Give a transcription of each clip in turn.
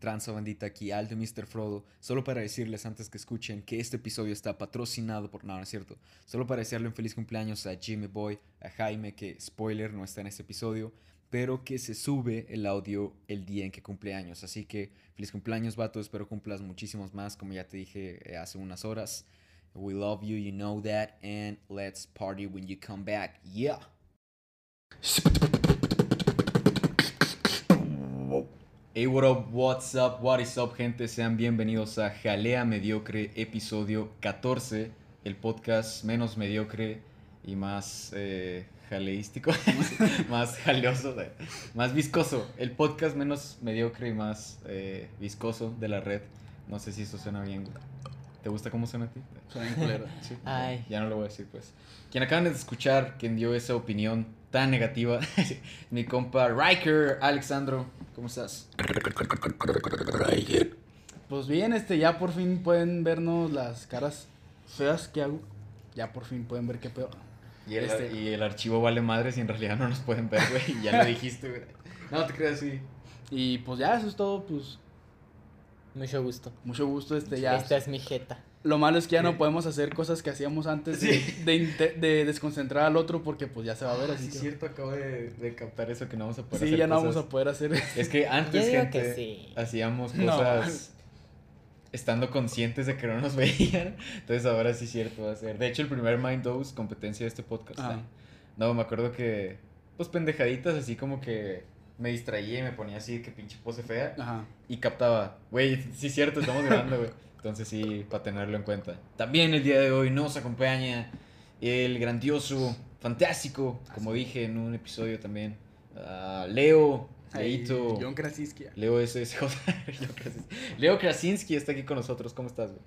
tranza bandita? Aquí Aldo Mr. Frodo. Solo para decirles antes que escuchen que este episodio está patrocinado por... No, no es cierto. Solo para desearle un feliz cumpleaños a Jimmy Boy, a Jaime, que spoiler no está en este episodio, pero que se sube el audio el día en que cumple años. Así que feliz cumpleaños, vato. Espero cumplas muchísimos más, como ya te dije eh, hace unas horas. We love you, you know that, and let's party when you come back. Yeah. Hey, what up, what's up, what is up, gente? Sean bienvenidos a Jalea Mediocre, episodio 14, el podcast menos mediocre y más eh, jaleístico, más jaleoso, más viscoso. El podcast menos mediocre y más eh, viscoso de la red. No sé si eso suena bien. ¿Te gusta cómo suena a ti? Suena bien culero. Sí, Ay. Ya no lo voy a decir, pues. Quien acaban de escuchar, quien dio esa opinión tan negativa, mi compa Riker Alexandro. ¿Cómo estás? Pues bien, este, ya por fin pueden vernos las caras feas que hago. Ya por fin pueden ver qué peor. Y el, Este- y el archivo vale madre si en realidad no nos pueden ver, güey. Ya lo dijiste, güey. No te creas, sí. Y pues ya, eso es todo, pues Mucho gusto. mucho gusto, este, ya. Esta es mi jeta. Lo malo es que ya no podemos hacer cosas que hacíamos antes de, Sí. de, desconcentrar al otro porque pues ya se va a ver, Ah, así sí, que... es cierto, acabo de, de captar eso que no vamos a poder Sí, hacer ya no cosas. vamos a poder hacer Es que antes, gente, que sí. hacíamos No. cosas estando conscientes de que no nos veían. Entonces ahora sí es cierto va a ser. De hecho, el primer Mind Dose competencia de este podcast. ¿eh? No, me acuerdo que, pues pendejaditas, así como que me distraía y me ponía así, que pinche pose fea. Ajá. Y captaba, güey, sí es cierto, estamos grabando, güey. Entonces sí, para tenerlo en cuenta. También el día de hoy nos acompaña el grandioso, fantástico, como dije en un episodio también, ah, Leo, Leito. John Krasinski. Leo SSJ. Leo Krasinski está aquí con nosotros. ¿Cómo estás, güey?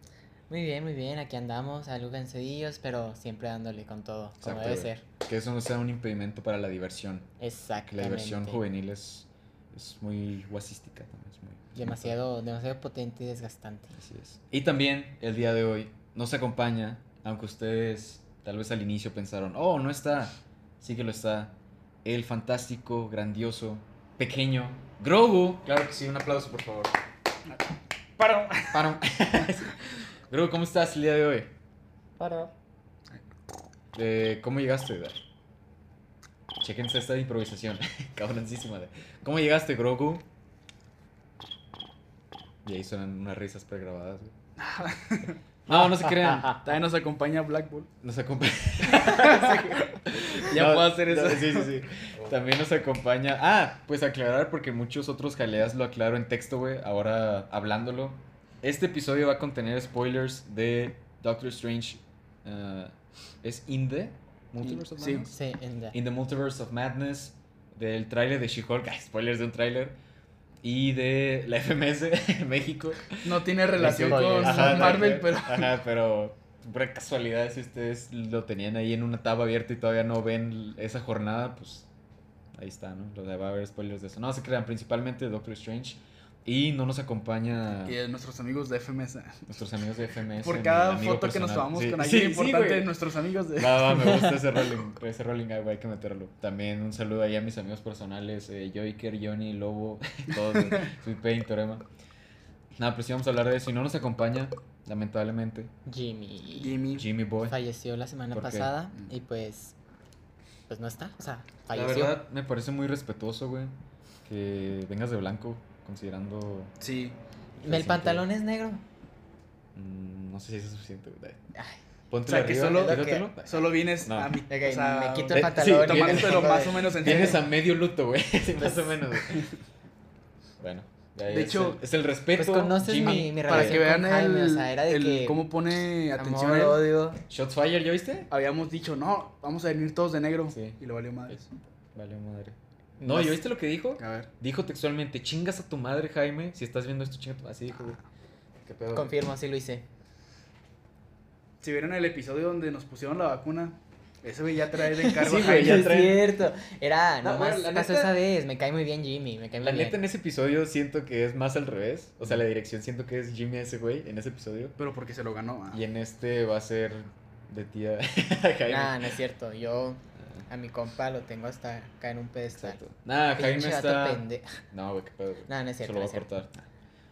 Muy bien, muy bien. Aquí andamos, algo cansadillos, pero siempre dándole con todo, como Exacto, debe güey. ser. Que eso no sea un impedimento para la diversión. Exactamente. la diversión juvenil es, es muy guasística también. Es muy, Demasiado, demasiado potente y desgastante. Así es. Y también el día de hoy nos acompaña, aunque ustedes tal vez al inicio pensaron, oh, no está. Sí que lo está. El fantástico, grandioso, pequeño Grogu. Claro que sí, un aplauso, por favor. Para. Para. Grogu, ¿cómo estás el día de hoy? Para. Eh, ¿Cómo llegaste? Dar? Chequense esta improvisación. Cabroncísima. de- ¿Cómo llegaste, Grogu? Y ahí suenan unas risas pregrabadas, güey. No, no se crean. También nos acompaña Black Bull. Nos acompaña. Ya No, puedo hacer no, eso. sí, sí, sí. También nos acompaña. Ah, pues aclarar porque muchos otros jaleas lo aclaro en texto, güey. Ahora hablándolo. Este episodio va a contener spoilers de Doctor Strange. ah, ¿Es In the Multiverse of Sí. Madness? Sí, en la- In the Multiverse of Madness. Del tráiler de She-Hulk. spoilers de un tráiler. Y de la FMS en México. No tiene relación Spoiler. con Ajá, Marvel, pero... Ajá, pero pura casualidad, si ustedes lo tenían ahí en una tab abierta y todavía no ven esa jornada, pues ahí está, ¿no? Lo de- va a haber spoilers de eso. No se crean, principalmente de Doctor Strange. Y no nos acompaña Y nuestros amigos de FMS. nuestros amigos de FMS. Por cada foto que nos tomamos Sí, con sí, alguien sí, importante güey. de nuestros amigos de... Va, va, me gusta ese rolling, ese rolling, güey, hay que meterlo. También un saludo ahí a mis amigos personales, eh, Joiker, Johnny, Lobo, todos, Sweet Pain, Torema. Nada, pues sí vamos a hablar de eso. Y no nos acompaña, lamentablemente, Jimmy Jimmy. Jimmy Boy. falleció la semana pasada y pues, pues no está, o sea, La falleció. verdad, me parece muy respetuoso, güey, que vengas de blanco, considerando... Sí. El pantalón es negro. mm, no sé si es suficiente, güey. Ay, O Ponte sea, que solo, solo vienes No. a o sea, me quito el eh, pantalón. sí, y tomándotelo más o menos en Tienes a medio luto, güey, sí, más Pues- o menos. güey. bueno, De es hecho, el- es el respeto, Pues conoces Jimmy. mi- mi Para que vean Jaime, el, o sea, era de el que cómo pone atención Amor, odio. Shots Fire, ¿ya viste? Habíamos dicho, no, vamos a venir todos de negro. Sí. Y lo valió madres. Vale, madre. No, ¿ya viste lo que dijo? A ver. Dijo textualmente, chingas a tu madre, Jaime, si estás viendo esto, chinga a tu Así dijo, güey. ¿Qué pedo? Confirmo, sí lo hice. Si vieron el episodio donde nos pusieron la vacuna, ese güey ya trae de encargo. Sí, a güey, ya es cierto. Era, No, nomás bueno, la pasó neta- esa vez. Me cae muy bien Jimmy. Me cae muy La bien. neta, en ese episodio siento que es más al revés. O sea, la dirección siento que es Jimmy ese güey en ese episodio. Pero porque se lo ganó. ah. Y en este va a ser de tía Jaime. Nah, no es cierto. Yo a mi compa lo tengo hasta acá en un pedestal. Exacto. Nah, Jaime está. pende- No, güey, qué pedo. güey. No es Se cierto. lo no voy a cortar.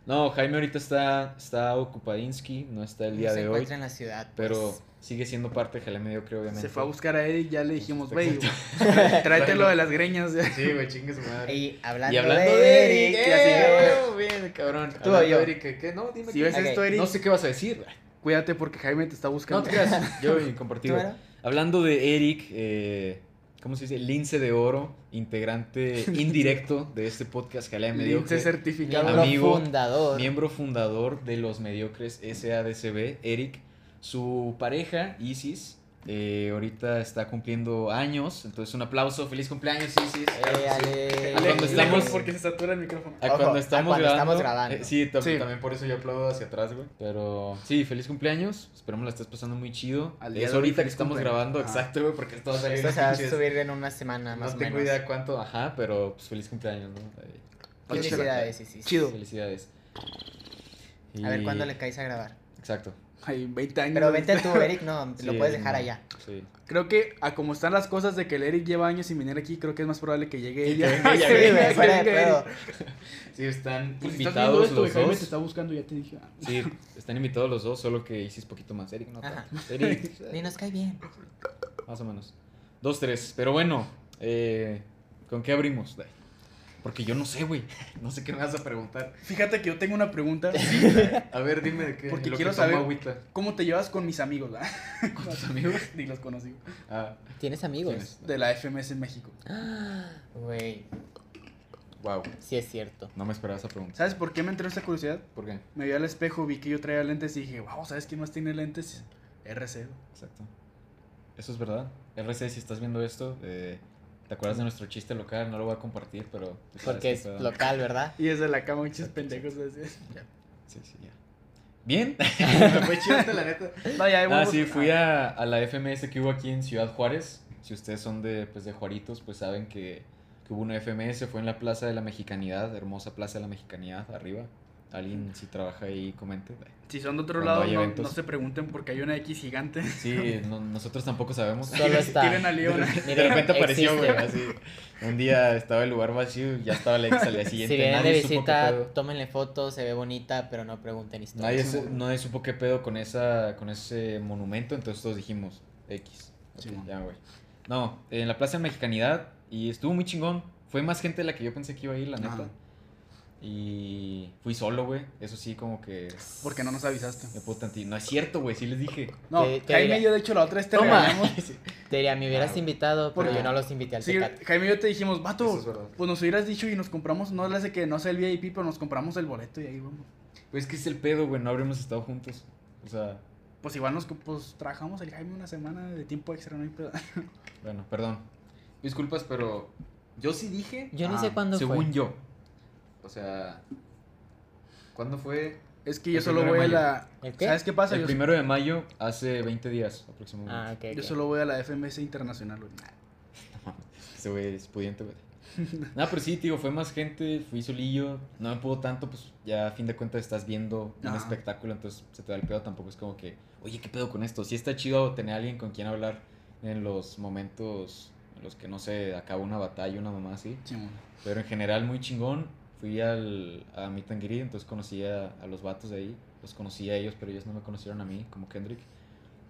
No, Jaime ahorita está, está ocupadinsky, no está el día se de hoy, encuentra en la ciudad. pero pues. sigue siendo parte de Jalea Mediocre, obviamente. Se fue a buscar a Eric, ya le dijimos, güey, Perfecto. tráete lo de las greñas. Sí, güey, chingue su madre. Y hablando, Y hablando de, de Eric, Eric, y así eh, bien, cabrón. Tú o yo. Eric, ¿qué-. No, dime Si qué. ves Ok. esto, Eric, No sé qué vas a decir. cuídate porque Jaime te está buscando. No te creas, yo y compartido. Hablando de Eric, eh, ¿cómo se dice? Lince de oro, integrante indirecto de este podcast Jalea Lince Mediocre. certificado. Miembro Amigo, fundador. Miembro fundador de los mediocres SADCB, Eric. Su pareja, Isis, eh, ahorita está cumpliendo años. Entonces, un aplauso. ¡Feliz cumpleaños! Claro Eh, sí. ale. Cuando estamos- porque se satura el micrófono. A Ojo, cuando a estamos cuando grabando. estamos grabando. eh, sí, tam- Sí. también por eso yo aplaudo hacia atrás, güey. Pero sí, feliz cumpleaños. Esperemos la estés pasando muy chido. Al día es ahorita que estamos cumpleaños. grabando, Ah. exacto, güey, porque esto va a salir Esto en se va a pinches- subir en una semana más No o tengo menos. idea cuánto, ajá, pero pues feliz cumpleaños, ¿no? Felicidades, sí, sí. Chido. Felicidades. A ver cuándo le caes a grabar. Exacto. Ay, 20 años. Pero vente tú, Eric, no, lo Sí, puedes dejar allá. Sí. Creo que a como están las cosas de que el Eric lleva años sin venir aquí, creo que es más probable que llegue ella. Sí, están Pues si estás viendo invitados esto, los dos. te está buscando, ya te dije. ah. Sí, están invitados los dos, solo que hiciste poquito más. Eric, no Ajá. tanto. Eric, Ni nos cae bien. más o menos. Dos, tres. Pero bueno, eh, ¿con qué abrimos? Porque yo no sé, güey. No sé qué me vas a preguntar. Fíjate que yo tengo una pregunta. A ver, dime de qué. Porque lo quiero que saber- agüita. ¿Cómo te llevas con mis amigos? ah? ¿Con tus amigos? Ni los conocí. Ah, ¿Tienes amigos? De la FMS en México. Ah, Güey, Wow, sí es cierto. no me esperaba esa pregunta. ¿Sabes por qué me entró esta curiosidad? ¿Por qué? Me vi al espejo, vi que yo traía lentes y dije, wow, ¿sabes quién más tiene lentes? RC. Exacto. Eso es verdad. RC, si estás viendo esto, eh, ¿te acuerdas de nuestro chiste local? No lo voy a compartir, pero... Porque qué es local, ¿verdad? Y desde la cama muchos Exacto, pendejos. así. Sí, sí, ya. ¿Bien? me fue chido, la neta. No, ya, Ah, sí, fui a, a la FMS que hubo aquí en Ciudad Juárez. Si ustedes son de, pues, de Juaritos, pues saben que, que hubo una FMS. Fue en la Plaza de la Mexicanidad, hermosa Plaza de la Mexicanidad, arriba. Alguien si trabaja ahí, comente. Si son de otro Cuando lado, no, no se pregunten porque hay una X gigante. Sí, no- nosotros tampoco sabemos. Solo está. Tienen a Leona. De repente apareció, güey, así. Un día estaba el lugar vacío y ya estaba la X al día siguiente. Si vienen de Nadie supo qué visita, pedo. tómenle fotos, se ve bonita, pero no pregunten historias. Nadie, se- nadie supo qué pedo con, esa, con ese monumento, entonces todos dijimos X. Ok, Sí, ya, güey. No, en la Plaza de Mexicanidad y estuvo muy chingón. Fue más gente de la que yo pensé que iba a ir, la neta. Ajá. Y fui solo, güey. Eso sí, como que Porque no nos avisaste. me puedo tanti- No es cierto, güey, sí les dije. No, Te- te Jaime diría- y yo, de hecho, la otra vez te Toma. regañamos. Te diría, me hubieras Ah, invitado, pero porque- yo no los invité al Sí, Tecate. Jaime y yo te dijimos, vato, es pues nos hubieras dicho y nos compramos, no le hace que no sea el VIP, pero nos compramos el boleto y ahí vamos. Pues es que es el pedo, güey, no habríamos estado juntos. O sea, Pues igual nos pues, trabajamos el Jaime una semana de tiempo extra, no hay pedo. bueno, perdón. Disculpas, pero yo sí dije. Yo ni Ah, sé cuándo según fue. yo. O sea, ¿cuándo fue? Es que yo El solo voy a la... ¿El qué? ¿Sabes qué pasa? El Yo, primero de mayo, hace 20 días aproximadamente. Ah, ok. yo solo voy a la FMS internacional, güey. Ese güey es pudiente, güey. No, pero sí, tío, fue más gente, fui solillo, no me pudo tanto, pues ya a fin de cuentas estás viendo un Ajá. espectáculo, entonces se te da el pedo, tampoco es como que, oye, ¿qué pedo con esto? Sí está chido tener a alguien con quien hablar en los momentos en los que, no sé, acaba una batalla, una mamá así, Sí, mon. pero en general muy chingón. Fui al, a Greet, entonces conocí a, a los vatos de ahí, los conocí a ellos, pero ellos no me conocieron a mí, como Kendrick.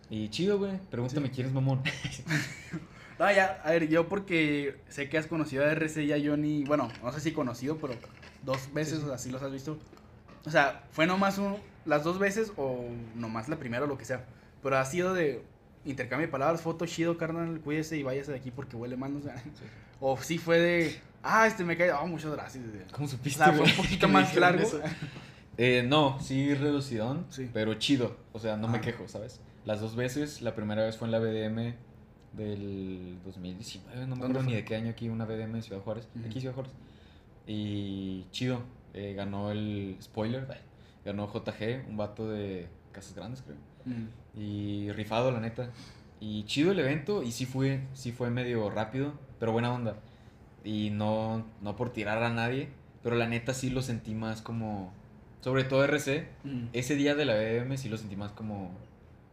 Y chido, güey, pregúntame quién es mamón. No, ya, a ver, yo porque sé que has conocido a RC y a Johnny, bueno, no sé si conocido, pero dos veces Sí, sí. así los has visto. O sea, fue nomás un, las dos veces o nomás la primera o lo que sea. Pero ha sido de intercambio de palabras, foto chido, carnal, cuídese y váyase de aquí porque huele mal, o sea. O sí fue de, ah, este me cae, ah, muchas gracias. ¿Cómo O supiste? sea, fue güey? un poquito más largo. Eh, no, sí reducidón, Sí. pero chido. O sea, no me Ah. quejo, ¿sabes? Las dos veces, la primera vez fue en la BDM del 2019, no me ¿Dónde acuerdo ni de qué año aquí, una BDM en Ciudad Juárez, aquí Ciudad Juárez. Y chido, eh, ganó el spoiler, ganó JG, un vato de Casas Grandes, creo. Mm. Y rifado, la neta. Y chido el evento, y sí fue, sí fue medio rápido, pero buena onda. Y no, no por tirar a nadie, pero la neta sí lo sentí más como. Sobre todo RC, Mm. ese día de la BM sí lo sentí más como.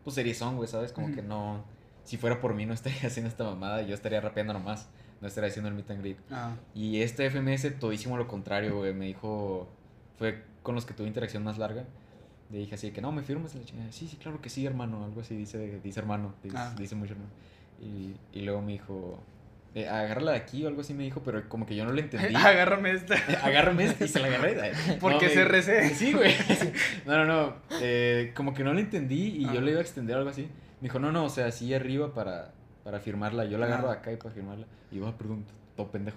Pues seriezón, güey, ¿sabes? Como que no. Si fuera por mí, no estaría haciendo esta mamada, yo estaría rapeando nomás. No estaría haciendo el meet and greet. Ah, Y este FMS, todísimo lo contrario, güey. Me dijo fue con los que tuve interacción más larga. Le dije así que no, me firmas la chingada. Sí, sí, claro que sí, hermano. Algo así dice, dice hermano. Dice, Ah. dice mucho hermano. Y, y luego me dijo, eh, agárrala de aquí o algo así me dijo, pero como que yo no le entendí. Agárrame esta. Agárrame esta y se la agarré. Porque No, es me- RC. Sí, güey. No, no, no. eh, como que no le entendí y Ah. yo le iba a extender algo así. Me dijo, no, no, o sea, así arriba para, para firmarla. Yo la agarro Ah. de acá y para firmarla. Y yo, ah, perdón, todo pendejo.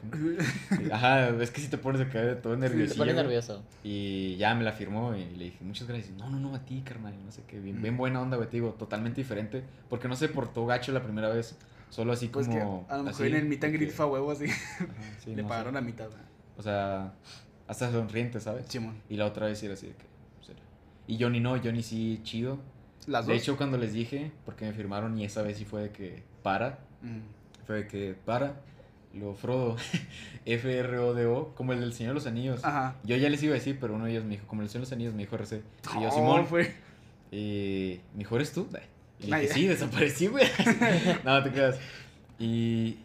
Ajá, es que si te pones acá de todo nervioso. Se. Y ya me la firmó y le dije, muchas gracias. No, no, no, a ti, carnal. No sé qué, bien, bien buena onda, güey. Te digo, totalmente diferente. Porque no se portó gacho la primera vez. Solo así Pues que como. a lo mejor así, en el meet and greet fue a huevo así. Sí, Le no sé. pagaron la mitad. O sea, hasta sonriente, ¿sabes? Simón. Y la otra vez era así de que. serio. Y Johnny no, Johnny sí chido. Las De dos. hecho, cuando les dije, porque me firmaron y esa vez sí fue de que para, Mm. fue de que para, lo Frodo, F-R-O-D-O, como el del Señor de los Anillos. Ajá. Yo ya les iba a decir, pero uno de ellos me dijo, como el Señor de los Anillos, me dijo RC. Y yo, Simón, fue. y me dijo, ¿eres tú? Y le dije, sí, desaparecí, güey. no, te quedas. Y,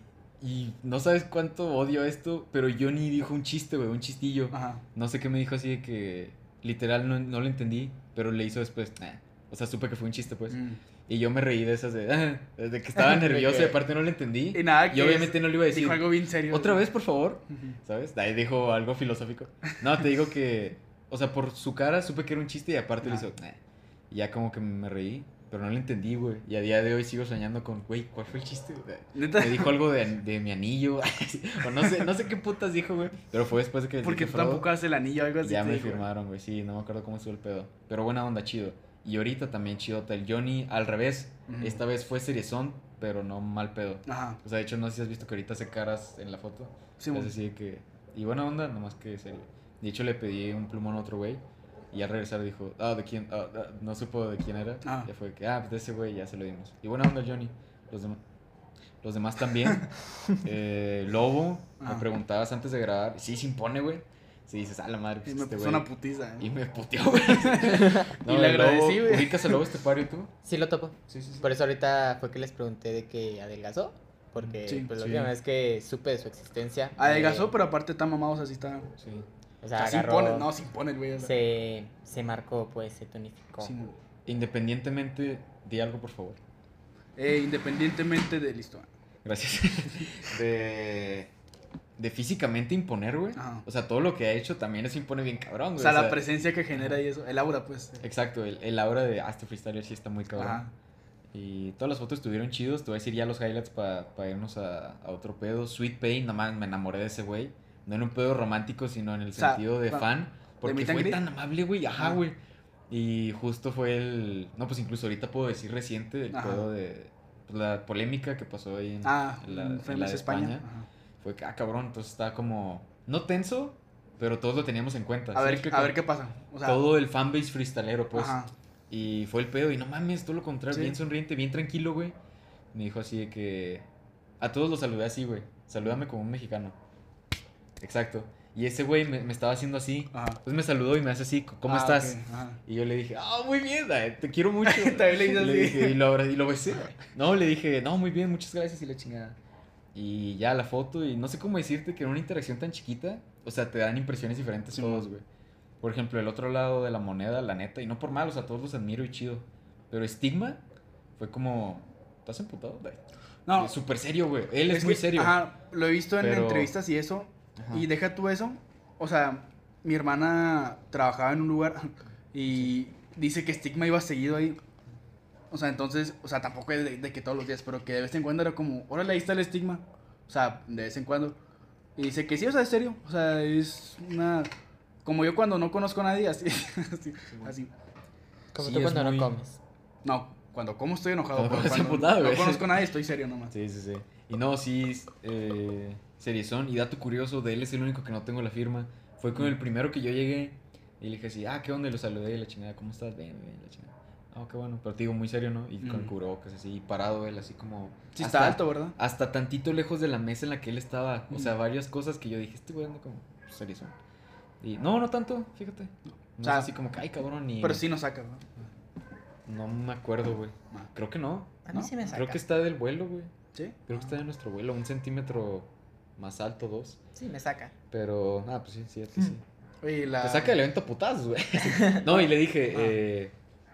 y no sabes cuánto odio esto, pero Johnny dijo un chiste, güey, un chistillo. Ajá. No sé qué me dijo así de que literal no, no lo entendí, pero le hizo después. "Nah". O sea, supe que fue un chiste, pues. Mm. Y yo me reí de esas de, de que estaba nervioso y aparte no lo entendí. Y nada, Y que obviamente no le iba a decir. dijo algo bien serio. Otra vez, por favor. Ujú. ¿Sabes? Ahí dijo algo filosófico. No, te digo que. O sea, por su cara supe que era un chiste y aparte le Ah. hizo. "Nah". Y ya como que me reí, pero no lo entendí, güey. Y a día de hoy sigo soñando con, güey, ¿cuál fue el chiste? Neta. Me dijo algo de, de mi anillo. o no sé, no sé qué putas dijo, güey. Pero fue después de que. Porque tú tampoco haces el anillo o algo así. Ya me firmaron, güey. Sí, no me acuerdo cómo estuvo el pedo. Pero buena onda, chido. Y ahorita también chidota. El Johnny, al revés. Esta vez fue seriezón, pero no mal pedo. Ajá. O sea, de hecho, no sé si has visto que ahorita hace caras en la foto. Simón. es decir, que. Y buena onda, nomás que serio. De hecho, le pedí un plumón a otro güey. Y al regresar dijo, ah, ¿de quién? Ah, ah", no supo de quién era. Ah. Ya fue que, ah, pues de ese güey, ya se lo dimos. Y buena onda, el Johnny. Los demás. Los demás también. Eh, Lobo, me Ah. preguntabas antes de grabar. Sí, se impone, güey. Sí, dices, ah, la madre, Y pues me este puso una putiza. ¿eh? Y me puteó, güey. Y le agradecí, lobo- güey. ¿Ubicas al lobo estepario tú? Sí lo topo. Sí, sí, sí. Por eso ahorita fue que les pregunté de que adelgazó. Porque Sí, pues la sí. última vez que supe de su existencia. Adelgazó, eh, pero aparte está mamado, o sea, así está. Sí. O sea, agarró, impone, no, se impone el güey. o se, se marcó, pues, se tonificó. Independientemente, di algo, por favor. Eh, independientemente de listo. Gracias. De, de físicamente imponer, güey. Ajá. O sea, todo lo que ha hecho también es impone bien cabrón, O güey. sea, la presencia que genera y eso. El aura, pues. Exacto, el, el aura de ah, este freestyler sí está muy cabrón. Ajá. Y todas las fotos estuvieron chidos. Te voy a decir ya los highlights para irnos a, a otro pedo. Sweet Pain, nomás me enamoré de ese güey. No en un pedo romántico, sino en el O sea, sentido de fan. Porque fue tan amable, güey. Ajá, güey. Y justo fue el. No, pues incluso ahorita puedo decir reciente el pedo de. pues, la polémica que pasó ahí en, Ah, en la, en la de España. Fue que, ah, cabrón. Entonces estaba como. No tenso, pero todos lo teníamos en cuenta. A ¿sí me ver, explico? a ver qué pasa. O sea, Todo el fanbase freestalero, pues. Ajá. Y fue el pedo, y no mames, todo lo contrario, Sí. bien sonriente, bien tranquilo, güey. Me dijo así de que. A todos los saludé así, güey. Salúdame como un mexicano. Exacto. Y ese güey me, me estaba haciendo así. Ajá. Pues me saludó y me hace así, ¿cómo Ah, estás? Y yo le dije, ah, muy bien, eh, te quiero mucho. También le hice así. dije, y lo, y lo besé. No, le dije, no, muy bien, muchas gracias y la chingada. Y ya la foto, y no sé cómo decirte que en una interacción tan chiquita, o sea, te dan impresiones diferentes Sí, todos, güey. Por ejemplo, el otro lado de la moneda, la neta, y no por mal, o sea, todos los admiro y chido. Pero Estigma fue como, ¿estás emputado? güey?" No, Súper serio, güey. Él es, es muy que, serio. Ajá, lo he visto en Pero- entrevistas y eso. Ajá. Y deja tú eso. O sea, mi hermana trabajaba en un lugar y dice que Stigma iba seguido ahí. O sea, entonces, o sea, tampoco es de, de que todos los días, pero que de vez en cuando era como, órale, ahí está el estigma. O sea, de vez en cuando. Y dice que sí, o sea, es serio. O sea, es una. Como yo cuando no conozco a nadie, así. así, así. Como Sí, tú cuando muy- no comes. No, cuando como estoy enojado. Cuando cuando no conozco a nadie, estoy serio nomás. Sí, sí, sí. Y no, sí, eh, seriezón. Y dato curioso, de él es el único que no tengo la firma. Fue con el primero que yo llegué y le dije así, ah, ¿qué onda? Y lo saludé y la chingada, ¿cómo estás? Bien, bien, la chingada. Ah, qué bueno. Pero te digo, muy serio, ¿no? Y con Mm. cubrebocas así, parado él, así como... Sí, hasta- está alto, ¿verdad? Hasta tantito lejos de la mesa en la que él estaba. O sea, Mm. varias cosas que yo dije, este güey anda como seriezón. Y no, no tanto, fíjate. No O sea, es así como que, ay, cabrón, ni... Pero sí nos saca, ¿verdad? No me acuerdo, güey. Ah. Creo que no. A mí ¿No? sí me saca. Creo que está del vuelo, güey. ¿Sí? Creo que está de nuestro vuelo, un centímetro más alto, dos. Sí, me saca. Pero, ah, pues sí, sí, a ti sí. Oye, la... Te saca del evento putazos, güey. no, y le dije, Ah. eh,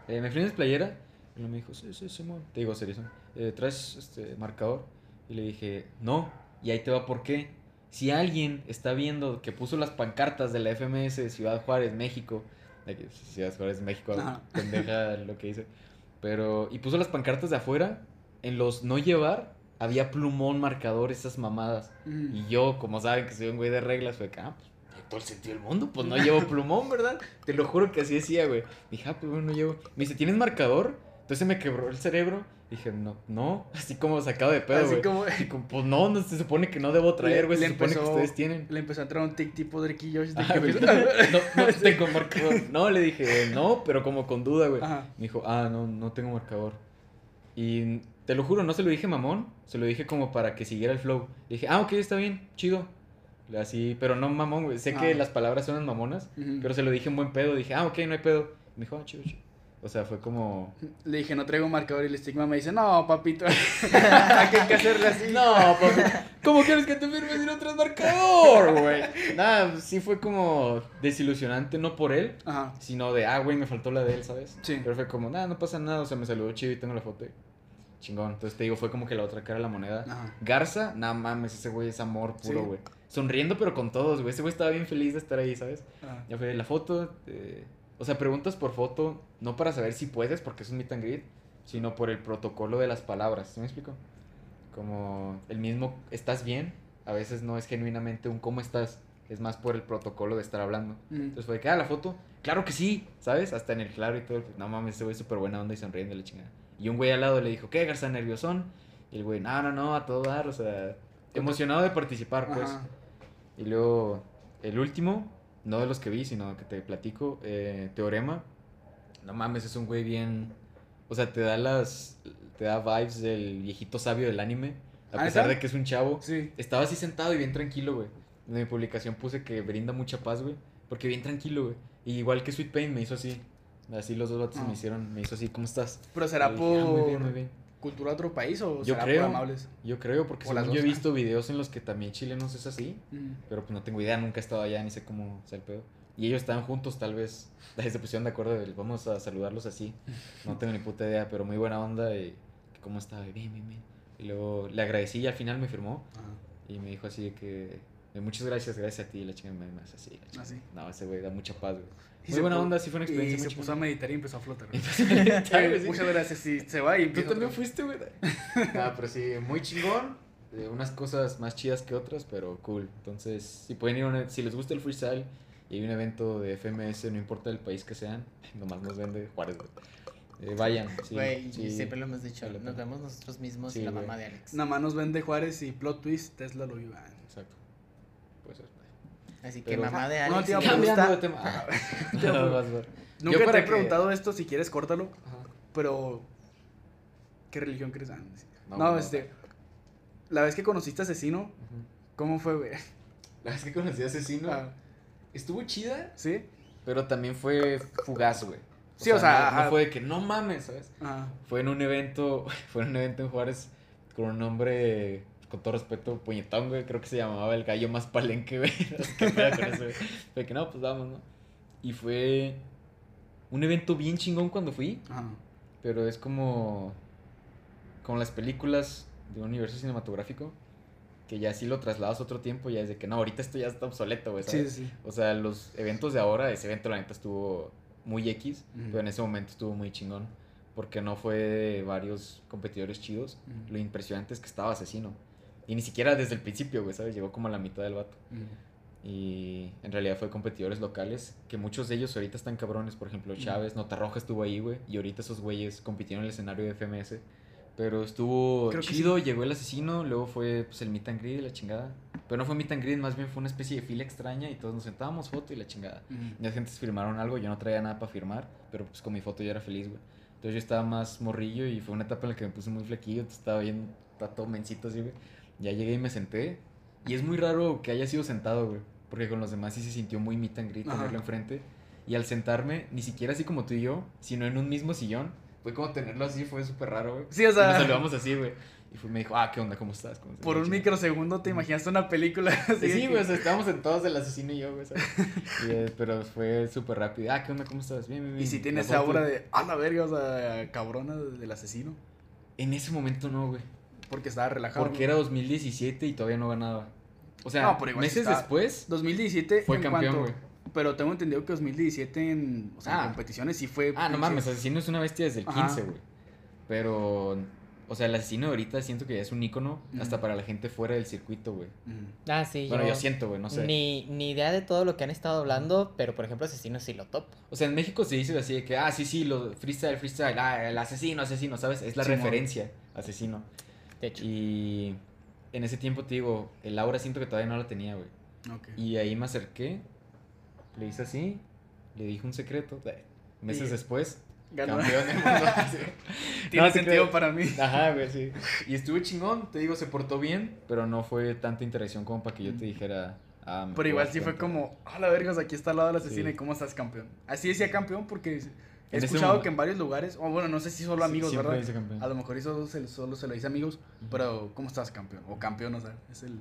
eh, ¿me frindes playera? Y me dijo, sí, sí, Simón. Te digo, serio, eh, ¿traes este marcador? Y le dije, no. Y ahí te va por qué. Si alguien está viendo que puso las pancartas de la FMS de Ciudad Juárez, México, de que Ciudad Juárez, México, Ajá. pendeja lo que dice, pero, y puso las pancartas de afuera, en los no llevar, había plumón, marcador, esas mamadas. Mm. Y yo, como saben que soy un güey de reglas, fue que, ah, pues, todo el sentido del mundo, pues no llevo plumón, ¿verdad? Te lo juro que así decía, güey. Dije, ah, pues bueno, no llevo. Me dice, ¿tienes marcador? Entonces me quebró el cerebro. Dije, no, no, así como sacado de pedo, Así güey. como... Y como, pues no, no se supone que no debo traer, güey, se le supone que empezó- ustedes tienen. Le empezó a entrar un tic tipo Drake y Josh. de Ajá, que- no, no tengo marcador. No, le dije, no, pero como con duda, güey. Me dijo, ah, no, no tengo marcador. Y te lo juro, no se lo dije mamón, se lo dije como para que siguiera el flow. Le dije, ah, ok, está bien, chido. Así, pero no mamón, güey. Sé que Ah. las palabras suenan mamonas, pero se lo dije en buen pedo. Dije, ah, ok, no hay pedo. Me dijo, ah, chido, chido. O sea, fue como... Le dije, no traigo marcador y el estigma me dice, no, papito. Aquí hay que hacerle así. No, papi, ¿cómo quieres que te firmes si no traes marcador, güey? Nada, sí fue como desilusionante, no por él, Ajá. sino de, ah, güey, me faltó la de él, ¿sabes? Sí. Pero fue como, nada, no pasa nada, o sea, me saludó chido y tengo la foto. Chingón. Entonces te digo, fue como que la otra cara de la moneda. Ajá. Garza, nada mames, ese güey es amor puro, Sí. güey. Sonriendo, pero con todos, güey. Ese güey estaba bien feliz de estar ahí, ¿sabes? Ajá. Ya fue la foto. eh, o sea, preguntas por foto, no para saber si puedes, porque es un meet and greet, sino por el protocolo de las palabras. ¿Sí me explico? Como el mismo, ¿estás bien? A veces no es genuinamente un ¿cómo estás? Es más por el protocolo de estar hablando. Mm. Entonces fue de que, ah, la foto, claro que sí, ¿sabes? Hasta en el claro y todo. No mames, ese güey es súper buena onda y sonriendo la chingada. Y un güey al lado le dijo, ¿qué, Garza, nerviosón? Y el güey, no, no, no, a todo dar, o sea, emocionado de participar, pues. Ajá. Y luego, el último, no de los que vi, sino que te platico, eh, Teorema. No mames, es un güey bien. O sea, te da las. Te da vibes del viejito sabio del anime. A ¿Ah, pesar de que es un chavo. Sí. Estaba así sentado y bien tranquilo, güey. En mi publicación puse que brinda mucha paz, güey. Porque bien tranquilo, güey. Y igual que Sweet Pain me hizo así. Así los dos vatos Ah. me hicieron, me hizo así, ¿cómo estás? Pero será dije, por "Ah, muy bien, muy bien". cultura de otro país o Yo será creo. por amables. Yo creo, porque según yo he visto videos en los que también chilenos es así. Mm. Pero pues no tengo idea, nunca he estado allá, ni sé cómo sea el pedo. Y ellos estaban juntos, tal vez. Se pusieron de acuerdo de vamos a saludarlos así. No tengo ni puta idea, pero muy buena onda. Y cómo estaba, bien, bien, bien. Y luego le agradecí y al final me firmó. Ajá. Y me dijo así de que. De muchas gracias, gracias a ti. La chingada me más así. la chingada. Así. No, ese güey da mucha paz, güey. Muy buena onda, sí fue una experiencia Y se puso a meditar y empezó a flotar. güey. Sí. Muchas gracias. Y se va y Tú empieza también otra. fuiste, güey. Ah, pero sí, muy chingón. Eh, unas cosas más chidas que otras, pero cool. Entonces, si pueden ir a una- si les gusta el freestyle y hay un evento de FMS, no importa el país que sean, nomás nos vende Juárez, güey. Eh, vayan, sí. Güey, sí. siempre lo hemos dicho, nos pena. vemos nosotros mismos Sí, y la mamá de Alex. Nada más nos vende Juárez y plot twist, Tesla lo iba. Así que Pero- mamá de Alex. y- pregunta. Cambiando de tema. Ah, no. Nunca Yo te he que- preguntado esto, si quieres córtalo, Ajá. pero ¿qué religión crees? Ah, no. No, no, no. este, la vez que conociste a Asesino, Ujú. ¿cómo fue, güey? La vez que conocí a Asesino, Ah, estuvo chida, ¿Sí? pero también fue fugaz, güey. Sí, o sea, no- no, fue de que no mames, ¿sabes? Ajá. Fue en un evento, fue en un evento en Juárez con un nombre, con todo respeto, puñetón, güey. Creo que se llamaba el gallo más palenque, güey. ¿Qué con eso, güey? Fue que no, pues vamos, ¿no? Y fue un evento bien chingón cuando fui, Ajá. pero es como, como las películas de un universo cinematográfico, que ya si lo trasladas a otro tiempo, ya es de que no, ahorita esto ya está obsoleto, güey, ¿sabes? sí, sí. O sea, los eventos de ahora, ese evento la neta estuvo muy X, Ujú. pero en ese momento estuvo muy chingón. Porque no fue de varios competidores chidos. Ujú. Lo impresionante es que estaba asesino. Y ni siquiera desde el principio, güey, ¿sabes? Llegó como a la mitad del vato. Ujú. Y en realidad fue competidores locales, que muchos de ellos ahorita están cabrones. Por ejemplo. Chávez, Nota Roja estuvo ahí, güey. Y ahorita esos güeyes compitieron en el escenario de FMS. Pero estuvo Creo chido, llegó el asesino, luego fue pues, el meet and greet y la chingada. Pero no fue meet and greet, más bien fue una especie de fila extraña y todos nos sentábamos foto y la chingada. Ujú. Y las gentes firmaron algo, yo no traía nada para firmar, pero pues con mi foto yo era feliz, güey. Entonces yo estaba más morrillo y fue una etapa en la que me puse muy flequillo, estaba bien, estaba todo mencito así, güey. Ya llegué y me senté. Y es muy raro que haya sido sentado, güey. Porque con los demás sí se sintió muy meet and greet tenerlo enfrente. Y al sentarme, ni siquiera así como tú y yo, sino en un mismo sillón, fue como tenerlo así, fue súper raro, güey. Sí, o Y sea- nos saludamos así, güey. Y fue, me dijo, ah, ¿qué onda? ¿Cómo estás? ¿Cómo estás? Por un microsegundo te imaginaste una película así. Sí, güey, o sea, estábamos sentados el asesino y yo, güey, ¿sabes? Y, eh, pero fue súper rápido. Ah, ¿qué onda? ¿Cómo estás? Bien, bien, bien. Y si tiene La esa aura de, a la verga, o sea, cabrona del asesino. En ese momento no, güey. Porque estaba relajado. Porque era 2017 y todavía no ganaba. O sea, No, pero meses está- después 2017 fue en campeón, cuanto- güey. Pero tengo entendido que 2017 en, o sea, en Ah. competiciones sí fue. Ah, no mames, Asesino es una bestia desde el Ajá. 15, güey. Pero, o sea, el Asesino de ahorita siento que ya es un ícono hasta para la gente fuera del circuito, güey. Mm. Ah, sí, Bueno, yo siento, güey, no sé. Ni, ni idea de todo lo que han estado hablando, pero por ejemplo, Asesino sí lo topo. O sea, en México se dice así de que, ah, sí, sí, lo, freestyle, freestyle, ah, el asesino, asesino, ¿sabes? Es la referencia, asesino. De hecho. Y en ese tiempo, te digo, el aura siento que todavía no la tenía, güey. Ok. Y ahí me acerqué, le hice así, le dije un secreto. Meses Y- después, Ganó. campeón del mundo. sí. Tiene No, sentido creo. para mí. Ajá, güey, sí. Y estuvo chingón, te digo, se portó bien, pero no fue tanta interacción como para que yo te dijera. Ah, me Pero igual sí fue como, a la verga, o sea, aquí está al lado del asesino Sí. y cómo estás campeón. Así decía campeón porque he En escuchado que en varios lugares, o bueno, no sé si solo Sí, amigos, siempre ¿verdad? dice campeón. A lo mejor eso se, solo se lo dice amigos, pero ¿cómo estás campeón? O campeón, o sea, es el,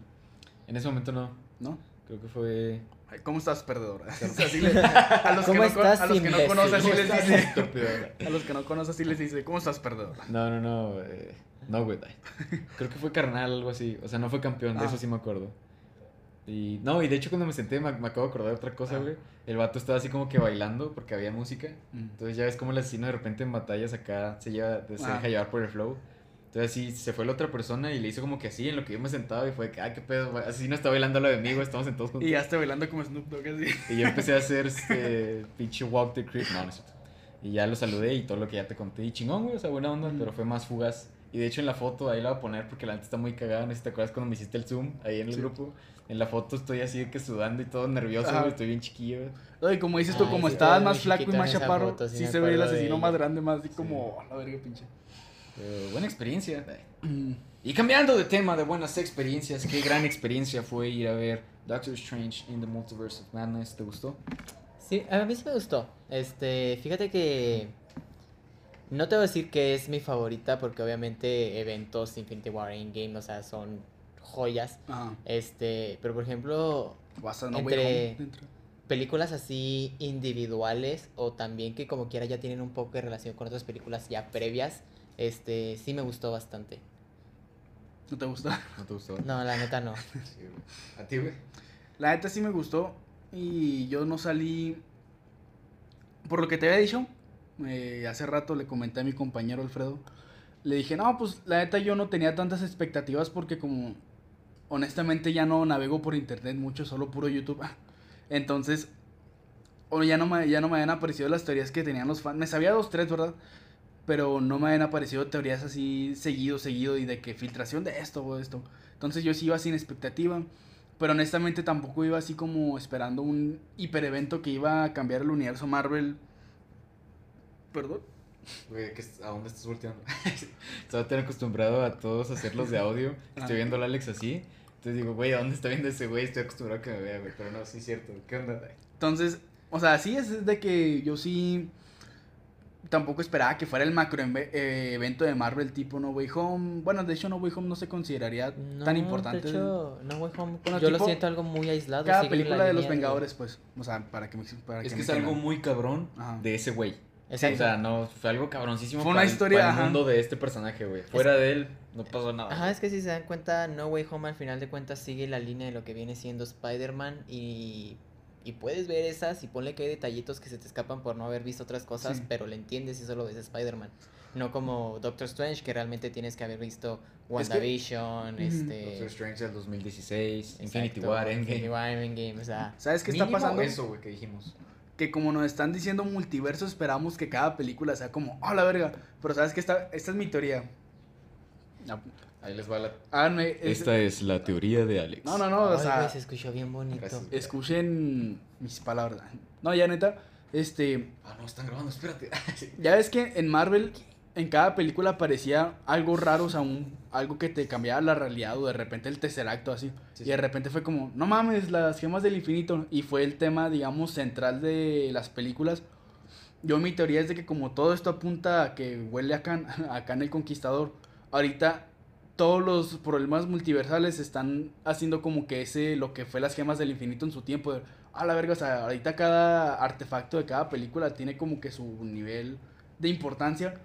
En ese momento no, ¿no? creo que fue. ¿Cómo estás perdedor? O sea, así le- a los que ¿Cómo no, con- estás, a los que no imbécil? conoce así ¿Cómo les dice, a los que no conoce así les dice, ¿cómo estás perdedor? No, no, no. eh, no, güey. Creo que fue carnal, algo así. O sea, no fue campeón, de Ah. eso sí me acuerdo. Y no, y de hecho cuando me senté me, me acabo de acordar de otra cosa, Ah. güey. El vato estaba así como que bailando porque había música. Mm. Entonces ya ves como el asesino de repente en batallas acá se, lleva, se Ah. deja llevar por el flow. Entonces así se fue la otra persona y le hizo como que así en lo que yo me sentaba y fue que, ay, qué pedo, güey, asesino está bailando a lo de mí, güey, estamos sentados juntos. Y ya está bailando como Snoop Dogg así. Y yo empecé a hacer este pinche walk the creep. No, no es. Y ya lo saludé y todo lo que ya te conté. Y chingón, güey, o sea, buena onda, Mm. pero fue más fugaz. Y de hecho en la foto, ahí la voy a poner porque la neta está muy cagada. No sé si te acuerdas cuando me hiciste el zoom ahí en el Sí. grupo. En la foto estoy así de que sudando y todo nervioso, güey, estoy bien chiquillo, güey. No, y como dices tú, Ay, como sí, estabas más flaco y más chaparro, foto, sí se ve el asesino más grande, más así como, a la verga, pinche. Pero buena experiencia. Y cambiando de tema de buenas experiencias, qué gran experiencia fue ir a ver Doctor Strange in the Multiverse of Madness. ¿Te gustó? Sí, a mí sí me gustó. Este, fíjate que no te voy a decir que es mi favorita porque obviamente eventos Infinity War Endgame, o sea, son joyas. Ajá. Este, pero por ejemplo, Vas a no Entre- películas así individuales o también que como quiera ya tienen un poco de relación con otras películas ya previas, este, sí me gustó bastante. ¿No te gusta? ¿No te gustó? No, la neta no. Sí, güey. ¿A ti, güey? La neta sí me gustó y yo no salí... Por lo que te había dicho, eh, hace rato le comenté a mi compañero Alfredo, le dije, no, pues la neta yo no tenía tantas expectativas porque como honestamente ya no navego por internet mucho, solo puro YouTube. Entonces, o ya no me, ya no me habían aparecido las teorías que tenían los fans. Me sabía dos, tres, ¿verdad? Pero no me habían aparecido teorías así seguido, seguido y de que filtración de esto o esto. Entonces yo sí iba sin expectativa. Pero honestamente tampoco iba así como esperando un hiper evento que iba a cambiar el universo Marvel. Perdón. Güey, ¿qué es- ¿a dónde estás volteando? Estaba tan acostumbrado a todos hacerlos de audio. Estoy Ah. viendo al Alex así. Entonces digo, güey, ¿a dónde está viendo ese güey? Estoy acostumbrado a que me vea, güey. Pero no, sí es cierto. ¿Qué onda? Entonces, o sea, sí es de que yo sí tampoco esperaba que fuera el macro eh, evento de Marvel tipo No Way Home. Bueno, de hecho No Way Home no se consideraría No, tan importante. De hecho, No Way Home, Bueno, yo lo siento algo muy aislado. Cada película de los Vengadores, pues. O sea, para que me para Es que me es algo muy cabrón Ajá. de ese güey. Exacto. O sea, no, fue algo cabroncísimo Fue una para el- historia, para el mundo de este personaje, güey. Fuera de él, no pasó nada. Ajá, es que si se dan cuenta, No Way Home al final de cuentas sigue la línea de lo que viene siendo Spider-Man y, y puedes ver esas y ponle que hay detallitos que se te escapan por no haber visto otras cosas, Sí. pero le entiendes si solo ves Spider-Man. No como Doctor Strange, que realmente tienes que haber visto Es que- WandaVision, este... Doctor Strange del 2016, Infinity exacto, War, Infinity Endgame. War, Endgame, o sea... ¿Sabes qué está pasando? eso, güey, que dijimos. Que como nos están diciendo multiverso, esperamos que cada película sea como, oh, la verga. Pero ¿sabes qué? Esta, esta es mi teoría. Ahí les va la... Háganme... es- es la teoría de Alex. No, no, no, o ay, sea... güey, se escuchó bien bonito. Gracias. Escuchen mis palabras. No, ya neta, este, Ah, no, están grabando, espérate. ya ves que en Marvel en cada película aparecía algo raro, o sea, un, algo que te cambiaba la realidad o de repente el Tesseract o así. Sí, y de repente fue como, no mames, las gemas del infinito y fue el tema, digamos, central de las películas. Yo mi teoría es de que como todo esto apunta a que huele acá, acá en el Conquistador, ahorita todos los problemas multiversales están haciendo como que ese, lo que fue las gemas del infinito en su tiempo. de, A la verga, o sea, ahorita cada artefacto de cada película tiene como que su nivel de importancia.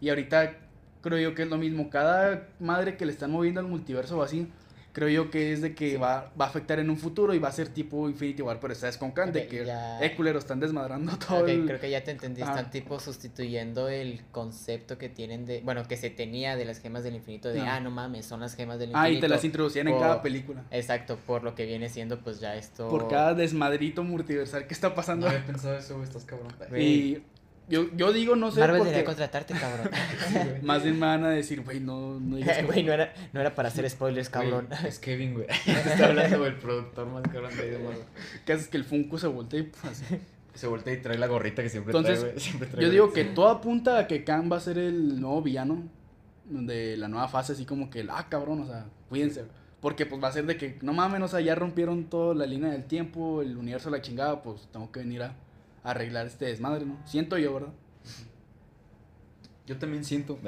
Y ahorita creo yo que es lo mismo. Cada madre que le están moviendo al multiverso o así, creo yo que es de que va, va a afectar en un futuro y va a ser tipo Infinity War, pero está con Khan, de que, ya. eh, culero, están desmadrando todo Ok, el... creo que ya te entendí. Ajá. Están tipo sustituyendo el concepto que tienen de. Bueno, que se tenía de las gemas del infinito. De, Ah. ah, no mames, son las gemas del infinito. Ah, y te las introducían en por- cada película. Exacto, por lo que viene siendo, pues ya esto. Por cada desmadrito multiversal que está pasando. No había pensado eso, estás cabrón. Y yo, yo digo, no sé, Marvel porque debería contratarte, cabrón. más bien me van a decir, güey, no, no digas que- Güey, no era, no era para hacer spoilers, cabrón. Güey, es Kevin, güey. Está hablando el productor más cabrón de ahí de Marvel. que haces que el Funko se voltee. pues, así. Se voltea y trae la gorrita que siempre Entonces, trae, güey. Siempre trae Yo digo gorrita. que todo apunta a que Khan va a ser el nuevo villano de la nueva fase, así como que, ah, cabrón, o sea, cuídense. Porque pues va a ser de que, no mames, o sea, ya rompieron toda la línea del tiempo, el universo la chingada, pues tengo que venir a arreglar este desmadre, ¿no? Siento yo, ¿verdad? Yo también siento.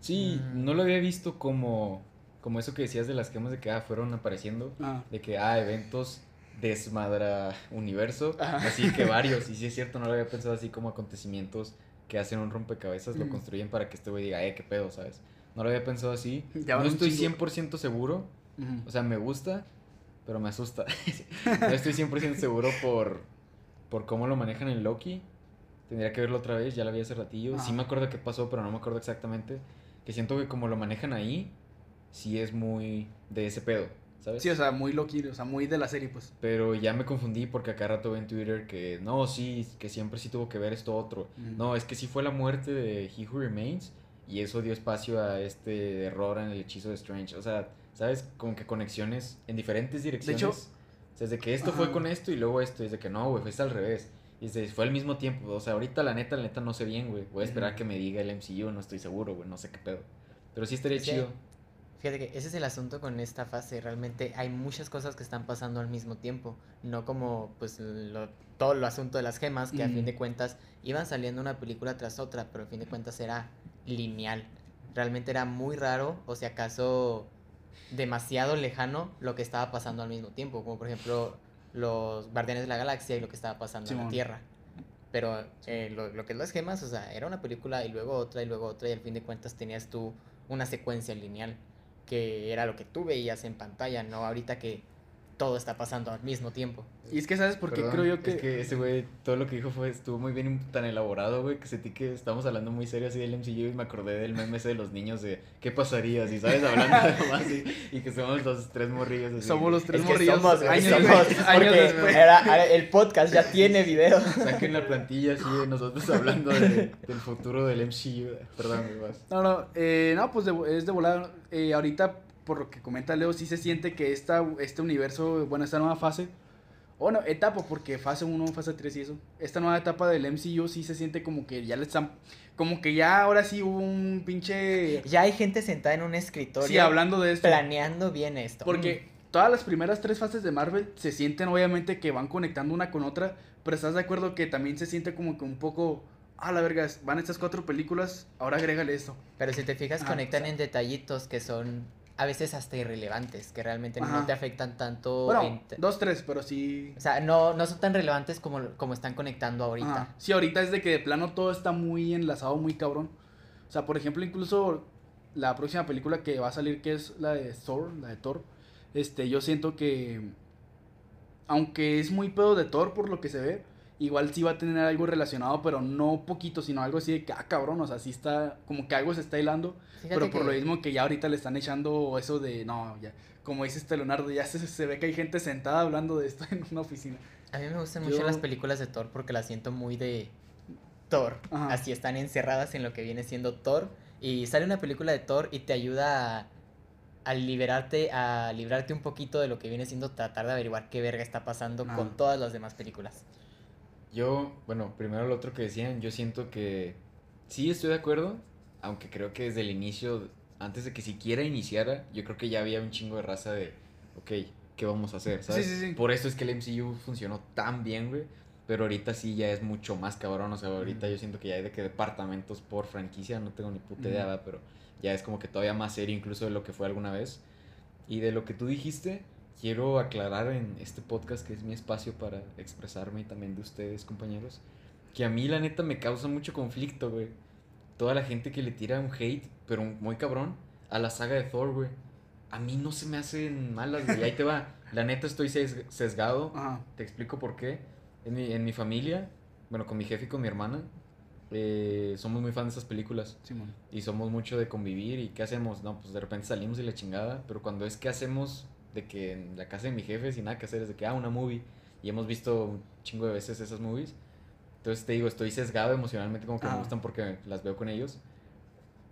Sí, Mm. no lo había visto como. Como eso que decías de las gemas de que ah, fueron apareciendo. Ah, De que, ah, eventos desmadra universo. Así que varios. Y sí es cierto, no lo había pensado así como acontecimientos que hacen un rompecabezas, lo Mm. construyen para que este güey diga, eh, qué pedo, ¿sabes? No lo había pensado así. Ya no estoy chingo. 100% seguro. O sea, me gusta, pero me asusta. no estoy 100% seguro por, por cómo lo manejan en Loki. Tendría que verlo otra vez, ya la vi hace ratillo. Sí Ajá. me acuerdo qué pasó, pero no me acuerdo exactamente. Que siento que como lo manejan ahí, sí es muy de ese pedo, ¿sabes? Sí, o sea, muy Loki, o sea, muy de la serie, pues. Pero ya me confundí porque acá rato en Twitter que no, sí, que siempre sí tuvo que ver esto otro. No, es que sí fue la muerte de He Who Remains y eso dio espacio a este error en el hechizo de Strange. O sea, ¿sabes? Como que conexiones en diferentes direcciones. hecho- o sea, es de que esto fue con esto y luego esto. Y es de que no, güey, fue al revés. Y es de- fue al mismo tiempo. O sea, ahorita la neta, la neta no sé bien, güey. Voy a esperar que me diga el MCU, no estoy seguro, güey, no sé qué pedo. Pero sí estaría chido. Fíjate que ese es el asunto con esta fase. Realmente hay muchas cosas que están pasando al mismo tiempo. No como pues lo- todo el asunto de las gemas, que a fin de cuentas iban saliendo una película tras otra, pero a fin de cuentas era lineal. Realmente era muy raro, o si acaso demasiado lejano lo que estaba pasando al mismo tiempo. Como por ejemplo los Guardianes de la Galaxia y lo que estaba pasando en la. Tierra. Pero eh, lo, lo que es las gemas, o sea, era una película y luego otra y luego otra y al fin de cuentas tenías tú una secuencia lineal que era lo que tú veías en pantalla, no ahorita que todo está pasando al mismo tiempo. Y es que, ¿sabes por qué Perdón, creo yo que... Es que ese güey, todo lo que dijo fue, estuvo muy bien, tan elaborado, güey, que sentí que estamos hablando muy serio así del MCU y me acordé del meme ese de los niños de qué pasaría si, ¿sabes? Hablando de así, y que somos los tres morrillos así. Somos los tres Es que morrillos somos, años, somos, años después. era- era- el podcast ya tiene video. Saquen la plantilla así de nosotros hablando de- del futuro del MCU. Perdón, güey, vas. No, no, eh, no, pues de- es de volar. Eh, ahorita, por lo que comenta Leo, sí se siente que esta, este universo, bueno, esta nueva fase, o no, etapa, porque fase 1, fase 3 y eso, esta nueva etapa del MCU sí se siente como que ya le están, como que ya ahora sí hubo un pinche... Ya hay gente sentada en un escritorio Sí, hablando de esto. planeando bien esto. Porque todas las primeras tres fases de Marvel se sienten obviamente que van conectando una con otra, pero estás de acuerdo que también se siente como que un poco... Ah, la verga, van estas cuatro películas, ahora agrégale esto. Pero si te fijas, Ajá, conectan o sea- en detallitos que son a veces hasta irrelevantes, que realmente Ajá. no te afectan tanto. Bueno, en dos, tres, pero sí... O sea, no, no son tan relevantes como, como están conectando ahorita. Ajá. Sí, ahorita es de que de plano todo está muy enlazado, muy cabrón. O sea, por ejemplo, incluso la próxima película que va a salir, que es la de Thor, la de Thor, este, yo siento que, aunque es muy pedo de Thor por lo que se ve, igual sí va a tener algo relacionado, pero no poquito, sino algo así de que, ah, cabrón, o sea, sí está, como que algo se está hilando, Fíjate pero por que- lo mismo que ya ahorita le están echando eso de, no, ya, como dice este Leonardo, ya se, se ve que hay gente sentada hablando de esto en una oficina. A mí me gustan Yo- mucho las películas de Thor porque las siento muy de Thor. Ajá. Así están encerradas en lo que viene siendo Thor. Y sale una película de Thor y te ayuda a, a liberarte, a librarte un poquito de lo que viene siendo tratar de averiguar qué verga está pasando Ah. con todas las demás películas. Yo, bueno, primero lo otro que decían, yo siento que sí estoy de acuerdo, aunque creo que desde el inicio, antes de que siquiera iniciara, yo creo que ya había un chingo de raza de, ok, ¿qué vamos a hacer? ¿sabes? sí, sí. Por eso es que el MCU funcionó tan bien, güey. Pero ahorita sí ya es mucho más cabrón. O sea, ahorita yo siento que ya hay de que departamentos por franquicia, no tengo ni puta idea. ¿verdad? pero ya es como que todavía más serio incluso de lo que fue alguna vez. Y de lo que tú dijiste, quiero aclarar en este podcast que es mi espacio para expresarme y también de ustedes, compañeros, que a mí la neta me causa mucho conflicto, güey. Toda la gente que le tira un hate, pero muy cabrón, a la saga de Thor, güey. A mí no se me hacen malas, güey. Ahí te va. La neta estoy ses- sesgado. Ajá. Te explico por qué. En mi, en mi familia, bueno, con mi jefe y con mi hermana, eh, somos muy fans de esas películas. Simón. Y somos mucho de convivir. ¿Y qué hacemos? No, pues de repente salimos y la chingada. Pero cuando es que hacemos de que en la casa de mi jefe, sin nada que hacer, es de que, ah, una movie. Y hemos visto un chingo de veces esas movies. Entonces te digo, estoy sesgado emocionalmente, como que me Ajá. gustan porque las veo con ellos.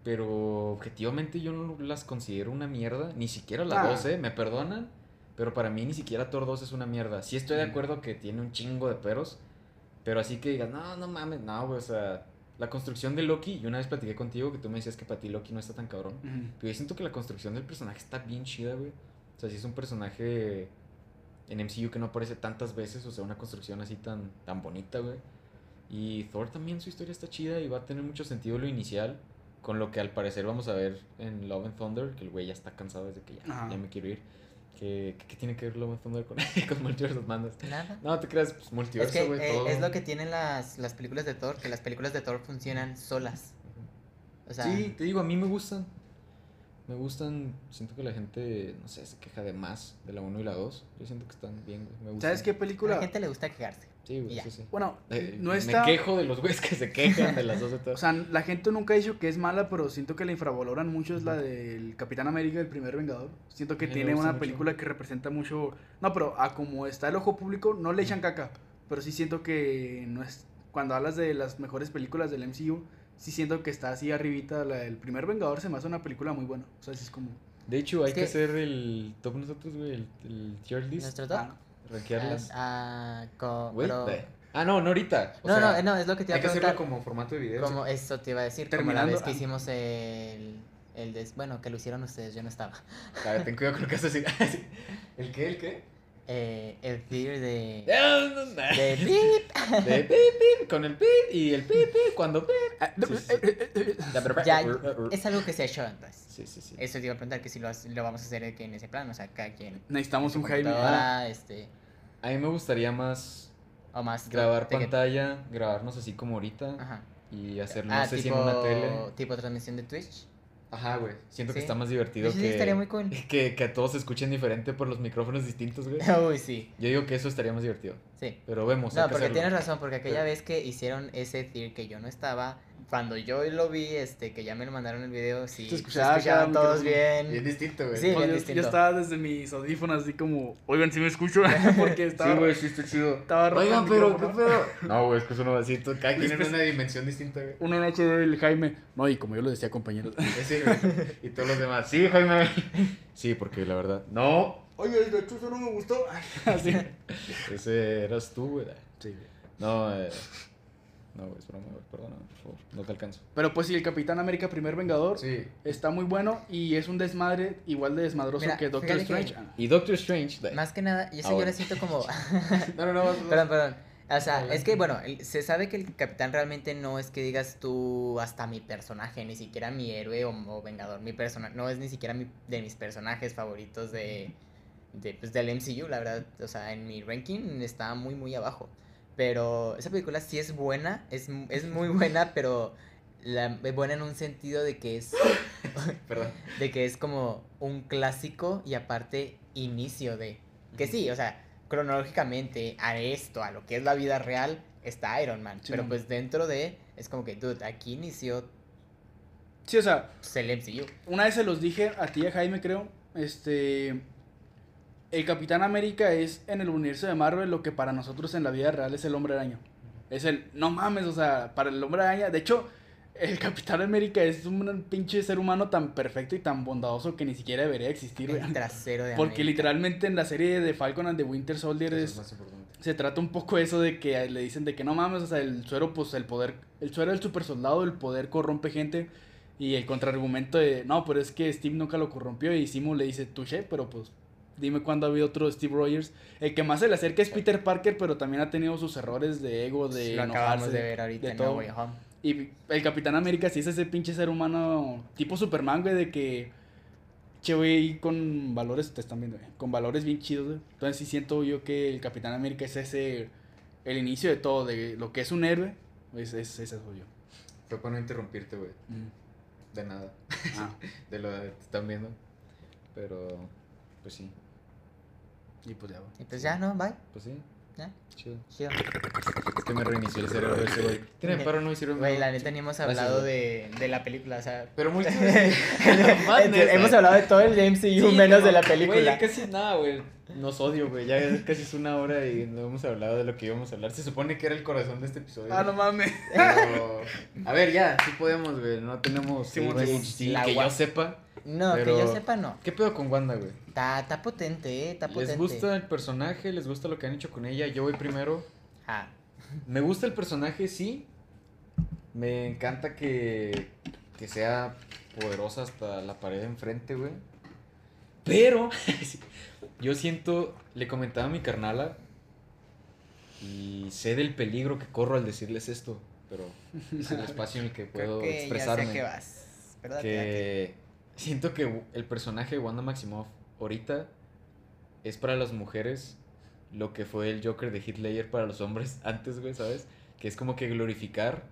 Pero objetivamente yo no las considero una mierda. Ni siquiera la Ah. 2, ¿eh? Me perdonan. Pero para mí ni siquiera Thor 2 es una mierda. Sí estoy de acuerdo que tiene un chingo de peros. Pero así que digas, no, no mames, no, güey. O sea, la construcción de Loki, yo una vez platiqué contigo que tú me decías que para ti Loki no está tan cabrón. Pero yo siento que la construcción del personaje está bien chida, güey. O sea, si es un personaje en MCU que no aparece tantas veces, o sea, una construcción así tan, tan bonita, güey. Y Thor también su historia está chida y va a tener mucho sentido lo inicial, con lo que al parecer vamos a ver en Love and Thunder, que el güey ya está cansado desde que ya, ya me quiero ir. ¿Qué, qué, qué tiene que ver Love and Thunder con, con Multiverse of Madness? Nada. No, te creas, pues Es multiverso, que güey, eh, todo. es lo que tienen las, las películas de Thor, que las películas de Thor funcionan solas. O sea, sí, te digo, a mí me gustan. Me gustan, siento que la gente, no sé, se queja de más de la 1 y la 2. Yo siento que están bien, güey. Me gustan. ¿Sabes qué a la película? gente le gusta quejarse. Sí, güey, sí, sí. Bueno, Eh, no me está. quejo de los güeyes que se quejan de las dos de todo. O sea, la gente nunca ha dicho que es mala, pero siento que la infravaloran mucho. Es la del Capitán América, el primer Vengador. Siento que me tiene una mucho. película que representa mucho. No, pero a como está el ojo público, no le echan caca. Pero sí siento que no es. Cuando hablas de las mejores películas del MCU, sí siento que está así arribita. La, el primer Vengador se me hace una película muy buena. O sea, sí es como. de hecho, hay es que, que- hacer el top nosotros, güey, el, el tier list. Nuestro top. Ah, Rankearlas. Ah, ah, pero- Ah, no, no ahorita. O No, sea, no, no, es lo que te iba Hay a que hacerlo preguntar. como formato de video. Como eso te iba a decir, como la Terminando- vez que ah. hicimos el, el des- bueno, que lo hicieron ustedes, yo no estaba. A ver, ten cuidado con lo que vas a decir. ¿El qué? ¿El qué? Eh, el theater de no, no. de beep. De pip, pip, con el pip y el pip, pip, cuando pip. ah, Sí, sí, sí. Ya, es algo que se ha hecho antes. Sí, sí, sí. Eso te iba a preguntar que si lo, lo vamos a hacer en ese plan, o sea, cada quien Necesitamos un Jaime. Ah, este A mí me gustaría más o más grabar pantalla, grabarnos así como ahorita Ajá. y hacer, no Ah, sé si tipo, en una tele. tipo transmisión de Twitch. Ajá, güey. Siento que está más divertido Sí, que, estaría muy cool. que, que a todos se escuchen diferente por los micrófonos distintos, güey. Uy, sí. Yo digo que eso estaría más divertido. Sí. Pero vemos. No, que porque tienes razón, porque aquella Pero- vez que hicieron ese tier que yo no estaba, cuando yo lo vi, este, que ya me lo mandaron el video, sí, Se se escuchaba escuchaban todos bien. Bien distinto, güey. Sí, no, bien yo, distinto. yo estaba desde mis audífonos así como, oigan, si me escucho, porque estaba, Sí, güey, sí está chido. estaba roto Oigan, pero, ¿qué pedo? No, güey, es que eso no va así. Cada quien en una dimensión distinta, güey. Uno en HD el Jaime. No, y como yo lo decía, compañeros. Sí, güey. Y todos los demás. Sí, Jaime. Sí, porque la verdad. No. Oye, el de Chuzo no me gustó. Así. Ese eras tú, güey. Sí, güey. No, eh. No, güey, es broma, güey. Perdóname, por favor. No te alcanzo. Pero pues sí, el Capitán América Primer Vengador Sí. está muy bueno y es un desmadre igual de desmadroso Mira, que Doctor que- Strange. Ah, Y Doctor Strange. de- Más que nada, yo, sé, yo Ahora. le siento como... No, no, no. vas- vas- perdón, perdón. O sea, es que, bueno, se sabe que el capitán realmente no es que digas tú hasta mi personaje, ni siquiera mi héroe o, o vengador, mi persona, no es ni siquiera mi, de mis personajes favoritos de, de, pues, del MCU, la verdad. O sea, en mi ranking está muy, muy abajo. Pero esa película sí es buena, es, es muy buena, pero la, es buena en un sentido de que es Perdón. de que es como un clásico y aparte inicio de que sí, o sea, cronológicamente a esto, a lo que es la vida real, está Iron Man, Sí, pero man. pues dentro de es como que dude, aquí inició Sí, o sea, pues, el MCU. una vez se los dije a ti y a Jaime, creo. Este. El Capitán América es en el universo de Marvel lo que para nosotros en la vida real es el hombre araña. Es el. No mames, o sea, para el hombre araña. De hecho, el Capitán América es un pinche ser humano tan perfecto y tan bondadoso que ni siquiera debería existir. El trasero de Porque América. literalmente en la serie de Falcon and the Winter Soldier es, se trata un poco eso de que le dicen de que no mames, o sea, el suero, pues el poder, el suero del super soldado, el poder corrompe gente. Y el contraargumento de, no, pero es que Steve nunca lo corrompió y Simo le dice, touché, pero pues dime cuándo ha habido otro Steve Rogers. El que más se le acerca es Peter Parker, pero también ha tenido sus errores de ego, de Lo acabamos enojarse, de ver ahorita de todo. No Way Home. Y el Capitán América sí es ese pinche ser humano tipo Superman, güey, de que... Che, güey, con valores, te están viendo, güey, con valores bien chidos, güey. Entonces sí siento yo que el Capitán América es ese, el inicio de todo, de lo que es un héroe, es, es, ese soy yo. Fue para no interrumpirte, güey. Mm. De nada. Ah, De lo que te están viendo. Pero, pues sí. Y pues ya, güey. Y pues ya, ¿no? Bye. Pues sí. Ya. Chido. Chido. Es que me reinició el cerebro ese, güey. Tiene paro, no hicieron. Güey, la neta ni hemos hablado de, de la película, o sea... Pero muy hemos hablado de todo el MCU menos de la película. Güey, casi nada, güey. Nos odio, güey. Ya casi es una hora y no hemos hablado de lo que íbamos a hablar. Se supone que era el corazón de este episodio. Ah, no mames. Pero, a ver, ya, sí podemos, güey. No tenemos. Sí, Sí, güey, que yo sepa. No, que yo sepa, no. ¿Qué pedo con Wanda, güey? Está, está potente, eh, está potente. ¿Les gusta el personaje? ¿Les gusta lo que han hecho con ella? Yo voy primero. Ah, Me gusta el personaje, sí. Me encanta que, que sea poderosa hasta la pared de enfrente, güey. Pero yo siento, le comentaba a mi carnala y sé del peligro que corro al decirles esto, pero es el espacio en el que puedo creo que ya expresarme. sé a qué vas. Que siento que el personaje de Wanda Maximoff ahorita es para las mujeres lo que fue el Joker de Ledger para los hombres antes, güey, ¿sabes? Que es como que glorificar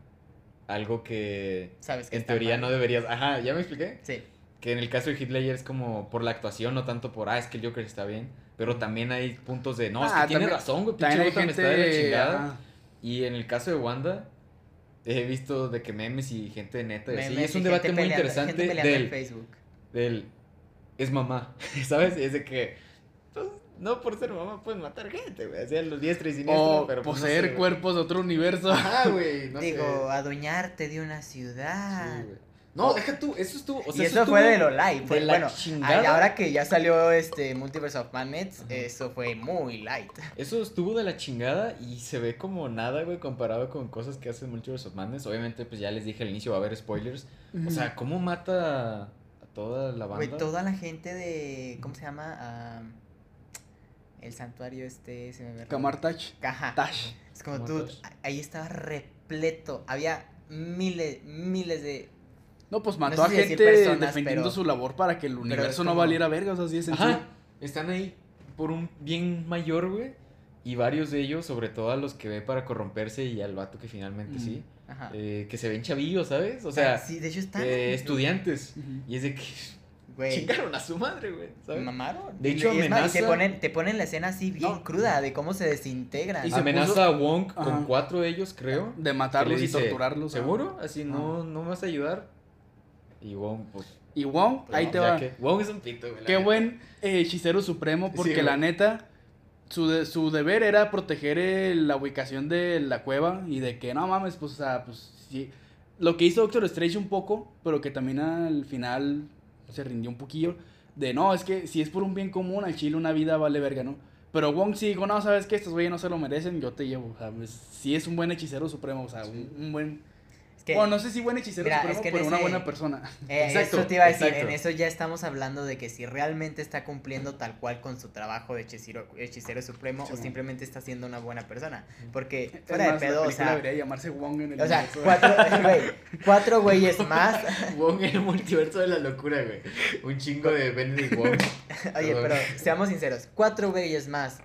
algo que. Sabes que en teoría mal. no deberías... Ajá, ¿ya me expliqué? Sí. Que en el caso de Ledger es como por la actuación, no tanto por, ah, es que el Joker está bien. Pero también hay puntos de, no, es Ah, que tiene también- razón, güey, pinche Gotham gente... está de la chingada. ajá. Y en el caso de Wanda, he visto de que memes y gente neta Memes es un debate muy peleando- interesante en del Facebook. del es mamá, ¿sabes? Es de que pues, no por ser mamá puedes matar gente, güey, hacían los diestra y siniestra, O pero pues, no poseer sé, cuerpos de otro universo. Ajá, güey, no Digo, sé. adueñarte de una ciudad. Sí, güey. No, deja tú, eso estuvo, o sea, y eso, estuvo fue de lo light. Fue, de la bueno, ahora que ya salió este Multiverse of Madness, eso fue muy light. Eso estuvo de la chingada y se ve como nada, güey, comparado con cosas que hace Multiverse of Madness. Obviamente, pues ya les dije al inicio va a haber spoilers. O sea, ¿cómo mata a toda la banda? Güey, toda la gente de. ¿Cómo se llama? Ah, el santuario este. Se me ve. Kamar Touch. Caja. Tash. Es como tú. Ahí estaba repleto. Había miles, miles de. No, pues No mató sé a si decir gente personas, defendiendo pero- su labor para que el universo no como- valiera verga, o sea, así de sencillo. Ajá, están ahí por un bien mayor, güey. Y varios de ellos, sobre todo a los que ve para corromperse y al vato que finalmente Ujú. sí, Ajá. eh, que se ven chavillos, ¿sabes? O sea, sí, de hecho están. eh, estudiantes. Ujú. Y es de que Güey. chingaron a su madre, güey. Mamaron. De hecho, es más, y te amenaza- ponen, te ponen la escena así bien No. cruda de cómo se desintegran. Y se Amenaza puso- a Wong con Ajá. cuatro de ellos, creo. De matarlos y torturarlos. ¿Seguro? Así, no, no me vas a ayudar. Y Wong, pues. Y Wong, pues, ahí no, te va. que- Wong es un pito, güey. Qué neta. buen eh, hechicero supremo, porque Sí, la neta, su, de- su deber era proteger eh, la ubicación de la cueva y de que no mames, pues, o sea, pues sí. Lo que hizo Doctor Strange un poco, pero que también al final se rindió un poquillo. De no, es que si es por un bien común, al chile una vida vale verga, ¿no? Pero Wong sí dijo, no, sabes que estos güeyes no se lo merecen, yo te llevo. O sea, pues, sí es un buen hechicero supremo, o sea, un, un buen. Que, Bueno, no sé si buen hechicero Mira, supremo, es que pero una buena persona. eh, Exacto, eso te iba a decir, exacto. en eso ya estamos hablando de que si realmente está cumpliendo tal cual con su trabajo de hechicero, hechicero supremo Sí, o simplemente está siendo una buena persona. Porque fuera de más, la pedo, o película sea, debería llamarse Wong en el o sea, cuatro, güey, cuatro güeyes más. Wong en el multiverso de la locura, güey. Un chingo de Benedict Wong. Oye, pero seamos sinceros, cuatro güeyes más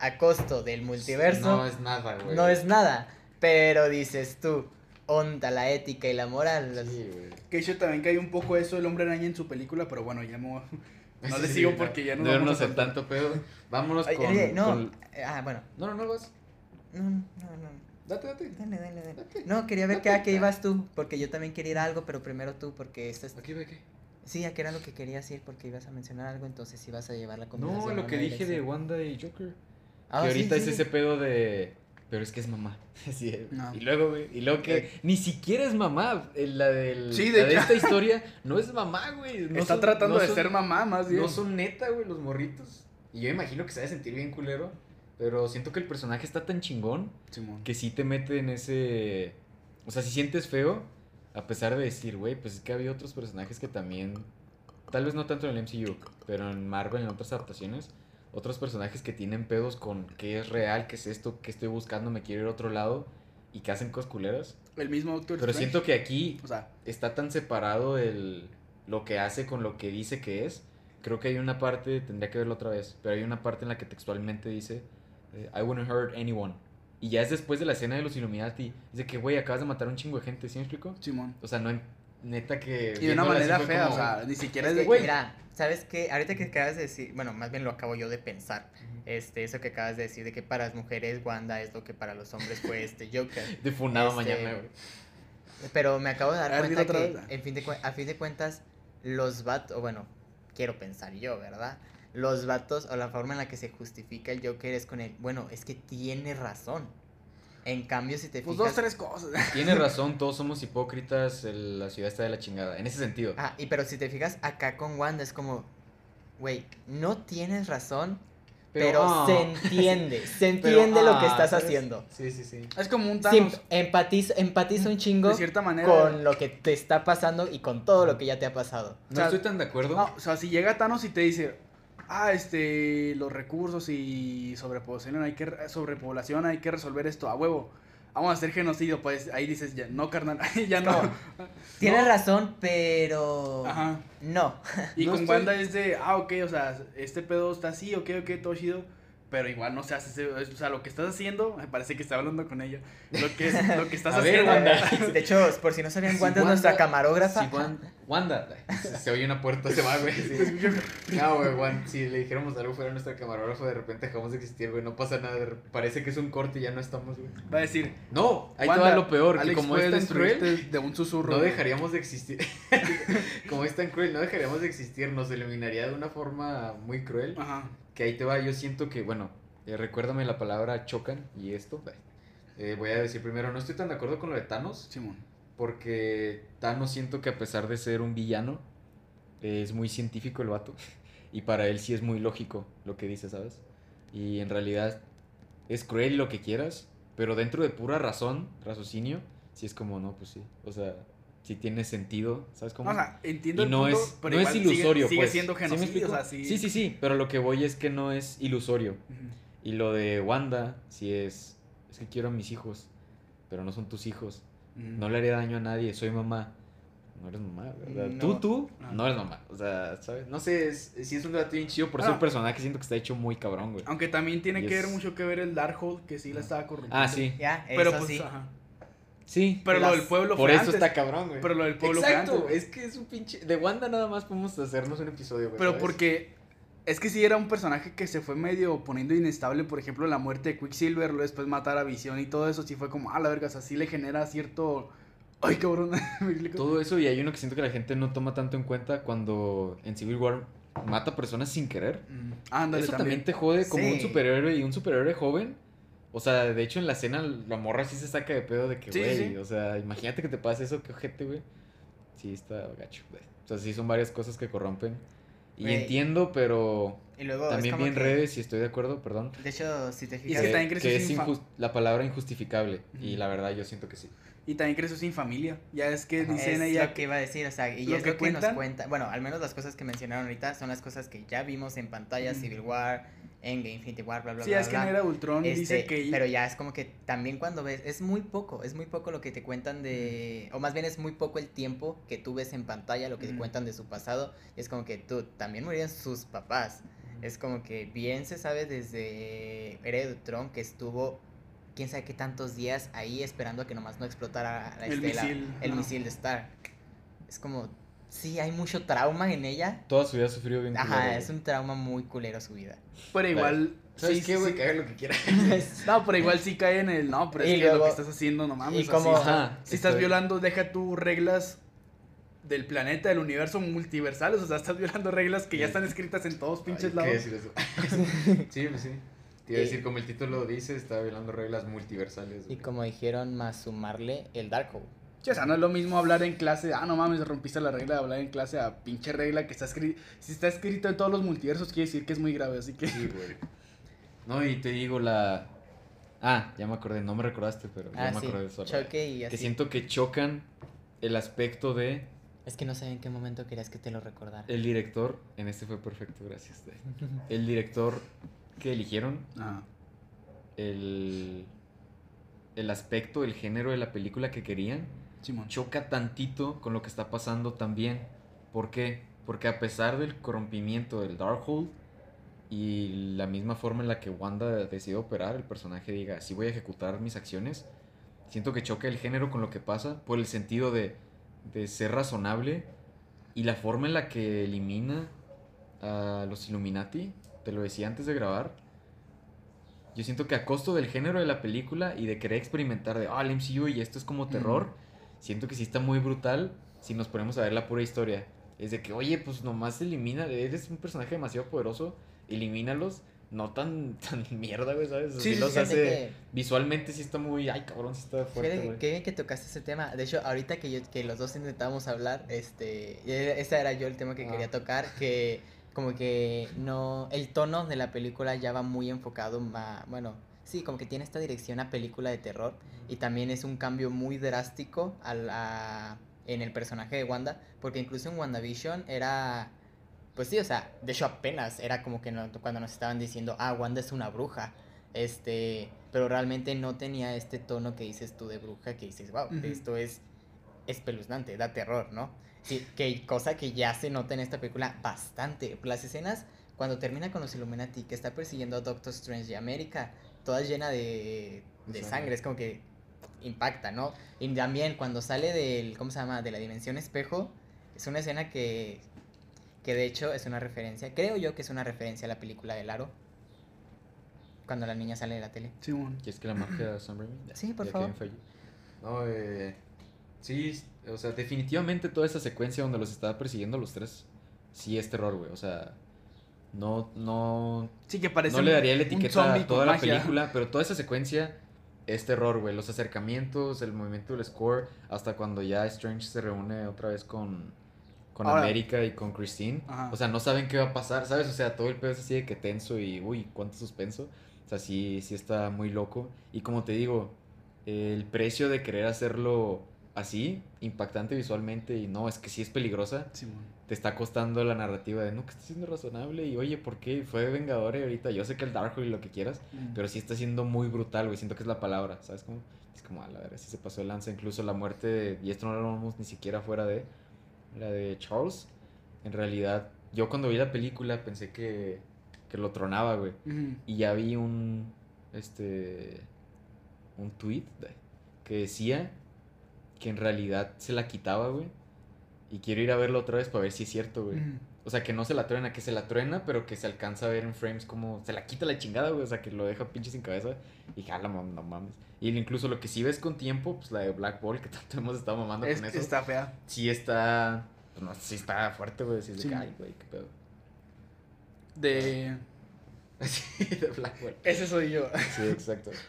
a costo del multiverso No es nada, güey. no es nada. Pero dices tú, onda la ética y la moral. las- Sí, güey. Que hecho también cae un poco eso el hombre araña en su película, pero bueno, ya no, no le Sí, sigo no, porque ya no no vamos a tanto pedo. Vámonos Oye, con, oye, no, con- eh, ah, bueno, No, no, no, vas. no, no, no. Date, date. Dale, dale, dale. No, quería ver que a qué ibas tú, porque yo también quería ir a algo, pero primero tú, porque esto es... Aquí, ve aquí. Sí, a qué era lo que querías ir, porque ibas a mencionar algo, entonces ibas a llevar la No, conversación. lo a que dije de. Wanda y Joker. Ah, que sí, ahorita sí, es sí. ese pedo de. Pero es que es mamá. Sí, eh. No. Y luego, güey. Y luego que ni siquiera es mamá. eh, La, del, Sí, la de esta historia no es mamá, güey. No Está son- tratando no de son- ser mamá más bien. No son neta, güey, los morritos. Y yo imagino que se ha de sentir bien culero. Pero siento que el personaje está tan chingón Simón. que sí te mete en ese. O sea, si sientes feo, a pesar de decir, güey, pues es que había otros personajes que también. Tal vez no tanto en el MCU, pero en Marvel, en otras adaptaciones, otros personajes que tienen pedos con qué es real, qué es esto, qué estoy buscando, me quiero ir a otro lado y que hacen cosas culeras. El mismo Doctor Pero Strange. siento que aquí O sea, está tan separado el lo que hace con lo que dice que es. Creo que hay una parte, tendría que verlo otra vez, pero hay una parte en la que textualmente dice eh, I wouldn't hurt anyone. Y ya es después de la escena de los Illuminati. Dice que, güey, acabas de matar a un chingo de gente, ¿sí me explico? Simón. O sea, no neta que... Y de una manera fea, como- o sea, ni siquiera Es es que, de güey. Mira, ¿sabes qué? Ahorita que acabas de decir, bueno, más bien lo acabo yo de pensar. Este, eso que acabas de decir de que para las mujeres Wanda es lo que para los hombres fue este Joker. De funado Este, mañana, güey. Pero me acabo de dar cuenta que, en fin de, a fin de cuentas, los vatos, o bueno, quiero pensar yo, ¿verdad? Los vatos, o la forma en la que se justifica el Joker es con el, bueno, es que tiene razón. En cambio, si te Pues fijas... dos, tres cosas. Tienes razón, todos somos hipócritas, el- la ciudad está de la chingada. En ese sentido. Ah, y pero si te fijas acá con Wanda es como, güey, no tienes razón, pero, ah, se entiende, se pero, entiende lo que ah, estás ¿sabes? haciendo. Sí, sí, sí. Es como un Sí, Thanos. empatiza, empatiza un chingo de cierta manera. con lo que te está pasando y con todo lo que ya te ha pasado. No O sea, estoy tan de acuerdo. No, o sea, si llega Thanos y te dice, ah, este, los recursos y sobrepoblación hay que, sobrepoblación hay que resolver esto a huevo. Vamos a hacer genocidio, pues ahí dices, ya, no, carnal, ya no. Tienes No. razón, pero Ajá. no. Y No con estoy- Wanda es de, ah, ok, o sea, este pedo está así, ok, ok, todo chido. Pero igual no se hace, ese- o sea, lo que estás haciendo, me parece que está hablando con ella. Lo que, es- lo que estás A ver, haciendo. Wanda. De hecho, por si no sabían, Si Wanda es Wanda- nuestra camarógrafa. Si Wan- Wanda. Se, se oye una puerta, se va, güey. sí. No, güey, Wan, si le dijéramos algo fuera nuestra camarógrafo, de repente dejamos de existir, güey. No pasa nada. Parece que es un corte y ya no estamos, güey. Va a decir, No, ahí Wanda, te va lo peor. Que Alex como es tan cruel, destruirte de un susurro. no dejaríamos de existir. como es tan cruel, no dejaríamos de existir. Nos eliminaría de una forma muy cruel. Ajá. Que ahí te va. Yo siento que, bueno, eh, recuérdame la palabra chocan y esto. Eh, voy a decir primero, no estoy tan de acuerdo con lo de Thanos. Simón. Porque Thanos siento que a pesar de ser un villano, es muy científico el vato. Y para él sí es muy lógico lo que dice, ¿sabes? Y en realidad es cruel y lo que quieras, pero dentro de pura razón, raciocinio, sí es como, no, pues sí. O sea, sí tiene sentido, ¿sabes cómo? O sea, entiendo y el no punto, es, pero no es igual ilusorio, sigue, pues. siendo ¿Sí me genocidio, explico? o sea, sí. sí, sí, sí, pero lo que voy es que no es ilusorio. Y lo de Wanda, sí es, es que quiero a mis hijos, pero no son tus hijos. No le haría daño a nadie, soy mamá. No eres mamá, ¿verdad? No. Tú, tú, No. no eres mamá. O sea, ¿sabes? No sé, es, si es un debate bien chido, por eso Ah. el personaje siento que está hecho muy cabrón, güey. Aunque también tiene Y que ver mucho que ver el Darkhold, que sí la estaba corrompiendo. Ah, sí. Ya, Pero eso pues, sí. ajá. Sí. Pero Las- lo del pueblo por fue eso antes. está cabrón, güey. Pero lo del pueblo fue Exacto, antes, güey. es que es un pinche... De Wanda nada más podemos hacernos un episodio, güey. Pero ¿sabes? porque es que sí era un personaje que se fue medio poniendo inestable, por ejemplo, la muerte de Quicksilver, luego después matar a Visión y todo eso, sí fue como, ah, la verga, o sea, sí le genera cierto... Ay, cabrón. Todo eso y hay uno que siento que la gente no toma tanto en cuenta cuando en Civil War mata personas sin querer. Mm, Ándale, Eso también. también te jode como un superhéroe y un superhéroe joven. O sea, de hecho en la escena la morra sí se saca de pedo de que, Sí, güey, sí. o sea, imagínate que te pase eso, qué ojete, güey. Sí, está gacho, güey. O sea, sí son varias cosas que corrompen. Y Güey. entiendo, pero Y luego también como vi en que- redes y estoy de acuerdo, perdón. De hecho, si te Y es fijas, que que, también creció que es la palabra injustificable. Y Ujú. la verdad yo siento que sí. Y también creció sin familia. Ya es que Ajá, dicen es ella lo que iba a decir, o sea, y lo es que lo que nos cuentan- cuenta, bueno, al menos las cosas que mencionaron ahorita son las cosas que ya vimos en pantalla, Ujú. Civil War, Endgame, Infinity War, bla, bla, Sí, bla, es que en Era Ultron Este, dice que... Pero ya es como que también cuando ves, es muy poco, es muy poco lo que te cuentan de, o más bien es muy poco el tiempo que tú ves en pantalla, lo que te Ujú. cuentan de su pasado, y es como que tú, también murieron sus papás, es como que bien se sabe desde Era de Ultron que estuvo, quién sabe qué tantos días ahí esperando a que nomás no explotara la El estela, misil, el misil de Stark. Es como, sí, hay mucho trauma en ella. Toda su vida ha sufrido bien. Ajá, culero, es un trauma muy culero su vida. Pero igual... ¿Sabes sí, qué, güey? sí- Que lo que quiera. No, pero igual sí cae en el... No, pero es Y que lo que estás haciendo, no mames. y como- Ajá, si estás violando, deja tus reglas del planeta, del universo multiversales. O sea, estás violando reglas que ya están escritas en todos Ay, pinches ¿qué lados. decir eso? sí, pues sí. Te iba a Y- decir, como el título dice, está violando reglas multiversales. Y como dijeron, más sumarle el Darkhold. Sí, o sea, no es lo mismo hablar en clase, ah, no mames, rompiste la regla de hablar en clase a pinche regla que está escrito. Si está escrito en todos los multiversos, quiere decir que es muy grave, así que. Sí, güey. No, y te digo la... Ah, ya me acordé, no me recordaste, pero ya Ah, me sí, acordé de eso. choque y así. Que siento que chocan el aspecto de Es que no sé en qué momento querías que te lo recordara. El director, en este fue perfecto, gracias. El director que eligieron, Ajá. el, el aspecto, el género de la película que querían, Simón. choca tantito con lo que está pasando también. ¿Por qué? Porque a pesar del corrompimiento del Darkhold y la misma forma en la que Wanda decide operar, el personaje diga, si voy a ejecutar mis acciones, siento que choca el género con lo que pasa por el sentido de, de ser razonable y la forma en la que elimina a los Illuminati, te lo decía antes de grabar, yo siento que a costo del género de la película y de querer experimentar de, ah, el MCU y esto es como terror, siento que sí está muy brutal si nos ponemos a ver la pura historia. Es de que, oye, pues nomás elimina, eres un personaje demasiado poderoso, elimínalos. No tan, tan mierda, güey, ¿sabes? Sí, Sí, los hace, que- visualmente sí está muy, ay, cabrón, sí está fuerte, Fíjate güey. que, bien que tocaste ese tema. De hecho, ahorita que, yo, que los dos intentábamos hablar, este, e- ese era yo el tema que Ah. quería tocar, que como que no, el tono de la película ya va muy enfocado, ma- bueno, sí, como que tiene esta dirección a película de terror y también es un cambio muy drástico a la, en el personaje de Wanda, porque incluso en WandaVision era, pues sí, o sea, de hecho apenas era como que no- cuando nos estaban diciendo, ah, Wanda es una bruja, este, pero realmente no tenía este tono que dices tú de bruja, que dices, wow, esto es espeluznante, da terror, ¿no? Sí, que cosa que ya se nota en esta película bastante. Las escenas cuando termina con los Illuminati, que está persiguiendo a Doctor Strange y América, toda llena de, de sangre. sangre. es como que impacta, ¿no? Y también cuando sale del, ¿cómo se llama? De la dimensión espejo, es una escena que, que de hecho es una referencia, creo yo que es una referencia a la película del aro, cuando la niña sale de la tele. Simón. ¿Quieres que la marque a Sam Raimi? Sí, por Ya favor. No, eh, sí, o sea, definitivamente toda esa secuencia donde los estaba persiguiendo los tres, sí es terror, güey. O sea, no, no, Sí, que parece no le daría la etiqueta a toda la magia. película, pero toda esa secuencia es terror, güey. Los acercamientos, el movimiento del score, hasta cuando ya Strange se reúne otra vez con, con Ahora- América y con Christine. Ajá. O sea, no saben qué va a pasar, ¿sabes? O sea, todo el pedo es así de que tenso y, uy, cuánto suspenso. O sea, sí, sí está muy loco. Y como te digo, el precio de querer hacerlo así, impactante visualmente y no, es que sí es peligrosa, Simón. Te está costando la narrativa de no, que está siendo razonable y oye, ¿por qué? Fue Vengador y ahorita yo sé que el Darkhold y lo que quieras, Mm. pero sí está siendo muy brutal, güey, siento que es la palabra, ¿sabes cómo? Es como, a la verdad, sí se pasó el lanza, incluso la muerte, de- y esto no lo vamos ni siquiera fuera de la de Charles, en realidad, yo cuando vi la película pensé que, que lo tronaba, güey, y ya vi un, este, un tweet que decía que en realidad se la quitaba, güey. Y quiero ir a verlo otra vez para ver si es cierto, güey. Ujú. O sea, que no se la truena, que se la truena, pero que se alcanza a ver en frames como se la quita la chingada, güey. O sea, que lo deja pinche sin cabeza. Y jala, mam- no mames. Y incluso lo que sí ves con tiempo, pues la de Black Ball, que tanto hemos estado mamando Es- con eso. está fea. Sí está. Pues no, sí está fuerte, güey. Sí, de ay, güey, qué pedo. De. Sí, de Black Ball. Ese soy yo. Sí, exacto.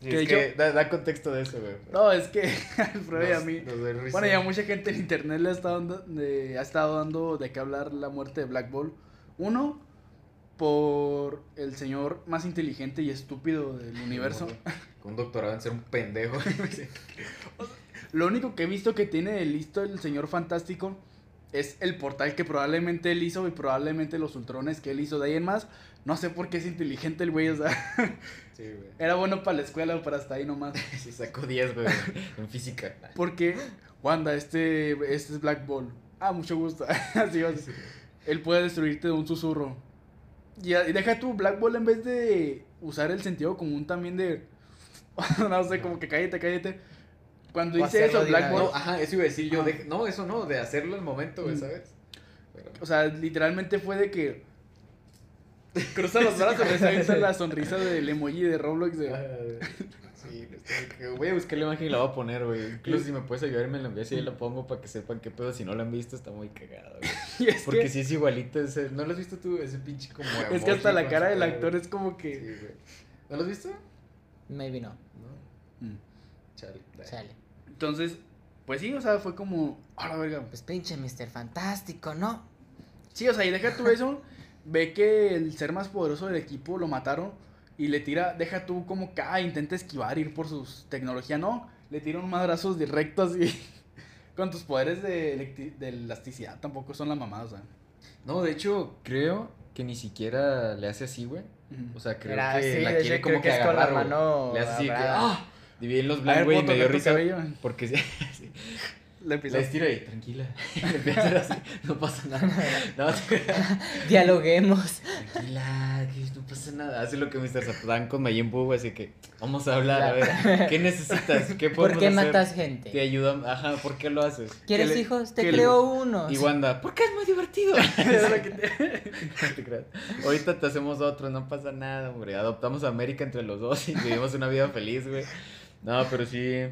Sí, Que es yo- que da, da contexto de eso, güey. No, es que y a mí. nos. Bueno, ya mucha gente en internet le ha estado dando de, ha estado dando de qué hablar la muerte de Black Ball. Uno, por el señor más inteligente y estúpido del universo. Con un doctorado en ser un pendejo. Lo único que he visto que tiene de listo el señor fantástico es el portal que probablemente él hizo y probablemente los ultrones que él hizo. De ahí en más, no sé por qué es inteligente el güey, o sea, sí, güey. era bueno para la escuela o para hasta ahí nomás. Sí, sacó 10, güey, en física. Porque, Wanda, este, este es Black Ball. Ah, mucho gusto. Así va. Él puede destruirte de un susurro. Y, y deja tu Black Ball en vez de usar el sentido común también de. no sé, como que cállate, cállate. Cuando O dice eso, Black Ball. No, ajá, eso iba a decir yo. De- no, eso no, de hacerlo al momento, güey, Mm. ¿sabes? Pero- O sea, literalmente fue de que. Cruza los brazos se avienta la sonrisa del emoji de Roblox. De, Sí, está que- voy a buscar la imagen y la voy a poner, güey. Incluso si me puedes ayudar me la envías y yo la pongo para que sepan qué pedo. Si no la han visto, está muy cagado, güey. Porque que, sí es igualito ese. ¿No lo has visto tú? Ese pinche como. es que hasta la cara del actor es como Sí, que. güey. ¿No lo has visto? Maybe no. No. Mm. Chale. Chale. Entonces, pues sí, o sea, fue como. A la verga. Pues pinche Mr. Fantástico, ¿no? Sí, o sea, y deja tú eso. Ve que el ser más poderoso del equipo lo mataron. Y le tira, deja tú como que ah, intenta esquivar, ir por sus tecnología. No, le tira un madrazos directos y. con tus poderes de, de elasticidad tampoco son la mamada, o sea. No, de hecho, creo que ni siquiera le hace así, güey. O sea, creo Era- que sí, la quiere hecho, como que es con la agarrar, mano Le hace así que. ¡ah! En los güey, y ¿puedo me dio risa. cabello? Porque sí, sí. Le La pisó. estira y tranquila. Le empieza así, no pasa nada. No, Dialoguemos. tranquila, que no pasa nada. Hace lo que Mr. Satan con Majin Buu, así que vamos a hablar, a ver, ¿qué necesitas? ¿Qué ¿Por podemos qué hacer? matas gente? Te ayuda, ajá, ¿por qué lo haces? ¿Quieres le- hijos? Te que le- creo uno. Y Wanda, ¿por qué es muy divertido? Ahorita te hacemos otro, no pasa nada, hombre. Adoptamos a América entre los dos y vivimos una vida feliz, güey. No, pero sí,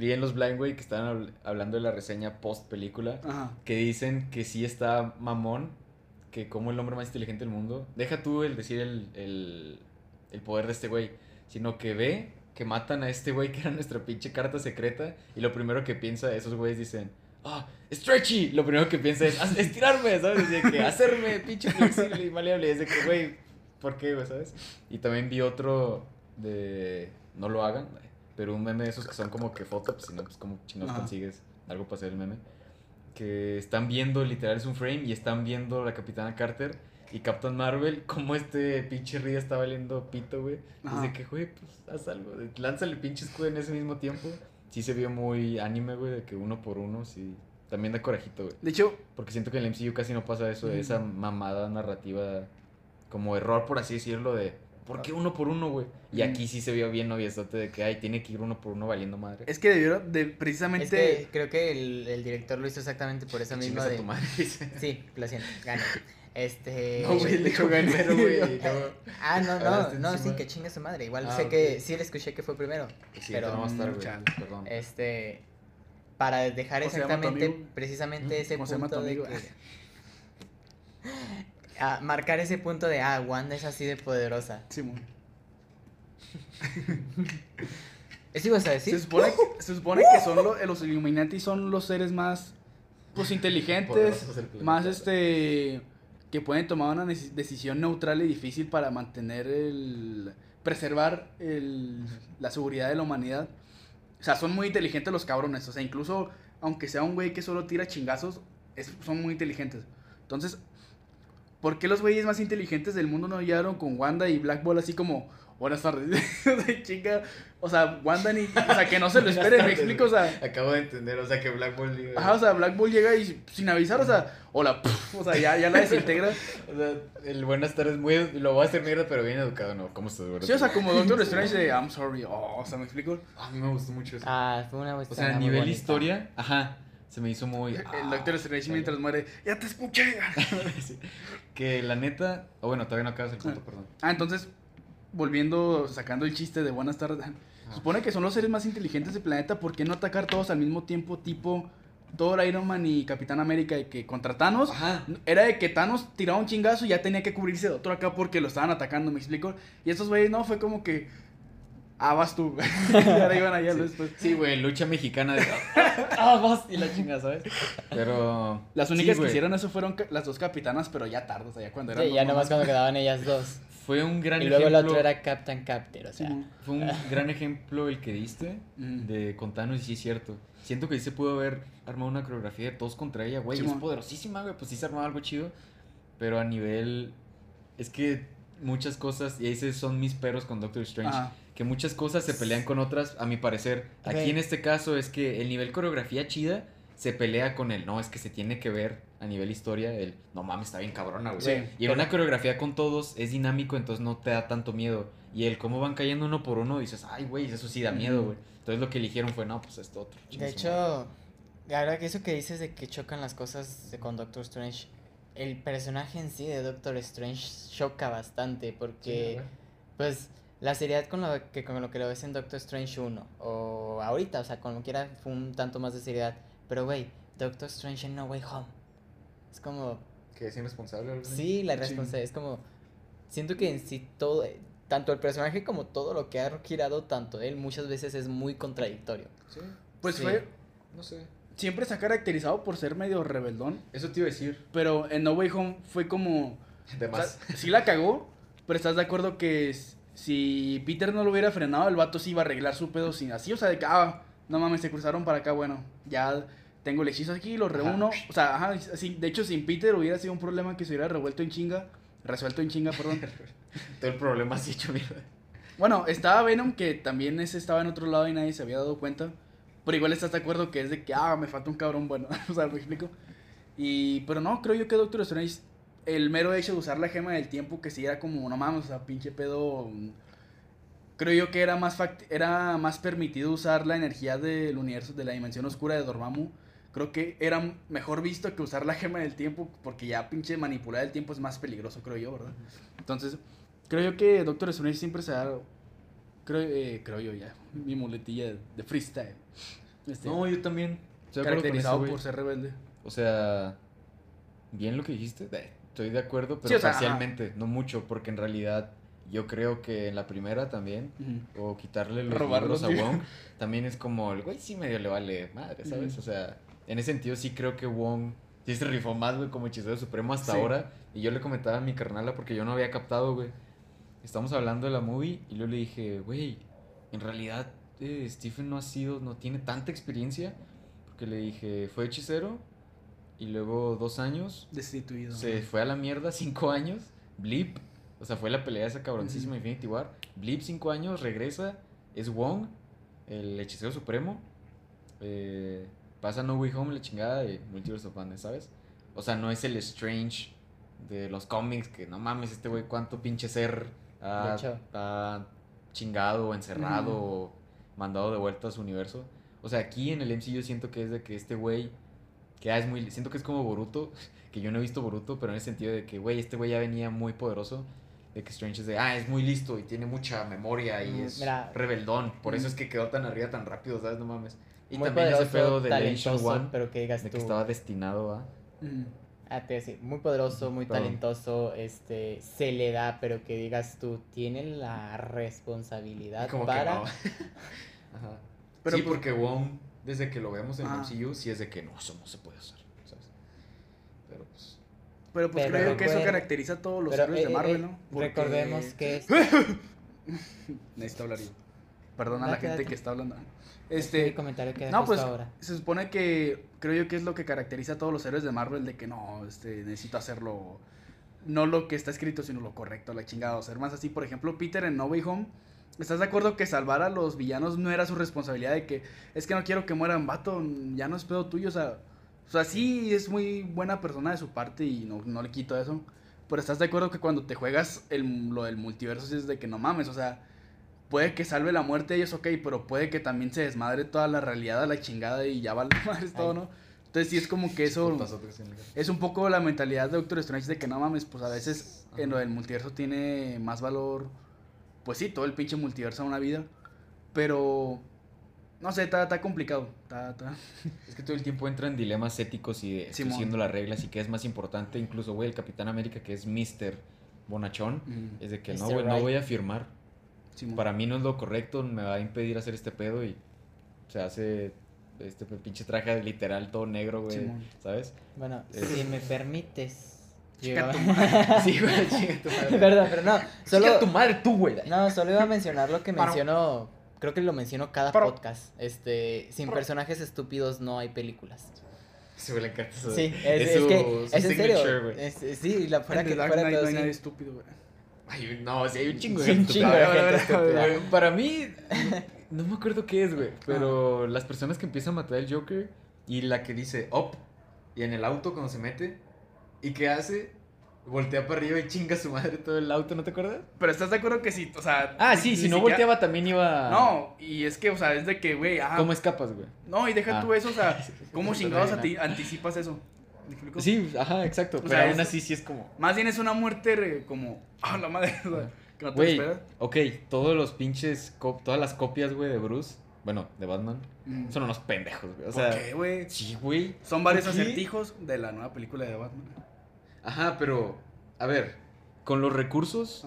vi en los Blind, güey, que estaban habl- hablando de la reseña post película, Ajá. que dicen que sí está mamón, que como el hombre más inteligente del mundo, deja tú el decir el, el, el poder de este güey, sino que ve que matan a este güey que era nuestra pinche carta secreta y lo primero que piensa, esos güeyes dicen, ah, stretchy, lo primero que piensa es "Haz- estirarme, ¿sabes? De que hacerme pinche flexible y maleable, es de que, güey, ¿por qué, güey, sabes? Y también vi otro de, no lo hagan, pero un meme de esos que son como que fotos, pues si no, pues como chingados consigues algo para hacer el meme que están viendo, literal es un frame, y están viendo a la Capitana Carter y Captain Marvel, como este pinche río está valiendo pito, güey. Dice que, güey, pues haz algo, lánzale el pinche escudo en ese mismo tiempo. Sí se vio muy anime, güey, de que uno por uno, sí. También da corajito, güey. De hecho, Porque siento que en el MCU casi no pasa eso, de esa mamada narrativa, como error, por así decirlo, de. ¿Por qué uno por uno, güey? Y Ujú. aquí sí se vio bien noviezote de que, ay, tiene que ir uno por uno valiendo madre. es que debieron de precisamente. Es que creo que el, el director lo hizo exactamente por eso mismo de... tu madre, dice. Sí, lo siento, gana. Este... No, güey, hecho, gané. Güey, Ah, no, no, no, sí, que chinga su madre. Igual Ah, sé que sí le escuché que fue primero. Sí, Pero, no va a estar, mm, güey. chale. Perdón. Este, para dejar ¿Cómo se llama tu exactamente, precisamente ¿Mm? ese ¿Cómo se llama tu punto de que... Ah, marcar ese punto de, ah, Wanda es así de poderosa. Simón. ¿Eso ibas a Se decir? supone, se supone que son lo- los Illuminati son los seres más pues inteligentes, más este que pueden tomar una decisión neutral y difícil para mantener el preservar el, la seguridad de la humanidad. O sea, son muy inteligentes los cabrones, o sea, incluso aunque sea un güey que solo tira chingazos, es- son muy inteligentes. Entonces, ¿por qué los güeyes más inteligentes del mundo no llegaron con Wanda y Black Ball así como Buenas tardes. de chinga. O sea, Wanda ni. O sea, que no se lo Buenas espere, me explico. O sea, Acabo de entender, o sea, que Black Ball diga- ajá, o sea, Black Bull llega y sin avisar, o sea, hola, puf, o sea, ya, ya la desintegra. O sea, el buenas tardes muy lo voy a hacer mierda, pero bien educado, ¿no? ¿Cómo estás, güey? Sí, o sea, como Doctor Strange de I'm sorry. Oh, o sea, me explico. A mí me gustó mucho eso. Ah, fue una o sea, a nivel bonita. historia, ajá, se me hizo muy... El ah, Doctor Strange mientras muere, ya te escuché. Sí. Que la neta... O bueno, todavía no acabas el punto, Ah. perdón. Ah, entonces, volviendo, sacando el chiste de buenas tardes. Se supone que son los seres más inteligentes del planeta, ¿por qué no atacar todos al mismo tiempo, tipo Thor, Iron Man y Capitán América, de que contra Thanos? Ajá. Era de que Thanos tiraba un chingazo y ya tenía que cubrirse de otro acá porque lo estaban atacando, ¿me explico? Y estos güeyes no, fue como que. Ah, vas tú. y ahora iban allá Sí. después. Sí, güey, lucha mexicana de... ¡Ah, vas! Y la chinga, ¿sabes? Pero... Las sí, únicas que hicieron eso fueron las dos capitanas, pero ya tarde, o sea, ya cuando eran. Sí, ya nomás cuando quedaban ellas dos. Fue un gran Y luego el ejemplo... otro era Captain Capter, o sea. Sí, Fue un gran ejemplo el que diste de con Thanos y sí es cierto. Siento que sí se pudo haber armado una coreografía de todos contra ella, güey. es poderosísima, güey. Pues sí se armaba algo chido. Pero a nivel. Es que muchas cosas, y esos son mis peros con Doctor Strange. Ajá. Que muchas cosas se pelean con otras, a mi parecer. Aquí en este caso es que el nivel coreografía chida se pelea con el no, es que se tiene que ver a nivel historia. El no mames, está bien cabrona, güey. Sí, y en una coreografía con todos es dinámico, entonces no te da tanto miedo. Y el cómo van cayendo uno por uno, dices, ay, güey, eso sí da miedo, güey. Entonces lo que eligieron fue, no, pues esto otro. De hecho, ahora que eso que dices de que chocan las cosas con Doctor Strange, el personaje en sí de Doctor Strange choca bastante porque, Sí, pues, la seriedad con lo que, con lo que lo ves en Doctor Strange 1 o ahorita, o sea, como quiera, fue un tanto más de seriedad. Pero, güey, Doctor Strange en No Way Home. Es como, ¿Que es irresponsable así? sí, la Sí. responsabilidad, es como, siento que en sí todo, tanto el personaje como todo lo que ha girado tanto él muchas veces es muy contradictorio. Sí, Pues Sí. fue. no sé. Siempre se ha caracterizado por ser medio rebeldón. Eso te iba a decir. Pero en No Way Home fue como. De O sea, más. sí la cagó, pero estás de acuerdo que s- si Peter no lo hubiera frenado, el vato sí iba a arreglar su pedo sin así. O sea, de que, ah, no mames, se cruzaron para acá, bueno, ya tengo el hechizo aquí, lo reúno. O sea, ajá, así, de hecho, sin Peter hubiera sido un problema que se hubiera revuelto en chinga. Resuelto en chinga, perdón. Todo el problema así hecho mierda. Bueno, estaba Venom, que también ese estaba en otro lado y nadie se había dado cuenta. Pero igual estás de acuerdo que es de que, ah, me falta un cabrón bueno. o sea, me explico. Y, pero no, creo yo que Doctor Strange, el mero hecho de usar la gema del tiempo, que sí era como, no mames, o sea, pinche pedo. Creo yo que era más, era más permitido usar la energía del universo, de la dimensión oscura de Dormammu. Creo que era mejor visto que usar la gema del tiempo, porque ya pinche manipular el tiempo es más peligroso, creo yo, ¿verdad? Entonces, creo yo que Doctor Strange siempre se ha creo, eh, creo yo ya, mi muletilla de freestyle. Este, no, yo también. Caracterizado por ser rebelde. O sea, bien lo que dijiste. Estoy de acuerdo, pero sí, parcialmente, no mucho, porque en realidad yo creo que en la primera también, o quitarle los libros a Wong, también es como, el güey sí medio le vale madre, ¿sabes? O sea, en ese sentido sí creo que Wong sí se rifó más, güey, como hechicero supremo hasta ahora. Y yo le comentaba a mi carnala porque yo no había captado, güey. Estamos hablando de la movie y luego le dije, güey, en realidad eh, Stephen no ha sido, no tiene tanta experiencia. Porque le dije, fue hechicero y luego dos años. Destituido. Se fue a la mierda, cinco años. Blip, o sea, fue la pelea de esa cabroncísima Infinity War. Blip, cinco años, regresa. Es Wong, el hechicero supremo. Eh, pasa No Way Home, la chingada de Multiverse of Madness, ¿sabes? O sea, no es el Strange de los cómics que no mames, este güey, cuánto pinche ser ha, chingado, encerrado, o mandado de vuelta a su universo. O sea, aquí en el MCU siento que es de que este güey, que es muy, siento que es como Boruto, que yo no he visto Boruto, pero en el sentido de que, güey, este güey ya venía muy poderoso. De que Strange es de, ah, es muy listo y tiene mucha memoria y mm, es rebeldón. Por eso mm. es que quedó tan arriba tan rápido, ¿sabes? No mames. Y también ese pedo de Nation One, pero que digas de que estaba destinado a... Ah, te decir, muy poderoso, muy talentoso, este, se le da, pero que digas tú, tiene la responsabilidad para... Ajá. Pero sí, pues porque Wong, desde que lo vemos en el MCU, sí es de que no, eso no se puede hacer, ¿sabes? Pero pues... Pero pues creo que eso caracteriza a todos los héroes de eh, Marvel, eh, ¿no? Recordemos que... Necesito hablar yo. Perdona a la gente que está hablando. Este, comentario que no, pues ahora. se supone que creo yo que es lo que caracteriza a todos los héroes de Marvel de que no, este, necesito hacerlo no lo que está escrito, sino lo correcto, la chingada. O ser más así, por ejemplo, Peter en No Way Home, ¿estás de acuerdo que salvar a los villanos no era su responsabilidad de que es que no quiero que mueran, vato, ya no es pedo tuyo, o sea, o sea, sí es muy buena persona de su parte y no, no le quito eso. Pero estás de acuerdo que cuando te juegas el, lo del multiverso es de que no mames, o sea, puede que salve la muerte de ellos, ok, pero puede que también se desmadre toda la realidad a la chingada y ya vale madre todo, ¿no? Entonces sí es como que eso es un poco la mentalidad de Doctor Strange de que no mames, pues a veces en lo del multiverso tiene más valor, pues sí, todo el pinche multiverso a una vida, pero no sé, está, está complicado. Es que todo el tiempo entra en dilemas éticos y de siendo las reglas y que es más importante, incluso, güey, el Capitán América que es Mr. Bonachón, es de que no, güey, no voy a firmar para mí no es lo correcto, me va a impedir hacer este pedo y se hace este pinche traje literal todo negro, güey, ¿sabes? Bueno, si me permites. Chica tu madre. sí, güey, chica tu madre. Perdón, pero no. Solo... Chica tu madre tú, güey. No, solo iba a mencionar lo que menciono. Creo que lo menciono cada podcast. Este, sin personajes estúpidos no hay películas. Se me le encanta eso. Sí, es, es, que es en serio. Es, sí, la fuera que fuera todo, no hay nadie estúpido, güey. Ay, no, sí, hay un chingo de gente. Para mí, no me acuerdo qué es, güey. Pero las personas que empiezan a matar al Joker y la que dice up y en el auto cuando se mete y qué hace, voltea para arriba y chinga a su madre todo el auto, ¿no te acuerdas? Pero estás de acuerdo que sí, o sea. Ah, sí, si no volteaba también iba. No, y es que, o sea, es de que, güey. ¿Cómo escapas, güey? No, y deja tú ah. eso, o sea, ¿cómo chingados a ti anticipas eso? Sí, ajá, exacto. pero aún así sí es como. Más bien es una muerte como. Ah, la madre. que no te esperas. Ok, todos los pinches. Todas las copias, güey, de Bruce. Bueno, de Batman. Mm. Son unos pendejos, güey. O sea, ¿Por qué, güey? Sí, güey. Son varios acertijos de la nueva película de Batman. Ajá, pero. A ver, con los recursos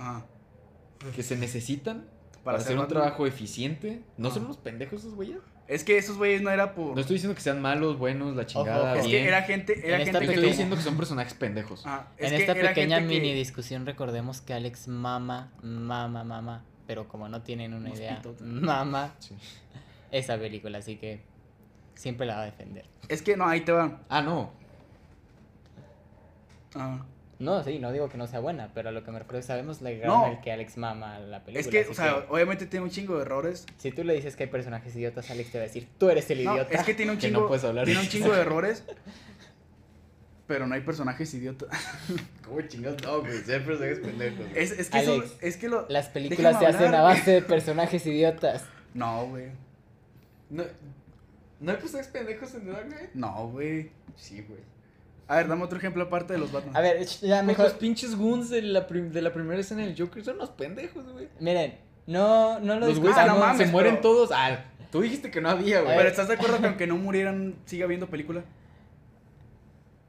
que se necesitan para, hacer un trabajo eficiente, ¿no son unos pendejos esos güeyes? Es que esos güeyes no era por. No estoy diciendo que sean malos, buenos, la chingada. Es que era gente. Era gente Estoy diciendo que son personajes pendejos. Ah, en esta pequeña mini discusión, recordemos que Alex mama, mama, mama. Pero como no tienen una idea, mama esa película. Así que. siempre la va a defender. Es que no, ahí te va. Ah, no. Ah. No, sí, no digo que no sea buena, pero a lo que me refiero es sabemos la No. el que Alex mama la película. Es que, o sea, obviamente tiene un chingo de errores. si tú le dices que hay personajes idiotas, Alex te va a decir, tú eres el No, idiota. es que tiene un que chingo, no puedes hablar tiene de un chingo de errores. Pero no hay personajes idiotas. ¿Cómo chingados? No, güey. Ser personajes pendejos. Es, es que eso, Alex, es que lo. Las películas se hacen a base de personajes idiotas. No, güey. No, ¿No hay personajes pendejos en Dark Knight? No, güey. Sí, güey. A ver, dame otro ejemplo aparte de los Batman. A ver, ya Mejor. mejor. Los pinches goons de la, prim- de la primera escena del Joker son unos pendejos, güey. Miren, no, no lo Los güeyes Ah, no mames, se mueren pero- todos. Ah, tú dijiste que no había, güey. Pero ¿estás de acuerdo que aunque no murieran, siga habiendo película?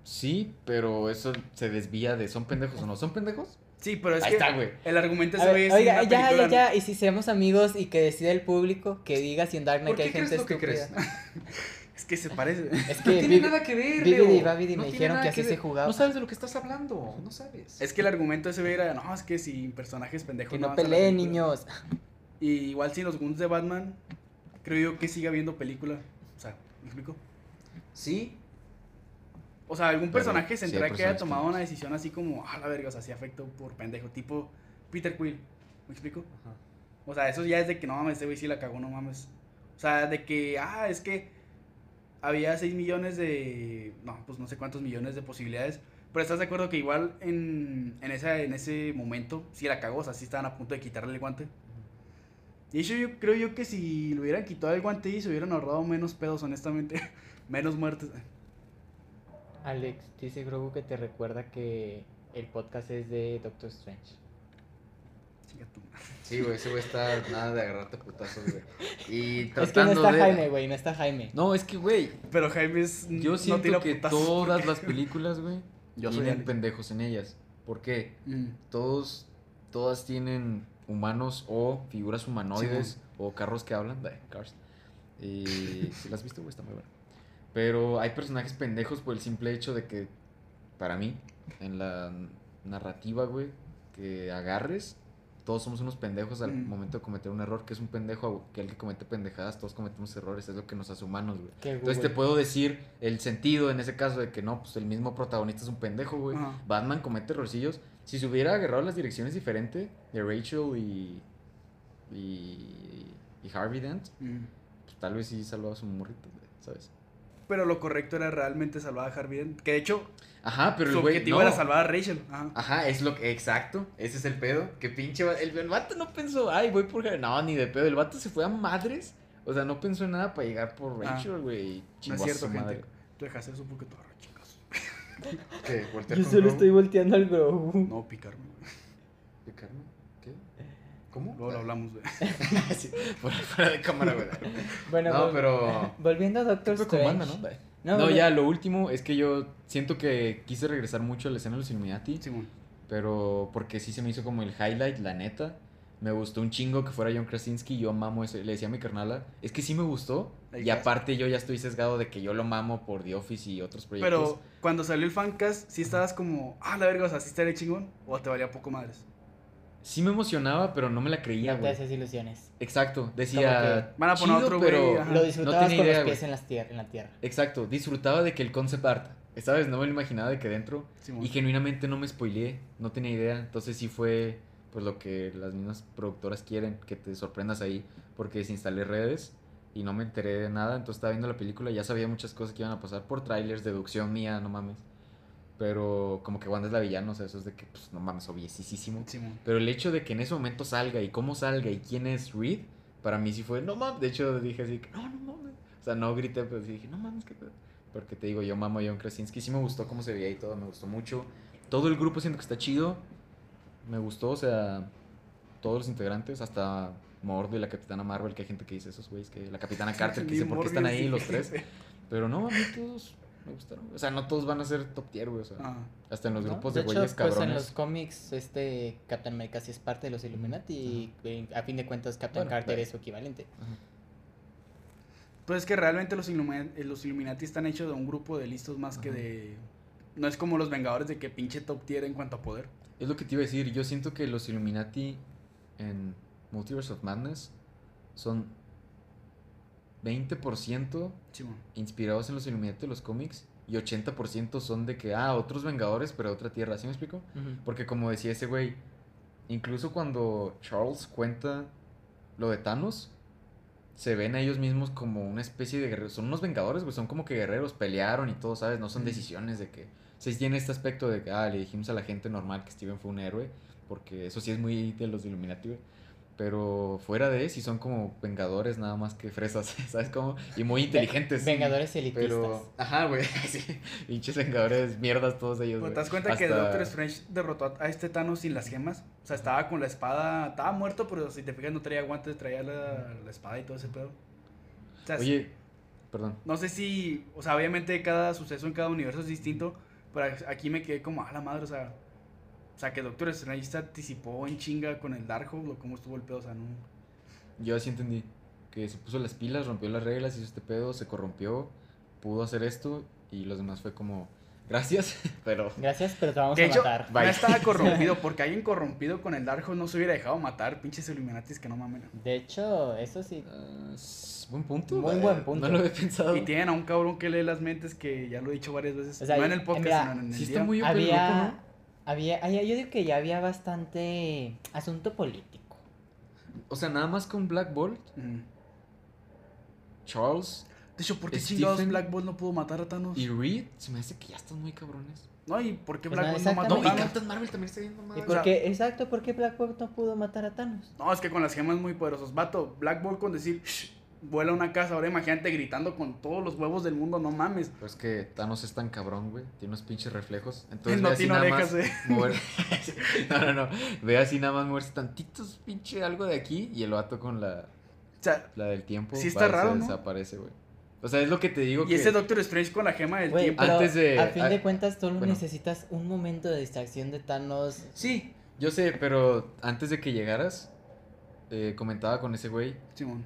Sí, pero eso se desvía de son pendejos o no son pendejos. Sí, pero es Ahí que está, güey. el argumento ver, güey es oiga, ya, ya, ya, y si seamos amigos y que decida el público, que diga si en Dark Knight ¿Por hay qué gente crees lo que estúpida. Es que se parece. Es No que tiene Vivi- nada que ver, Leo. y Babidi No me tiene dijeron nada que así ver. se jugaba. No sabes de lo que estás hablando. No sabes. Es que el argumento ese güey era, no, es que si personajes pendejos que no peleen, película". niños. Y igual sin los Guns de Batman, creo yo que siga habiendo película. O sea, ¿me explico? Sí. O sea, algún personaje hay central que haya tomado una decisión así como, ah, la verga, o sea, sí afectó por pendejo, tipo Peter Quill. ¿Me explico? O sea, eso ya es de que no mames, este güey sí la cagó, no mames. O sea, de que, ah, es que había 6 millones de. No, pues no sé cuántos millones de posibilidades. Pero estás de acuerdo que igual en, en, esa, en ese momento sí la cagó, o sea, sí estaban a punto de quitarle el guante. Y eso yo creo yo que si le hubieran quitado el guante y se hubieran ahorrado menos pedos, honestamente. menos muertes. Alex, dice Grogu que te recuerda que el podcast es de Doctor Strange. Madre. Sí, güey, ese güey está nada de agarrarte putazos, güey. Y Es que no tratando está de- Jaime, güey, no está Jaime. No, es que, güey, Pero Jaime es. yo no siento tira que putazos todas porque- las películas, güey, tienen pendejos en ellas. ¿Por qué? Mm. Todos, todas tienen humanos o figuras humanoides o carros que hablan, de Cars. Y si las has visto, güey, está muy bueno. Pero hay personajes pendejos por el simple hecho de que, para mí, en la narrativa, güey, que agarres, todos somos unos pendejos al Mm. momento de cometer un error, que es un pendejo, que el que comete pendejadas, todos cometemos errores, es lo que nos hace humanos, güey. Entonces te puedo decir el sentido en ese caso de que no, pues el mismo protagonista es un pendejo, güey. Batman comete errorcillos. Si se hubiera agarrado las direcciones diferentes de Rachel y, y, y Harvey Dent, Mm. pues tal vez sí salvaba a su morrito, güey, ¿sabes? Pero lo correcto era realmente salvar a Harvey Dent. Que de hecho, Ajá, pero su el güey. objetivo no. era salvar a Rachel. Ajá. Ajá, es lo que. Exacto, ese es el pedo. Que pinche. El, el vato no pensó, ay, voy por. Harvey". No, ni de pedo. El vato se fue a madres. O sea, no pensó en nada para llegar por Ah. Rachel, güey. y No es cierto, gente. madre. Tú dejaste eso porque tú agarras chingazos. ¿Qué? ¿Voltear Yo solo estoy volteando al Grogu. No, picarme. güey. ¿Picarme? ¿Cómo? Luego lo hablamos, güey. Sí, fuera, fuera de cámara, güey. Bueno, No, vol- pero. volviendo a Doctor Strange. banda, ¿no? No, ya, lo último es que yo siento que quise regresar mucho a la escena de los Illuminati, Simón. pero porque sí se me hizo como el highlight, la neta. Me gustó un chingo que fuera John Krasinski, yo mamo eso. Le decía a mi carnala, es que sí me gustó. Y aparte yo ya estoy sesgado de que yo lo mamo por The Office y otros proyectos. Pero cuando salió el fancast, sí estabas como, ah, la verga, o sea, sí estaría chingón. O te valía poco madres. Sí me emocionaba, pero no me la creía, No te güey. haces ilusiones. Exacto, decía... Van a poner otro pero. Lo no disfrutabas tenía con idea, los pies en, las tier- en la tierra. Exacto, disfrutaba de que el concept art, ¿sabes? No me lo imaginaba de que dentro. Y genuinamente no me spoileé, no tenía idea. Entonces sí fue pues lo que las mismas productoras quieren, que te sorprendas ahí. Porque desinstalé redes y no me enteré de nada. Entonces estaba viendo la película y ya sabía muchas cosas que iban a pasar por trailers, deducción mía, no mames. Pero como que Wanda es la villana, o sea, eso es de que, pues no mames, obviesísimo. Pero el hecho de que en ese momento salga y cómo salga y quién es Reed, para mí sí fue, no mames. De hecho dije así, no, no mames. O sea, no grité, pero sí dije, no mames, qué pedo. Porque te digo, yo mamo a John Krasinski. Sí me gustó cómo se veía y todo, me gustó mucho. Todo el grupo siento que está chido. Me gustó, o sea, todos los integrantes, hasta Mordo y la Capitana Marvel, que hay gente que dice esos güeyes, que la Capitana Carter, que dice, ¿por qué están ahí los tres? Pero no, a mí todos me gustaron. O sea, no todos van a ser top tier, güey. O sea, Ah. hasta en los ¿no? grupos de de, hecho, güeyes pues en cabrones. los cómics, este Captain America sí es parte de los Illuminati y eh, a fin de cuentas Captain Bueno, Carter claro. es su equivalente. Ajá. Pues es que realmente los, Illumi- eh, los Illuminati están hechos de un grupo de listos más que de... No es como los Vengadores de que pinche top tier en cuanto a poder. Es lo que te iba a decir. Yo siento que los Illuminati en Multiverse of Madness son 20% Simón. inspirados en los Illuminati de los cómics y 80% son de que, ah, otros Vengadores, pero de otra tierra. ¿Sí me explico? Porque como decía ese güey, incluso cuando Charles cuenta lo de Thanos, se ven a ellos mismos como una especie de guerreros. Son unos vengadores, güey. Son como que guerreros, pelearon y todo, ¿sabes? No son decisiones de que... O sea, tiene este aspecto de que, ah, le dijimos a la gente normal que Steven fue un héroe. Porque eso sí es muy de los Illuminati, güey. Pero fuera de eso, sí son como vengadores nada más que fresas, ¿sabes cómo? Y muy inteligentes. Vengadores elitistas. Pero, ajá, güey, sí, pinches vengadores, mierdas todos ellos, güey. ¿Te das cuenta que Doctor Strange derrotó a este Thanos sin las gemas? O sea, estaba con la espada, estaba muerto, pero si te fijas no traía guantes, traía la, la espada y todo ese pedo. O sea, Oye, perdón. no sé si, o sea, obviamente cada suceso en cada universo es distinto, pero aquí me quedé como, a la madre, o sea, o sea, que Doctor Strange se anticipó en chinga con el Darkhold o cómo estuvo el pedo, o sea, no. Yo así entendí. Que se puso las pilas, rompió las reglas, hizo este pedo, se corrompió, pudo hacer esto y los demás fue como, gracias, pero... Gracias, pero te vamos De a hecho, matar. Bye. estaba corrompido, porque alguien corrompido con el Darkhold no se hubiera dejado matar, pinches Illuminatis que no mamen. De hecho, eso sí. ah, es buen punto. Muy buen punto. No lo había pensado. Y tienen a un cabrón que lee las mentes que ya lo he dicho varias veces. O sea, no en el podcast, mira, sino en el Sí día. está muy Había, loco, había, había- yo digo que ya había bastante asunto político. ¿no? O sea, nada más con Black Bolt, Mm. Charles De hecho, ¿por qué Stephen- chingados Black Bolt no pudo matar a Thanos? y Reed, se me hace que ya están muy cabrones. No, ¿y por qué Black no, Bolt no mató No, a y Exactamente. Thanos? Captain Marvel también está viendo ¿Y mal. sea- por qué, exacto, por qué Black Bolt no pudo matar a Thanos? No, es que con las gemas muy poderosos. Vato, Black Bolt con decir, "Shh", vuela una casa. Ahora imagínate gritando con todos los huevos del mundo, no mames. Pues que Thanos es tan cabrón, güey. Tiene unos pinches reflejos. Entonces No ve así nada orejas, más eh. mover- No, no, no. Ve así nada más moverse tantitos, pinche algo de aquí. Y el vato con la, O sea, la del tiempo. Sí está raro, ¿no? Desaparece, güey. O sea, es lo que te digo y que... ese Doctor Strange con la gema del Güey, tiempo. pero Antes de- a fin ah, de cuentas solo bueno. necesitas un momento de distracción de Thanos. Sí, yo sé, pero antes de que llegaras, eh, comentaba con ese güey Simón.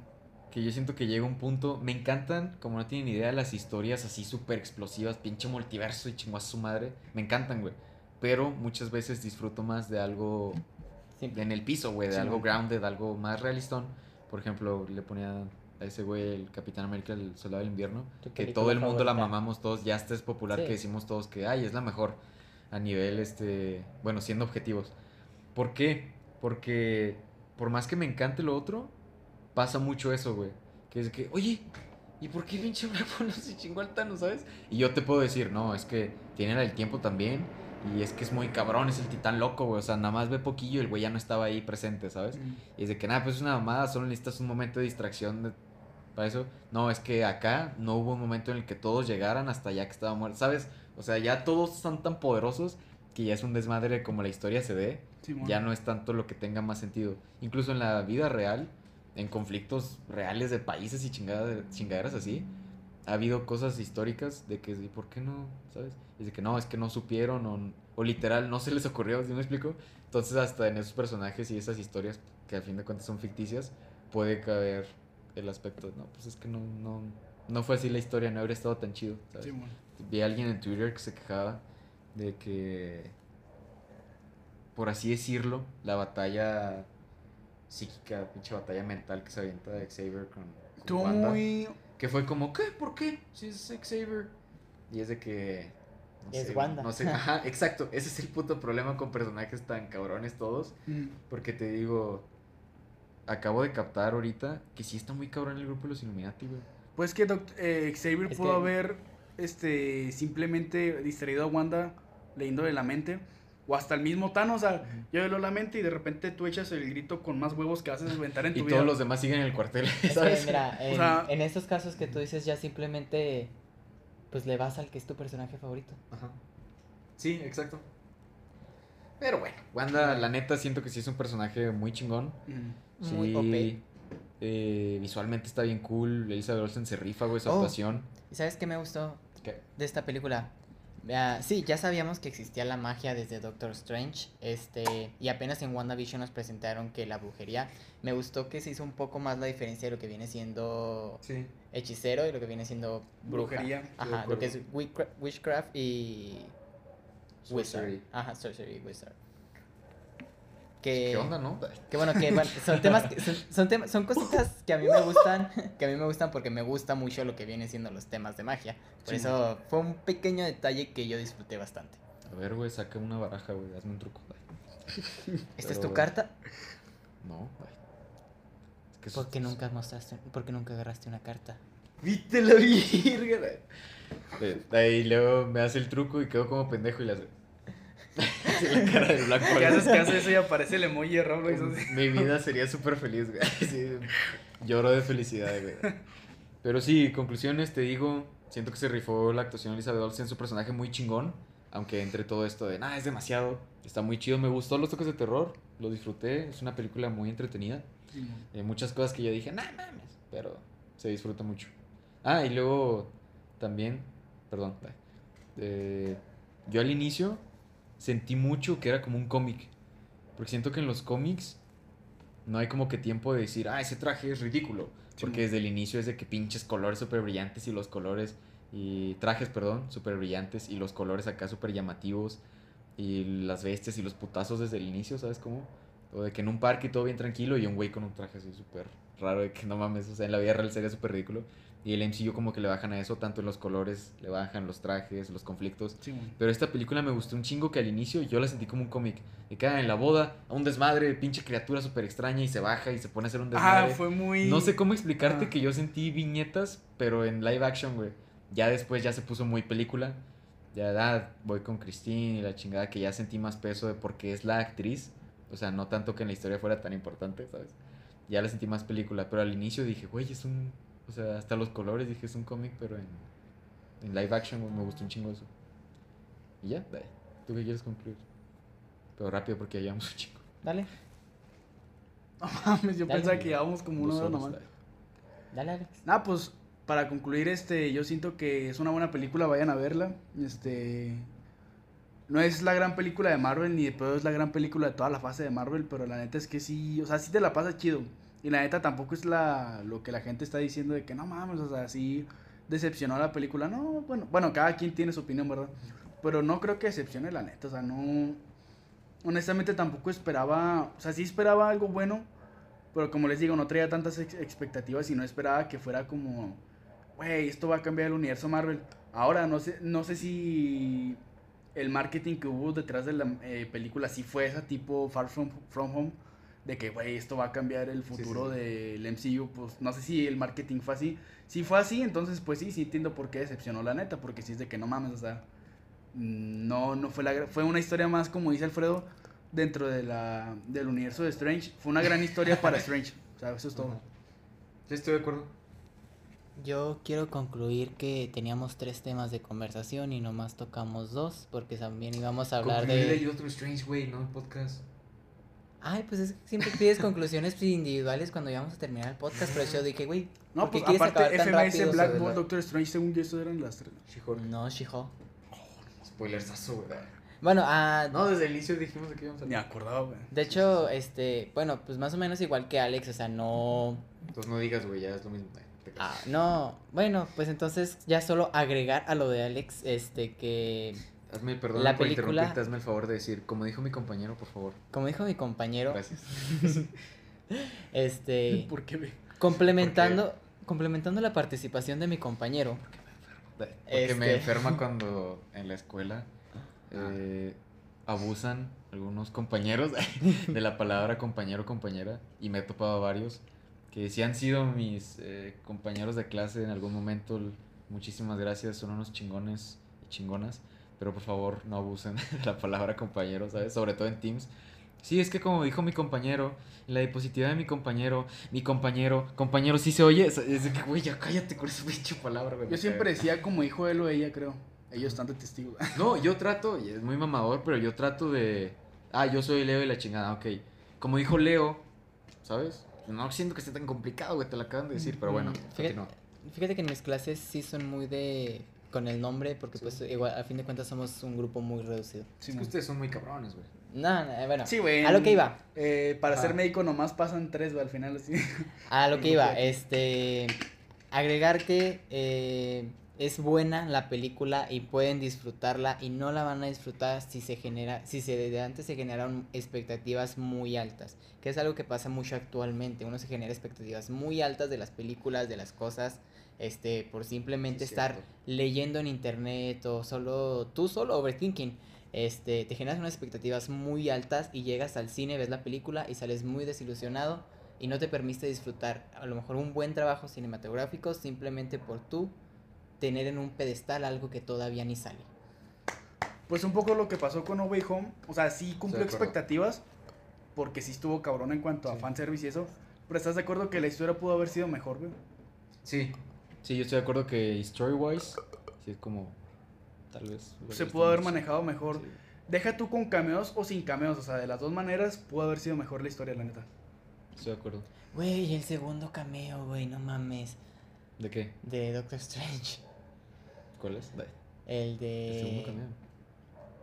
Que yo siento que llega un punto. Me encantan, como no tienen idea, las historias así súper explosivas, pinche multiverso y chingó a su madre. Me encantan, güey. Pero muchas veces disfruto más de algo Simple. en el piso, güey, de Sí, algo grounded, algo más realistón. Por ejemplo, le ponía a ese güey el Capitán América, el Soldado del Invierno, que todo el mundo la mamamos todos, ya es popular Sí. que decimos todos que, ay, es la mejor a nivel, este, bueno, siendo objetivos. ¿Por qué? Porque por más que me encante lo otro, pasa mucho eso, güey. Que es que, oye, ¿y por qué pinche Black no se chingó al Thanos, sabes? Y yo te puedo decir, no, es que tiene del tiempo también. Y es que es muy cabrón, es el titán loco, güey. O sea, nada más ve poquillo y el güey ya no estaba ahí presente, ¿sabes? Y es de que nada, pues es una mamada, solo necesitas un momento de distracción de- para eso. No, es que acá no hubo un momento en el que todos llegaran hasta ya que estaba muerto, ¿sabes? O sea, ya todos están tan poderosos que ya es un desmadre como la historia se ve. Ya no es tanto lo que tenga más sentido. Incluso en la vida real, en conflictos reales de países y chingada- chingaderas así, ha habido cosas históricas de que, ¿y por qué no? ¿Sabes? Y de que no, es que no supieron o, o literal no se les ocurrió, ¿sí me explico? Entonces hasta en esos personajes y esas historias que a fin de cuentas son ficticias, puede caber el aspecto, no, pues es que no, no, no fue así la historia, no habría estado tan chido, ¿sabes? Simón. Vi a alguien en Twitter que se quejaba de que, por así decirlo, la batalla psíquica, pinche batalla mental que se avienta de Xavier con, con Estuvo Wanda, muy. que fue como, ¿qué? ¿Por qué? Si es Xavier. Y es de que... no Es sé, Wanda. No sé, ajá, exacto. Ese es el puto problema con personajes tan cabrones todos. Mm. Porque te digo, acabo de captar ahorita que sí está muy cabrón el grupo de los Illuminati, güey. Pues que Doct- eh, Xavier Es pudo que- haber este, simplemente distraído a Wanda leyéndole la mente. O hasta el mismo Thanos, o sea, yo leo la mente y de repente tú echas el grito con más huevos que haces inventar en tu Y vida. todos los demás siguen en el cuartel, Es ¿sabes? que, mira, en, sea- en estos casos que tú dices ya simplemente pues le vas al que es tu personaje favorito. Ajá. Sí, exacto. Pero bueno, Wanda, la neta, siento que sí es un personaje muy chingón. Mm. Sí, Muy OP. eh, visualmente está bien cool. Elizabeth Olsen se rifa, güey, su Oh. actuación. ¿Y sabes qué me gustó ¿Qué? de esta película? Ah, sí, ya sabíamos que existía la magia desde Doctor Strange, este, y apenas en WandaVision nos presentaron que la brujería, me gustó que se hizo un poco más la diferencia de lo que viene siendo Sí. hechicero y lo que viene siendo bruja. Brujería. Ajá, lo que es witchcraft y Sorcery. wizard. Ajá, sorcery y wizard. Que... ¿Qué onda, no? Que bueno, que bueno, son temas, que- son, son, cositas que a mí me gustan, que a mí me gustan porque me gusta mucho lo que vienen siendo los temas de magia. Por Sí. eso fue un pequeño detalle que yo disfruté bastante. A ver, güey, saca una baraja, güey, hazme un truco. ¿Esta es tu carta? No, güey. Es que ¿Por qué nunca mostraste, por qué nunca agarraste una carta? Viste la virga. Eh, Ahí luego me hace el truco y quedo como pendejo y le hace. La cara de Black ¿Qué haces que haces eso y aparece el emoji güey? sí. Mi vida sería súper feliz, güey. Sí, lloro de felicidad, güey. Pero sí, conclusiones, te digo, siento que se rifó la actuación de Elizabeth Olsen, su personaje muy chingón, aunque entre todo esto de, nada, es demasiado, está muy chido, me gustó los toques de terror, lo disfruté, es una película muy entretenida, eh, muchas cosas que yo dije, nah, mames, pero se disfruta mucho. Ah, y luego también, perdón, eh, yo al inicio sentí mucho que era como un cómic, porque siento que en los cómics no hay como que tiempo de decir, ah, ese traje es ridículo. Sí, Porque desde el inicio es de que pinches colores súper brillantes y los colores, y trajes, perdón, súper brillantes y los colores acá súper llamativos y las bestias y los putazos desde el inicio, ¿sabes cómo? O de que en un parque todo bien tranquilo y un güey con un traje así súper raro de que no mames, o sea, en la vida real sería súper ridículo. Y el MCU como que le bajan a eso, tanto en los colores, le bajan los trajes, los conflictos. Sí. Pero esta película me gustó un chingo que al inicio yo la sentí como un cómic. De que ah, en la boda, a un desmadre, pinche criatura súper extraña y se baja y se pone a hacer un desmadre. Ah, fue muy. No sé cómo explicarte Ah. que yo sentí viñetas, pero en live action, güey. Ya después ya se puso muy película. Ya ah, voy con Christine y la chingada que ya sentí más peso de porque es la actriz. O sea, no tanto que en la historia fuera tan importante, ¿sabes? Ya la sentí más película, pero al inicio dije, güey, es un... O sea, hasta los colores dije, es un cómic, pero en, en live action me gustó un chingo eso. Y ya, dale. ¿Tú qué quieres concluir? Pero rápido porque ya llevamos un chingo. Dale, No mames, yo Dale. pensaba que llevábamos como una hora nomás. dale. dale Alex. Nada, pues para concluir, este, yo siento que es una buena película, vayan a verla. Este, no es la gran película de Marvel ni de pedo es la gran película de toda la fase de Marvel, pero la neta es que sí, o sea, sí te la pasas chido. Y la neta tampoco es la lo que la gente está diciendo de que no mames, o sea, sí decepcionó la película. No, bueno, bueno, cada quien tiene su opinión, ¿verdad? Pero no creo que decepcione la neta, o sea, no honestamente tampoco esperaba, o sea, sí esperaba algo bueno, pero como les digo, no traía tantas ex- expectativas y no esperaba que fuera como, güey, esto va a cambiar el universo Marvel. Ahora, no sé, no sé si el marketing que hubo detrás de la eh, película sí fue esa tipo Far From, From Home, de que, güey, esto va a cambiar el futuro sí. del MCU. Pues no sé si el marketing fue así. Si fue así, entonces, pues sí, sí entiendo por qué decepcionó la neta, porque si es de que no mames, o sea, mm, no, no fue la fue una historia más, como dice Alfredo, dentro de la, del universo de Strange. Fue una gran historia para Strange. O sea, eso es todo. Sí, estoy de acuerdo. Yo quiero concluir que teníamos tres temas de conversación y nomás tocamos dos, porque también íbamos a hablar de... Doctor Strange, güey, no el podcast. Ay, pues es que siempre pides conclusiones individuales cuando íbamos a terminar el podcast, pero yo dije, güey, No, ¿por qué pues quieres aparte acabar tan FMS, rápido Black Bolt, Doctor Strange, según yo, eso eran las tres. She-Hulk. No, She-Hulk. Spoilersazo, güey. Bueno, ah, No, desde el inicio dijimos de que íbamos a Ni acordaba, güey. de hecho, este, bueno, pues más o menos igual que Alex, o sea, no... Entonces no digas, güey, ya es lo mismo. eh, te Ah, no, bueno, pues entonces ya solo agregar a lo de Alex, este, que Hazme, perdón La por película- interrumpirte, hazme el favor de decir, como dijo mi compañero, por favor. como dijo mi compañero, Gracias. este, ¿Por qué, güey? complementando, complementando la participación de mi compañero, Porque Este- me enferma cuando en la escuela eh, abusan algunos compañeros de la palabra compañero compañera y me he topado a varios que sí han sido mis eh, compañeros de clase en algún momento. Muchísimas gracias, son unos chingones y chingonas, pero por favor no abusen de la palabra compañero, ¿sabes? Sobre todo en Teams. Sí, es que como dijo mi compañero, la diapositiva de mi compañero, mi compañero, compañero, sí se oye. Es de que, güey, ya cállate con esa pinche palabra, güey. Yo siempre decía como hijo él o ella, creo. Ellos están de testigos. No, yo trato, y es muy mamador, pero yo trato de. Ah, yo soy Leo y la chingada, ok. Como dijo Leo, ¿sabes? No siento que esté tan complicado, güey, te lo acaban de decir, pero bueno, Mm, fíjate, continúa. fíjate que en mis clases sí son muy de con el nombre, porque pues igual a fin de cuentas somos un grupo muy reducido. Sí, es que ustedes son muy cabrones, güey. No, no, bueno, Sí, güey. a lo que iba. Eh, para Ah. ser médico nomás pasan tres, güey, al final así. A lo que iba, este, agregar que eh, es buena la película y pueden disfrutarla y no la van a disfrutar si se genera si se desde antes se generaron expectativas muy altas que es algo que pasa mucho actualmente uno se genera expectativas muy altas de las películas de las cosas este por simplemente Sí, estar cierto. leyendo en internet o solo tú solo overthinking este te generas unas expectativas muy altas y llegas al cine ves la película y sales muy desilusionado y no te permite disfrutar a lo mejor un buen trabajo cinematográfico simplemente por tú tener en un pedestal algo que todavía ni sale. Pues un poco lo que pasó con No Way Home. O sea, sí cumplió expectativas. Porque sí estuvo cabrón en cuanto a fanservice y eso. Pero estás de acuerdo que la historia pudo haber sido mejor, güey. Sí. Sí, yo estoy de acuerdo que story-wise, sí es como. Tal vez. Se pudo haber manejado mejor. Deja tú con cameos o sin cameos. O sea, de las dos maneras pudo haber sido mejor la historia, la neta. Estoy de acuerdo. Güey, el segundo cameo, güey, no mames. ¿De qué? De Doctor Strange. ¿Cuál es? El de. El segundo cameo.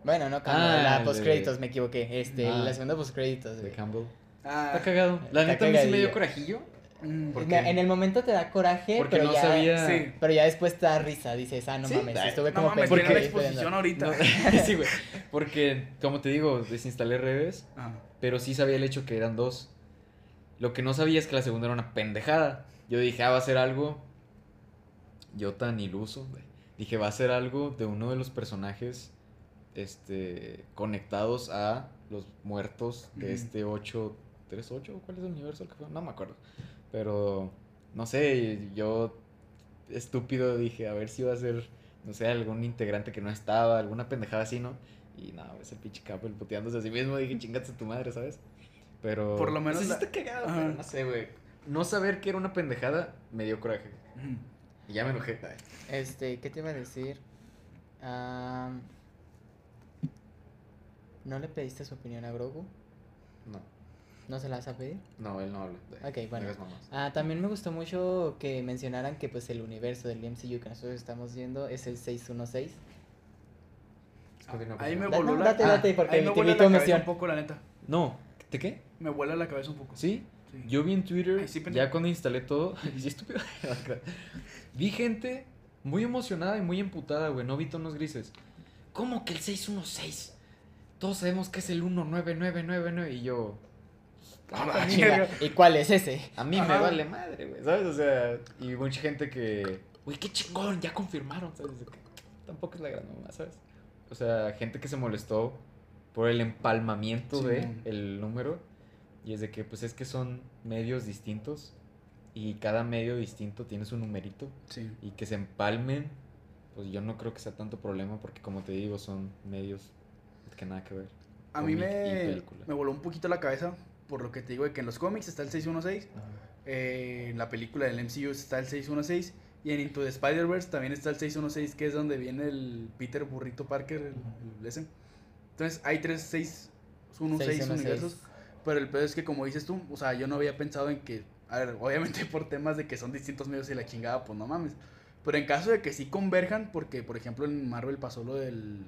Bueno, no cameo, Ah, la el post de- créditos, me equivoqué. Este, Ah. la segunda post créditos, De. Campbell. Ah, Está cagado. La Está neta a mí sí me dio corajillo. Mm. En el momento te da coraje, Porque pero no ya. sabía. Sí. Pero ya después te da risa, dices, ah, no Sí, mames, estuve No como mames, tiene la exposición ahorita. No, sí, güey. Porque, como te digo, desinstalé redes, Ajá. pero sí sabía el hecho que eran dos. Lo que no sabía es que la segunda era una pendejada. Yo dije, ah, va a ser algo. Yo tan iluso, güey. Dije, va a ser algo de uno de los personajes este, conectados a los muertos de este 8. ¿38? ¿Cuál es el universo que fue? No me acuerdo. Pero, no sé, yo estúpido dije, a ver si va a ser, no sé, algún integrante que no estaba, alguna pendejada así, ¿no? Y no, es el pinche Campbell puteándose a sí mismo. Dije, chingate a tu madre, ¿sabes? Pero. Por lo menos sí la- está cagado, Ajá. pero no sé, güey. No saber que era una pendejada me dio coraje. Y ya me enojé. Este, ¿qué te iba a decir? Am, ¿No le pediste su opinión a Grogu? No, ¿No se la vas a pedir? no, él no habla. de- Ok, bueno. Ah, también me gustó mucho que mencionaran que pues el universo del MCU que nosotros estamos viendo es el 616. Escogí una Ahí me voló no, la date, ah, date, porque ahí me te la cabeza un poco, la neta. No, ¿de qué? Me vuela la cabeza un poco. ¿Sí? Sí. Yo vi en Twitter, Ay, sí, ya cuando instalé todo, sí, estúpido. vi gente muy emocionada y muy emputada, güey. No vi tonos grises. ¿Cómo que el 616? Todos sabemos que es el 19999. Y yo. Ah, "Ah, ¿Y cuál es ese? A mí me Ajá. vale madre, güey, ¿sabes? O sea, y mucha gente que, güey, qué chingón, ya confirmaron, ¿sabes? Tampoco es la gran mamá, ¿sabes? O sea, gente que se molestó por el empalmamiento Sí, de el número y es de que, pues es que son medios distintos y cada medio distinto tiene su numerito Sí. y que se empalmen, pues yo no creo que sea tanto problema porque como te digo, son medios que nada que ver. A mí me, me voló un poquito la cabeza por lo que te digo de que en los cómics está el 616, eh, en la película del MCU está el 616 y en Into the Spider-Verse también está el 616 que es donde viene el Peter Burrito Parker, el, el ese. Entonces hay tres 616 616. universos, pero el peor es que como dices tú, o sea, yo no había pensado en que, a ver, obviamente por temas de que son distintos medios y la chingada, pues no mames. Pero en caso de que sí converjan, porque por ejemplo en Marvel pasó lo del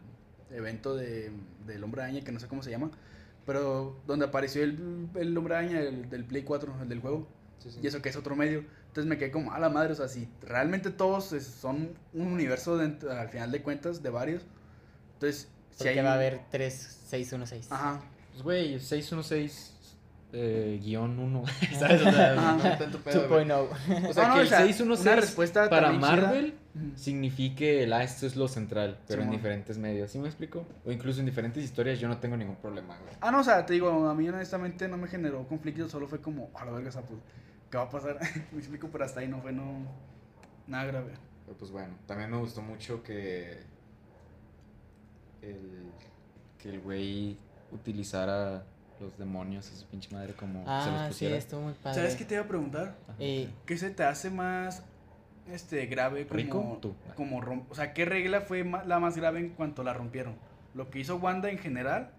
evento de, del Hombre Araña, que no sé cómo se llama, pero donde apareció el, el Hombre Araña el, del Play 4, el del juego, Sí, sí. y eso que es otro medio. Entonces me quedé como, a la madre, o sea, si realmente todos es- son un universo dentro- al final de cuentas de varios, entonces si Porque hay... va a haber 3616. Ajá, Pues, güey, 616 eh, guion 1, ¿sabes? O sea, Ajá. no tanto pedo, güey. 2.0. O sea, No, no, que o el sea, 616 una respuesta para también chida. Signifique el, ah, esto es lo central, pero en diferentes medios, ¿sí me explico? O incluso en diferentes historias yo no tengo ningún problema, güey. Ah, no, o sea, te digo, a mí honestamente no me generó conflicto, solo fue como, a la verga, o sea, pues, ¿qué va a pasar? me explico, pero hasta ahí no fue no, nada grave. Pero pues bueno, también me gustó mucho que el que el güey utilizara los demonios y su pinche madre como se los Ah, sí, pusiera. estuvo muy padre. ¿Sabes qué te iba a preguntar? Ajá. Eh, ¿Qué se te hace más este grave como, ¿Rico? Tú. como rom- o sea, qué regla fue la más grave en cuanto la rompieron? ¿Lo que hizo Wanda en general?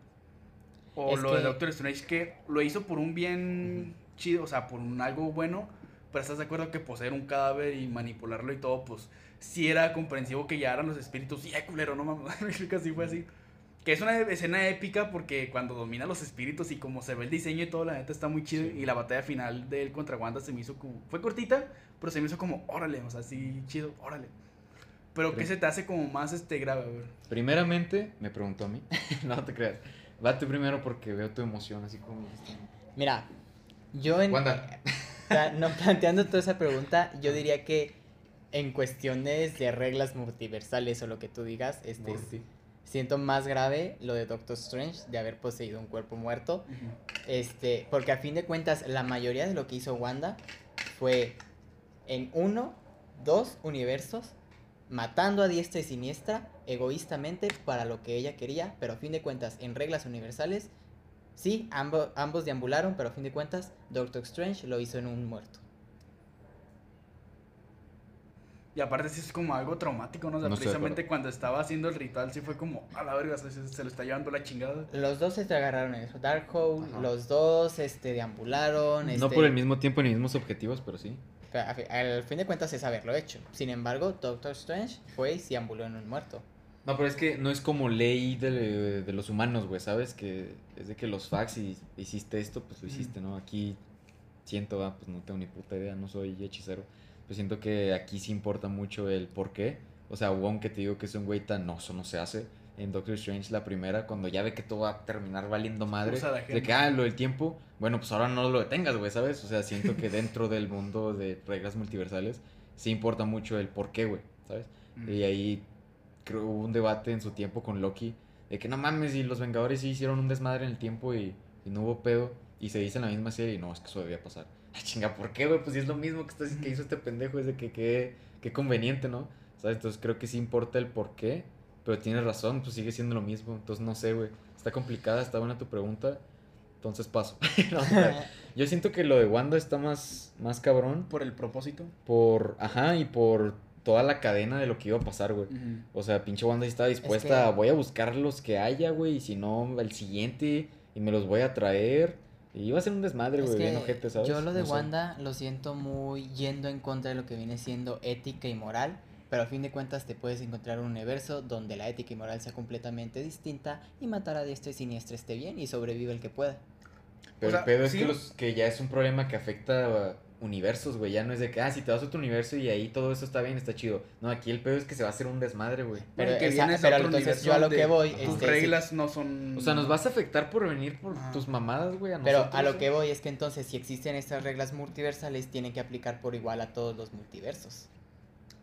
¿O Es lo de Doctor Strange que lo hizo por un bien chido, o sea, por un algo bueno? Pero estás de acuerdo que poseer un cadáver y manipularlo y todo, pues sí era comprensivo que ya eran los espíritus. Sí, culero, no mames, me fue así. Que es una escena épica porque cuando domina los espíritus y como se ve el diseño y todo, la neta está muy chido. Sí. Y la batalla final de él contra Wanda se me hizo como. Fue cortita, pero se me hizo como, órale, o sea, sí, chido, órale. Pero ¿qué se te hace como más este grave? A ver. Primeramente, me preguntó a mí. no te creas. Va tú primero porque veo tu emoción, así como. Mira, yo en... Wanda. no, planteando toda esa pregunta, yo diría que en cuestiones de reglas multiversales o lo que tú digas, este, Morty. Siento más grave lo de Doctor Strange de haber poseído un cuerpo muerto. Este, porque a fin de cuentas, la mayoría de lo que hizo Wanda fue en uno, dos universos, matando a diestra y siniestra, egoístamente para lo que ella quería, pero a fin de cuentas, en reglas universales, sí, ambo- ambos deambularon, pero a fin de cuentas, Doctor Strange lo hizo en un muerto. Y aparte sí es como algo traumático, ¿no? O sea, No precisamente cuando estaba haciendo el ritual sí fue como, a la verga, se, se lo está llevando la chingada. Los dos se agarraron en eso, Darkhold, Ajá. los dos este, deambularon. No este, por el mismo tiempo ni mismos objetivos, pero sí. Pero a fi- Al fin de cuentas es haberlo hecho. Sin embargo, Doctor Strange fue y se ambuló en un muerto. No, pero es que no es como ley de, de los humanos, güey, ¿sabes? Que es de que los facts y hiciste esto, pues lo hiciste, ¿no? Aquí siento, ah, pues no tengo ni puta idea, no soy hechicero. Pero siento que aquí sí importa mucho el por qué. O sea, Wong que te digo que es un güey tan, no, eso no se hace. En Doctor Strange la primera, cuando ya ve que todo va a terminar valiendo madre. De que, ah, lo del tiempo, bueno, pues ahora no lo detengas, güey, ¿sabes? O sea, siento que dentro del mundo de reglas multiversales sí importa mucho el por qué, güey, ¿sabes? Mm. Y ahí creo hubo un debate en su tiempo con Loki de que no mames, y los Vengadores sí hicieron un desmadre en el tiempo y, y no hubo pedo. Y se dice en la misma serie no, es que eso debía pasar. Ay, chinga, ¿por qué, güey? Pues si es lo mismo que, estás- que hizo este pendejo, es de que qué qué conveniente, ¿no? ¿Sabes? Entonces creo que sí importa el por qué, pero tienes razón, pues sigue siendo lo mismo. Entonces no sé, güey. Está complicada, está buena tu pregunta. Entonces paso. No, yo siento que lo de Wanda está más, más cabrón Por el propósito. por, ajá, y por toda la cadena de lo que iba a pasar, güey. O sea, pinche Wanda sí estaba dispuesta que- voy a buscar los que haya, güey, y si no, el siguiente, y me los voy a traer. Y iba a ser un desmadre, Es güey, bien ojete, ¿sabes? yo lo de No sé. Wanda lo siento muy yendo en contra de lo que viene siendo ética y moral, pero a fin de cuentas te puedes encontrar un universo donde la ética y moral sea completamente distinta y matar a diestra y siniestra esté bien y sobrevive el que pueda. Pero O sea, el pedo es sí. que, los, que ya es un problema que afecta a universos, güey. Ya no es de que, ah, si te vas a otro universo y ahí todo eso está bien, está chido. No, aquí el pedo es que se va a hacer un desmadre, güey. Pero Y que esa- pero otro entonces universo yo a lo que voy, Tus este, sí. reglas no son. O sea, nos vas a afectar por venir por tus mamadas, güey, a Pero nosotros, a lo que voy es que entonces si existen estas reglas multiversales tienen que aplicar por igual a todos los multiversos.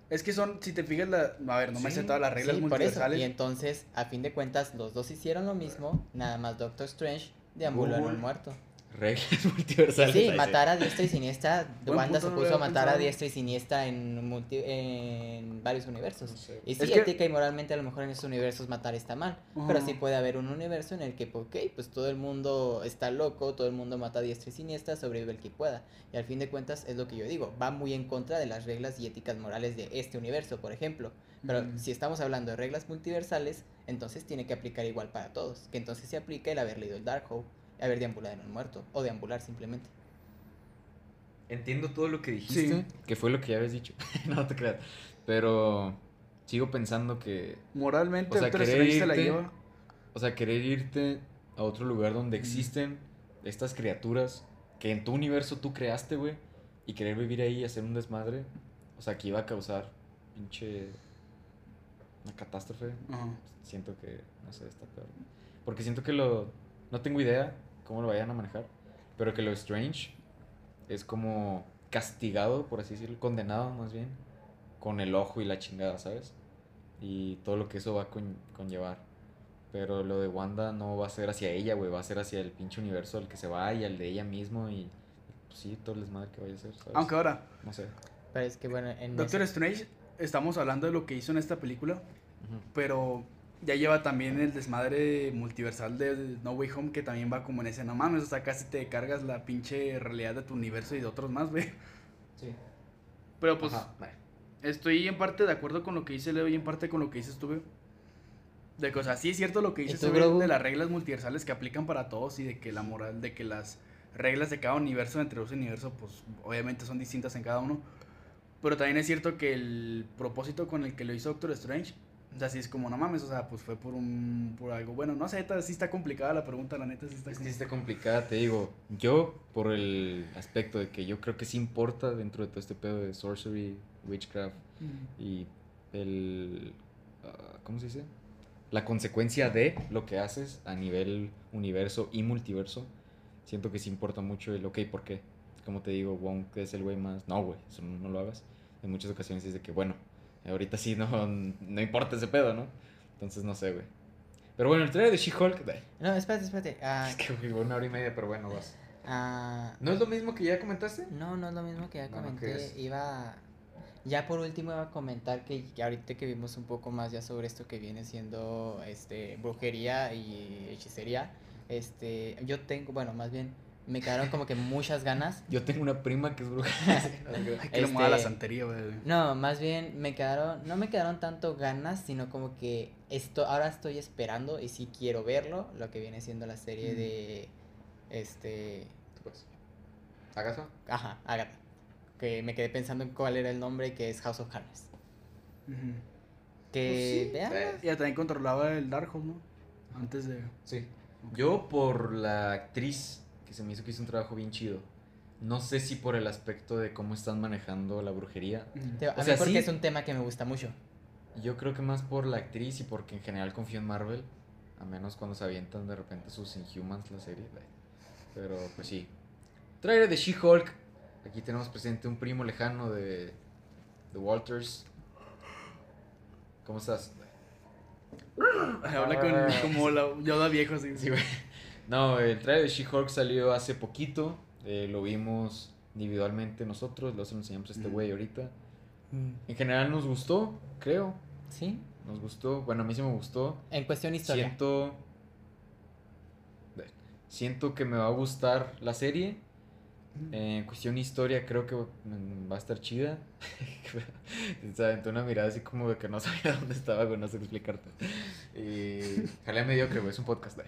Es que son, si te fijas, la... a ver, no me sé todas las reglas multiversales. Y entonces, a fin de cuentas, los dos hicieron lo mismo, nada más Doctor Strange deambuló en un muerto. Reglas multiversales. sí, ahí matar a diestra y siniestra, Wanda se no puso a matar a diestra y siniestra en, multi- en varios universos. No sé. Y sí, Es que- ética y moralmente a lo mejor en esos universos matar está mal. Pero sí puede haber un universo en el que, ok, pues todo el mundo está loco, todo el mundo mata a diestra y siniestra, sobrevive el que pueda. Y al fin de cuentas es lo que yo digo, va muy en contra de las reglas y éticas morales de este universo, por ejemplo. Pero Ujú. si estamos hablando de reglas multiversales, entonces tiene que aplicar igual para todos. Que entonces se aplica el haber leído el Darkhold, haber deambulado en un muerto, o deambular simplemente. Entiendo todo lo que dijiste, Sí. que fue lo que ya habías dicho. no te creas. Pero sigo pensando que, Moralmente, O sea, querer se la irte- lleva. o sea, querer irte a otro lugar donde existen estas criaturas que en tu universo tú creaste, güey, y querer vivir ahí y hacer un desmadre, o sea, que iba a causar pinche una catástrofe. Siento que, no sé, está peor. Porque siento que lo, no tengo idea cómo lo vayan a manejar, pero que lo Strange es como castigado, por así decirlo, condenado más bien, con el ojo y la chingada, ¿sabes? Y todo lo que eso va a con- conllevar. Pero lo de Wanda no va a ser hacia ella, güey, va a ser hacia el pinche universo al que se va y al de ella mismo y pues sí, todo el desmadre que vaya a hacer, ¿sabes? Aunque ahora, No sé. Pero es que bueno, en Doctor ese- Strange, estamos hablando de lo que hizo en esta película, Ujú. pero ya lleva también el desmadre multiversal de No Way Home, que también va como en ese, no mames, o sea, casi te cargas la pinche realidad de tu universo y de otros más, güey. Pero pues, Ajá, vale. estoy en parte de acuerdo con lo que dice Leo y en parte con lo que dices tú, güey. De que, o sea, sí es cierto lo que ¿Y dices Grogu? de las reglas multiversales que aplican para todos y de que la moral, de que las reglas de cada universo entre los universos, pues obviamente son distintas en cada uno. Pero también es cierto que el propósito con el que lo hizo Doctor Strange, o sea, sí es como, no mames, o sea, pues fue por un, por algo bueno. No sé, sí está complicada la pregunta, la neta, sí está Es como- sí está complicada, te digo. Yo, por el aspecto de que yo creo que sí importa dentro de todo este pedo de sorcery, witchcraft y el... ah, ¿Cómo se dice? La consecuencia de lo que haces a nivel universo y multiverso. Siento que sí importa mucho el, ok, ¿por qué? Como te digo, Wong es el güey más... No, güey, eso no, no lo hagas. En muchas ocasiones es de que, bueno, ahorita sí no, no importa ese pedo, ¿no? Entonces no sé, güey. Pero bueno, el trailer de She-Hulk... No, espérate, espérate. ah, Es que, güey, una hora y media, pero bueno, vas. ah, ¿No es lo mismo que ya comentaste? no, no es lo mismo que ya Bueno, ¿qué comenté. Iba. Ya por último iba a comentar que, que ahorita que vimos un poco más ya sobre esto que viene siendo este brujería y hechicería. Este, yo tengo, bueno, más bien me quedaron como que muchas ganas. Yo tengo una prima que es bruja. Hay que le mueva la Este, santería, güey. No, más bien me quedaron, no me quedaron tanto ganas, sino como que esto, ahora estoy esperando y sí quiero verlo, lo que viene siendo la serie Mm. de, este, Pues, ¿Acaso? ajá, Agatha, que me quedé pensando en cuál era el nombre, que es House of Cards. Que, Pues sí, eh, Ya también controlaba el Darkhold, ¿no? Antes de. Sí. Yo por la actriz, que se me hizo que hizo un trabajo bien chido. No sé si por el aspecto de cómo están manejando la brujería. te- a o mí sea, porque sí. es un tema que me gusta mucho. Yo creo que más por la actriz y porque en general confío en Marvel. A menos cuando se avientan de repente sus Inhumans la serie. Pero pues sí. Trailer de She-Hulk. Aquí tenemos presente un primo lejano de, de Walters. ¿Cómo estás? Habla con, como la Yoda viejo, así. Sí, güey. No, el trailer de She-Hulk salió hace poquito. eh, lo vimos individualmente nosotros. Lo se lo enseñamos a este Mm. güey ahorita. En general nos gustó, creo. ¿Sí? Nos gustó. Bueno, a mí sí me gustó. En cuestión historia. Siento. Siento que me va a gustar la serie. En cuestión historia, creo que mm, va a estar chida. Se aventó una mirada así como de que no sabía dónde estaba, güey, no sé explicarte. Y. Jalea mediocre, güey, es un podcast, güey.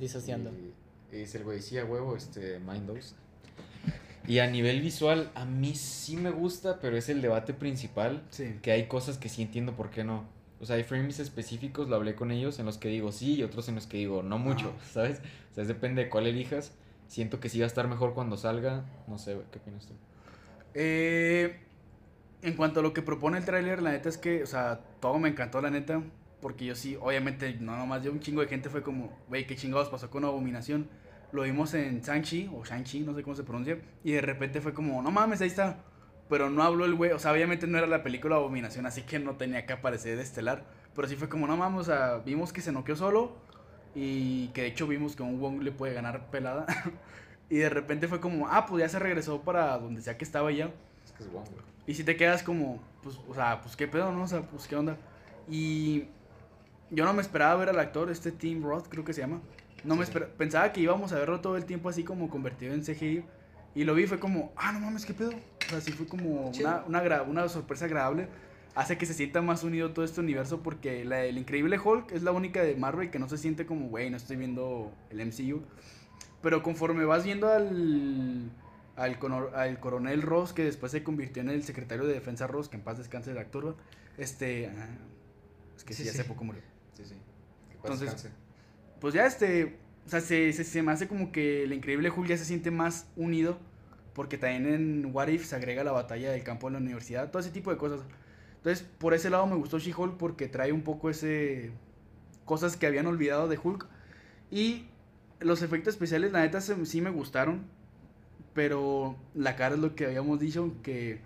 Disociando. Y, y dice el güey, sí, a huevo, este, Mindos. Y a nivel visual, a mí sí me gusta, pero es el debate principal. Sí. Que hay cosas que sí entiendo por qué no. O sea, hay frames específicos, lo hablé con ellos, en los que digo sí y otros en los que digo no mucho, Ajá. ¿sabes? O sea, depende de cuál elijas. Siento que sí va a estar mejor cuando salga. No sé, güey, ¿qué opinas tú? Eh, en cuanto a lo que propone el tráiler, la neta es que, o sea, todo me encantó, la neta. Porque yo sí, obviamente, no nomás yo, un chingo de gente fue como, güey, qué chingados pasó con Abominación. Lo vimos en Shang-Chi, o Shang-Chi, no sé cómo se pronuncia. Y de repente fue como, no mames, ahí está. Pero no habló el güey, o sea, obviamente no era la película Abominación, así que no tenía que aparecer de estelar. Pero sí fue como, no mames, o sea, vimos que se noqueó solo. Y que de hecho vimos que un Wong le puede ganar pelada. y de repente fue como, ah, pues ya se regresó para donde sea que estaba ya. Es que es güey. Y si te quedas como, pues, o sea, pues qué pedo, ¿no? O sea, pues qué onda. Y yo no me esperaba ver al actor, este Tim Roth, creo que se llama. No me Sí. espera- pensaba que íbamos a verlo todo el tiempo así como convertido en CGI. Y lo vi fue como, ah, no mames, qué pedo. O sea, sí fue como una, una, sorpresa agradable. Hace que se sienta más unido todo este universo porque la, el increíble Hulk es la única de Marvel que no se siente como, güey, no estoy viendo el MCU. Pero conforme vas viendo al, al, al coronel Ross, que después se convirtió en el secretario de defensa Ross, que en paz descanse el actor, este... ah, es que sí, Sí, hace poco murió. Sí, sí. Que Entonces-. Pues ya este, o sea, se, se, se me hace como que el increíble Hulk ya se siente más unido, porque también en What If se agrega la batalla del campo de la universidad, todo ese tipo de cosas. Entonces, por ese lado me gustó She-Hulk porque trae un poco ese... cosas que habían olvidado de Hulk. Y los efectos especiales, la neta, se- sí me gustaron, pero la cara es lo que habíamos dicho, que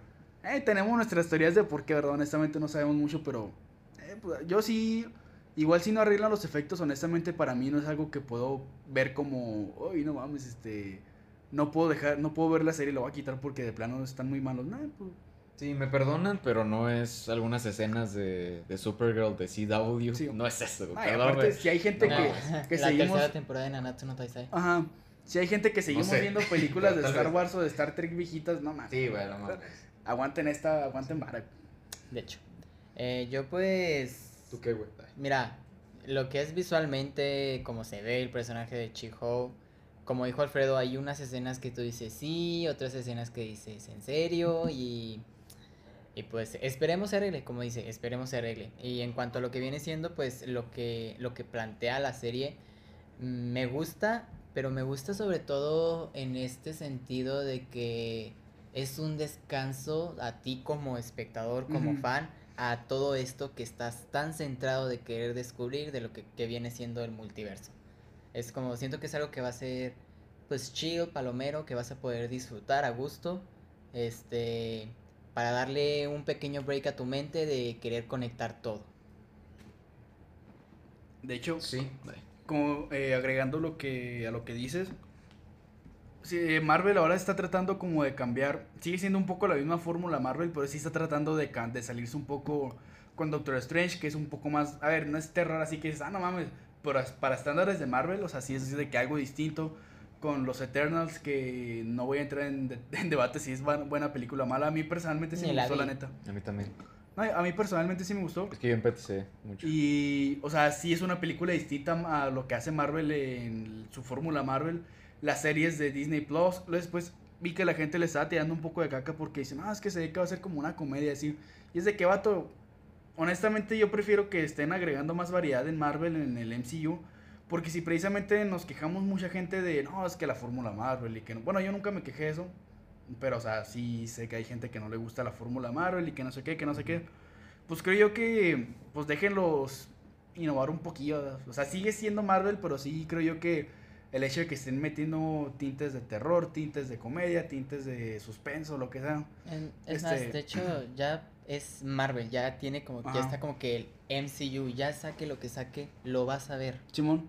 eh, tenemos nuestras teorías de por qué, ¿verdad? Honestamente no sabemos mucho, pero eh, pues, yo sí... Igual si no arreglan los efectos, honestamente para mí no es algo que puedo ver como, uy, no mames, este, no puedo dejar, no puedo ver la serie, lo voy a quitar porque de plano están muy malos. Nah, pues, Sí, me perdonan, pero no es algunas escenas de, de Supergirl de CW. Sí. No es eso, y aparte, si hay gente No, que, la que seguimos, tercera temporada de Nanatsu no Taizai. ajá, si hay gente que seguimos sé. viendo películas de Star. Wars o de Star Trek viejitas, no mames. Sí, güey, no mames. Aguanten esta, aguanten vara. De hecho. Eh, yo pues... ¿Tú qué, güey? Mira, lo que es visualmente, como se ve el personaje de Chiho, como dijo Alfredo, hay unas escenas que tú dices sí, otras escenas que dices en serio y, y pues esperemos se arregle, como dice, esperemos se arregle. Y en cuanto a lo que viene siendo, pues lo que, lo que plantea la serie, me gusta, pero me gusta sobre todo en este sentido de que es un descanso a ti como espectador, como fan, a todo esto que estás tan centrado de querer descubrir de lo que, que viene siendo el multiverso. Es como, siento que es algo que va a ser, pues, chill, palomero, que vas a poder disfrutar a gusto, este, para darle un pequeño break a tu mente de querer conectar todo. De hecho, Sí. como eh, agregando lo que a lo que dices, sí, eh, Marvel ahora está tratando como de cambiar, sigue siendo un poco la misma fórmula Marvel, pero sí está tratando de, de salirse un poco con Doctor Strange, que es un poco más, a ver, no es terror así que dices, ah, no mames, pero para estándares de Marvel, o sea, sí es de que algo distinto con los Eternals, que no voy a entrar en, de- en debate si es bu- buena película o mala, a mí personalmente sí Ni me la gustó, la neta. A mí también. No, a mí personalmente sí me gustó. Es que yo empecé mucho. Y, o sea, sí es una película distinta a lo que hace Marvel en su fórmula Marvel. Las series de Disney Plus. Luego Después vi que la gente le estaba tirando un poco de caca porque dicen, ah, es que se ve que va a ser como una comedia así. Y es de que, vato, honestamente yo prefiero que estén agregando más variedad en Marvel, en el MCU. Porque si precisamente nos quejamos mucha gente de, no, es que la fórmula Marvel y que no. Bueno, yo nunca me quejé de eso. Pero, o sea, sí sé que hay gente que no le gusta la fórmula Marvel y que no sé qué, que no sé qué. Pues creo yo que, pues déjenlos innovar un poquillo. O sea, sigue siendo Marvel, pero sí creo yo que el hecho de que estén metiendo tintes de terror, tintes de comedia, tintes de suspenso, lo que sea. En- Es Este- más, de hecho, ya es Marvel, ya tiene como, ya está como que el MCU, ya saque lo que saque, lo vas a ver. Simón.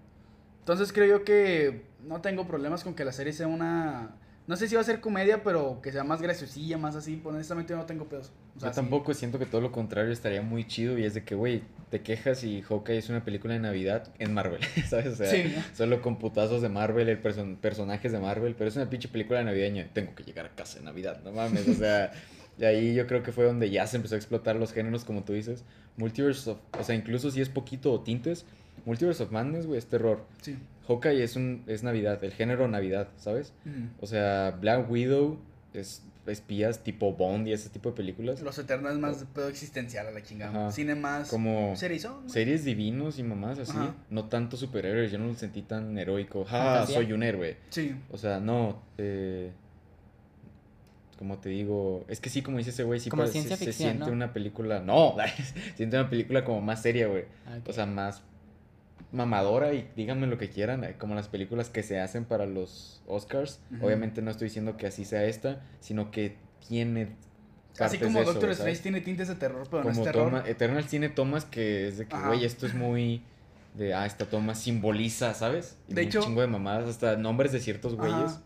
Entonces creo yo que no tengo problemas con que la serie sea una... No sé si va a ser comedia, pero que sea más graciosilla, más así. Pues, honestamente no tengo pedos. O sea, Yo sí. tampoco siento que todo lo contrario estaría muy chido y es de que, güey, te quejas y Hawkeye es una película de Navidad en Marvel, ¿sabes? O sea, Sí. solo con putazos de Marvel, el person- personajes de Marvel, pero es una pinche película navideña. Tengo que llegar a casa en Navidad, no mames, o sea, y ahí yo creo que fue donde ya se empezó a explotar los géneros, como tú dices. Multiverse of, o sea, incluso si es poquito o tintes, Multiverse of Madness, güey, es terror. Sí. Hawkeye es, un, es Navidad, el género Navidad, ¿sabes? Ujú. O sea, Black Widow es espías tipo Bond y ese tipo de películas. Los Eternals más de pedo existencial a la chingada. Ajá. Cine más... Como Serizón, ¿no? series divinos y mamás así. Ajá. No tanto superhéroes, yo no lo sentí tan heroico. Ja, Fantasía. soy un héroe. Sí. O sea, no. Eh, como te digo, es que sí, como dice ese güey, sí Como parece- ciencia se ficción, siente ¿no? una película. No, siente una película como más seria, güey. Ah. O sea, más mamadora y díganme lo que quieran, eh, como las películas que se hacen para los Oscars. Obviamente no estoy diciendo que así sea esta, sino que tiene Así como de Doctor. Strange tiene tintes de terror, pero no como es terror. toma, Eternal tiene tomas que es de que, güey, esto es muy de, ah, esta toma simboliza, ¿sabes? Y De un hecho- chingo de mamadas, hasta nombres de ciertos Ajá. güeyes.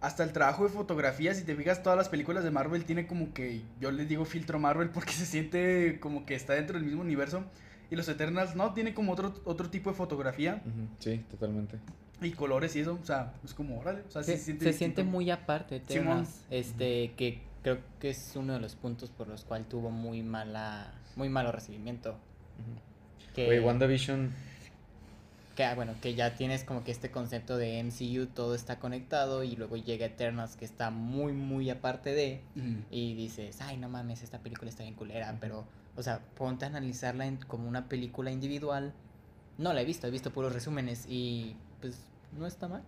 Hasta el trabajo de fotografía, si te fijas, todas las películas de Marvel tiene como que, yo les digo filtro Marvel porque se siente como que está dentro del mismo universo. Y los Eternals no, tiene como otro, otro tipo de fotografía Sí, totalmente. y colores y eso. O sea, es como, órale. O sea, se, se siente se siente muy aparte, Simón. Eternals, este, que creo que es uno de los puntos por los cuales tuvo muy mala, muy malo recibimiento. Ujú. Que, Güey, WandaVision, que, ah, bueno, que ya tienes como que este concepto de MCU, todo está conectado y luego llega Eternals que está muy, muy aparte de... Y dices, ay, no mames, esta película está bien culera, pero, o sea, ponte a analizarla en- como una película individual. No la he visto, he visto puros resúmenes y, pues, no está mal.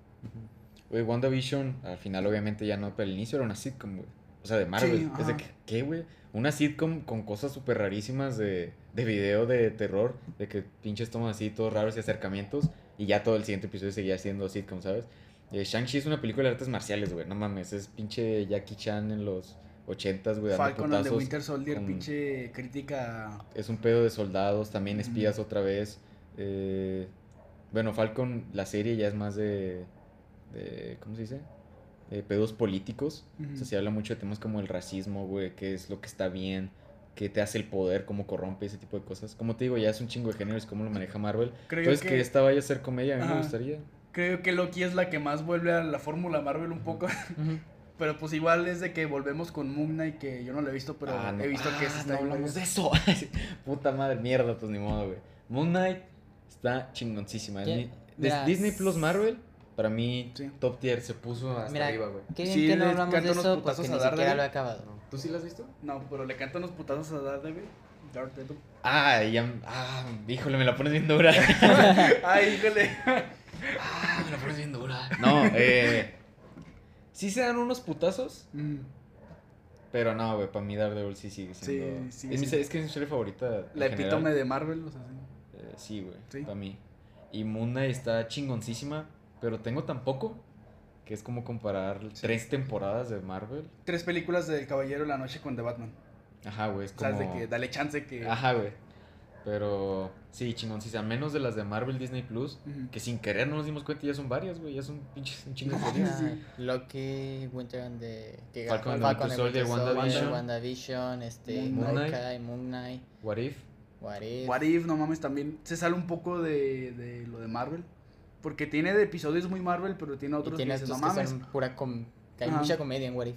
Güey, WandaVision, al final obviamente ya no, pero al inicio era una sitcom, güey. O sea, de Marvel. Sí, es de que, ¿qué, güey? Una sitcom con cosas súper rarísimas de, de video de terror, de que pinches tomas así, todos raros y acercamientos, y ya todo el siguiente episodio seguía siendo sitcom, ¿sabes? Eh, Shang-Chi es una película de artes marciales, güey, no mames, es pinche Jackie Chan en los ochentas, güey, Falcon and the. Winter Soldier, con- pinche crítica. Es un pedo de soldados, también espías otra vez. eh, bueno, Falcon, la serie ya es más de, de ¿cómo se dice? De pedos políticos. O sea, se habla mucho de temas como el racismo, güey, qué es lo que está bien, qué te hace el poder, cómo corrompe, ese tipo de cosas. Como te digo, ya es un chingo de géneros, cómo lo maneja Marvel. Creo Entonces, que... que- esta vaya a ser comedia, a mí me gustaría. Creo que Loki es la que más vuelve a la fórmula Marvel un poco. Pero pues igual es de que volvemos con Moon Knight, que yo no lo he visto, pero Ah, he visto que Ah, se está no hablamos de eso. Puta madre, mierda, pues ni modo, güey. Moon Knight está chingoncísima. mira, Disney Plus Marvel, para mí, Sí. top tier, se puso hasta Mira, arriba, güey. Qué bien Sí, que no le hablamos de eso putazos porque ni siquiera lo he acabado. ¿Tú sí la has visto? No, pero le cantan unos putazos a Daredevil. Daredevil. Ah, ya, ah, híjole, me la pones bien dura. Ay, híjole. ah, me la pones bien dura. No, eh, sí se dan unos putazos, Mm, Pero no, güey, para mí Daredevil sí sigue Sí, siendo... sigue es, mi, siendo- es que es mi serie favorita. La epítome de Marvel, o sea, sí. Eh, sí, güey, Sí. para mí. Y Moon Knight está chingoncísima, pero tengo tan poco que es como comparar tres temporadas de Marvel. Tres películas del Caballero de la Noche con The Batman. Ajá, güey, es O como... sea, es de que dale chance que... Ajá, güey. Pero sí, chingoncísima. Menos de las de Marvel Disney Plus, que sin querer no nos dimos cuenta, ya son varias, güey. Ya son pinches un chingo de sí. Loki, Winter and the que Falcon Falcon Winter and Soldier, WandaVision. WandaVision, este, Moon Knight. Moon Knight, What If? What If. What If, no mames, también se sale un poco de, de lo de Marvel. Porque tiene de episodios muy Marvel, pero tiene y otros tiene que dices, no mames. pura com que hay Ajá. mucha comedia en What If.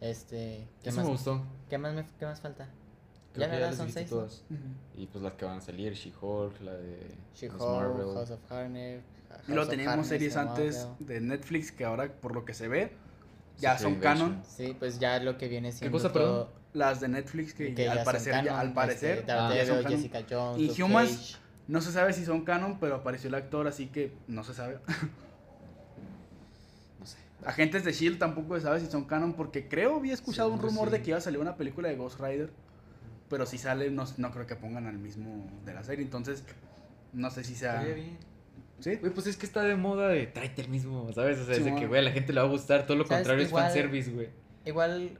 Este, ¿qué Eso más? me gustó. ¿Qué más me, qué más falta? Creo Ya que nada, las son seis, todas. Y pues las que van a salir, She-Hulk, la de Miss She-Hulk, House of Carnage. Y luego teníamos series antes de Netflix que ahora, por lo que se ve, ya son canon. Sí, pues ya lo que viene siendo cosa, todo, Las de Netflix que, que ya al son parecer, ya- al parecer este, ya son Daredevil, canon. Jessica Jones, Y Humans-. No se sabe si son canon, pero apareció el actor, así que no se sabe. No sé. Agentes de Shield tampoco se sabe si son canon, porque creo había escuchado un Según rumor sí. de que iba a salir una película de Ghost Rider. Pero si sale, no, no creo que pongan al mismo de la serie. Entonces, no sé si sea. Estaría bien. ¿Sí? Güey, pues es que está de moda de tráete el mismo, ¿sabes? O sea, es de que, güey, a la gente le va a gustar. Todo lo contrario Igual- es fanservice, güey. Igual,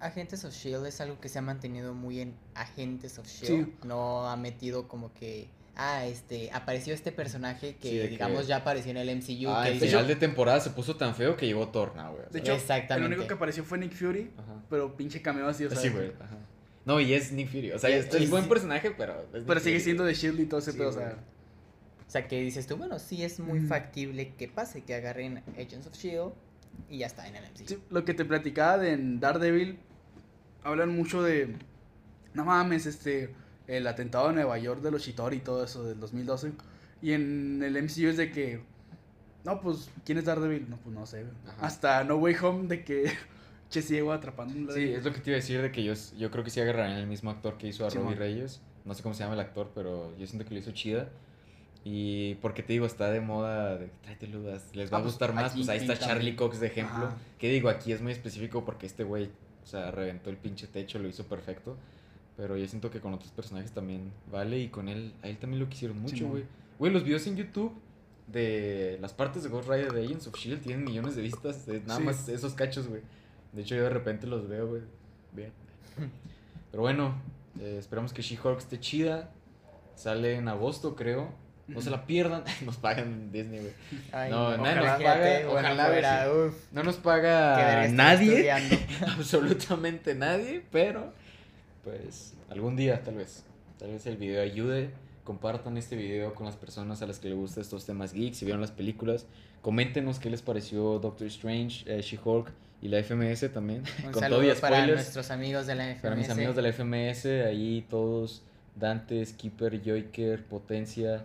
Agentes of Shield es algo que se ha mantenido muy en Agentes of Shield. Sí. No ha metido como que. Ah, este, apareció este personaje que, Sí, de que- digamos, ya apareció en el MCU. Ah, que el final de temporada se puso tan feo que llegó Torna, güey. De hecho, Exactamente. el único que apareció fue Nick Fury, Ajá. pero pinche cameo así, o sea. Sí, güey. ajá. No, y es Nick Fury. O sea, Y- es, es buen personaje, pero. es Nick Pero sigue Fury, siendo de Shield y todo ese Sí, pedo, o sea. O sea, que dices tú, bueno, sí es muy Mm. factible que pase, que agarren Agents of Shield y ya está en el MCU. Sí, lo que te platicaba de en Daredevil, hablan mucho de, no mames, este, el atentado de Nueva York de los Shitori y todo eso del 2012. Y en el MCU es de que, no, pues, ¿quién es Daredevil? No, pues no sé. Ajá. Hasta No Way Home de que Che ciego atrapando un Sí, es lo que te iba a decir de que yo, yo creo que sí agarrarían el mismo actor que hizo a Sí, Robbie mon. Reyes. No sé cómo se llama el actor, pero yo siento que lo hizo chida. Y porque te digo, está de moda de tráetelo, les va Ah, a pues, gustar más. aquí Pues ahí está sí, Charlie. Cox de ejemplo. Ajá. Que digo, aquí es muy específico porque este güey, o sea, reventó el pinche techo, lo hizo perfecto. Pero yo siento que con otros personajes también vale. Y con él, a él también lo quisieron mucho, güey. Güey, los videos en YouTube de las partes de Ghost Rider de Agents of Shield tienen millones de vistas. de nada Sí. más esos cachos, güey. De hecho, yo de repente los veo, güey. Bien. Pero bueno, eh, esperamos que She-Hulk esté chida. Sale en agosto, creo. No se la pierdan. Nos pagan Disney, güey. Ay, No, nadie nos paga, ojalá, fuera, uf, No nos paga nadie. absolutamente nadie, pero pues algún día tal vez, tal vez el video ayude. Compartan este video con las personas a las que les gustan estos temas geeks, si vieron las películas. Coméntenos qué les pareció Doctor Strange, eh, She-Hulk y la FMS también. Un con saludo todo y para spoilers. nuestros amigos de la FMS. Para mis amigos de la FMS, ahí todos, Dante, Skipper, Joiker, Potencia,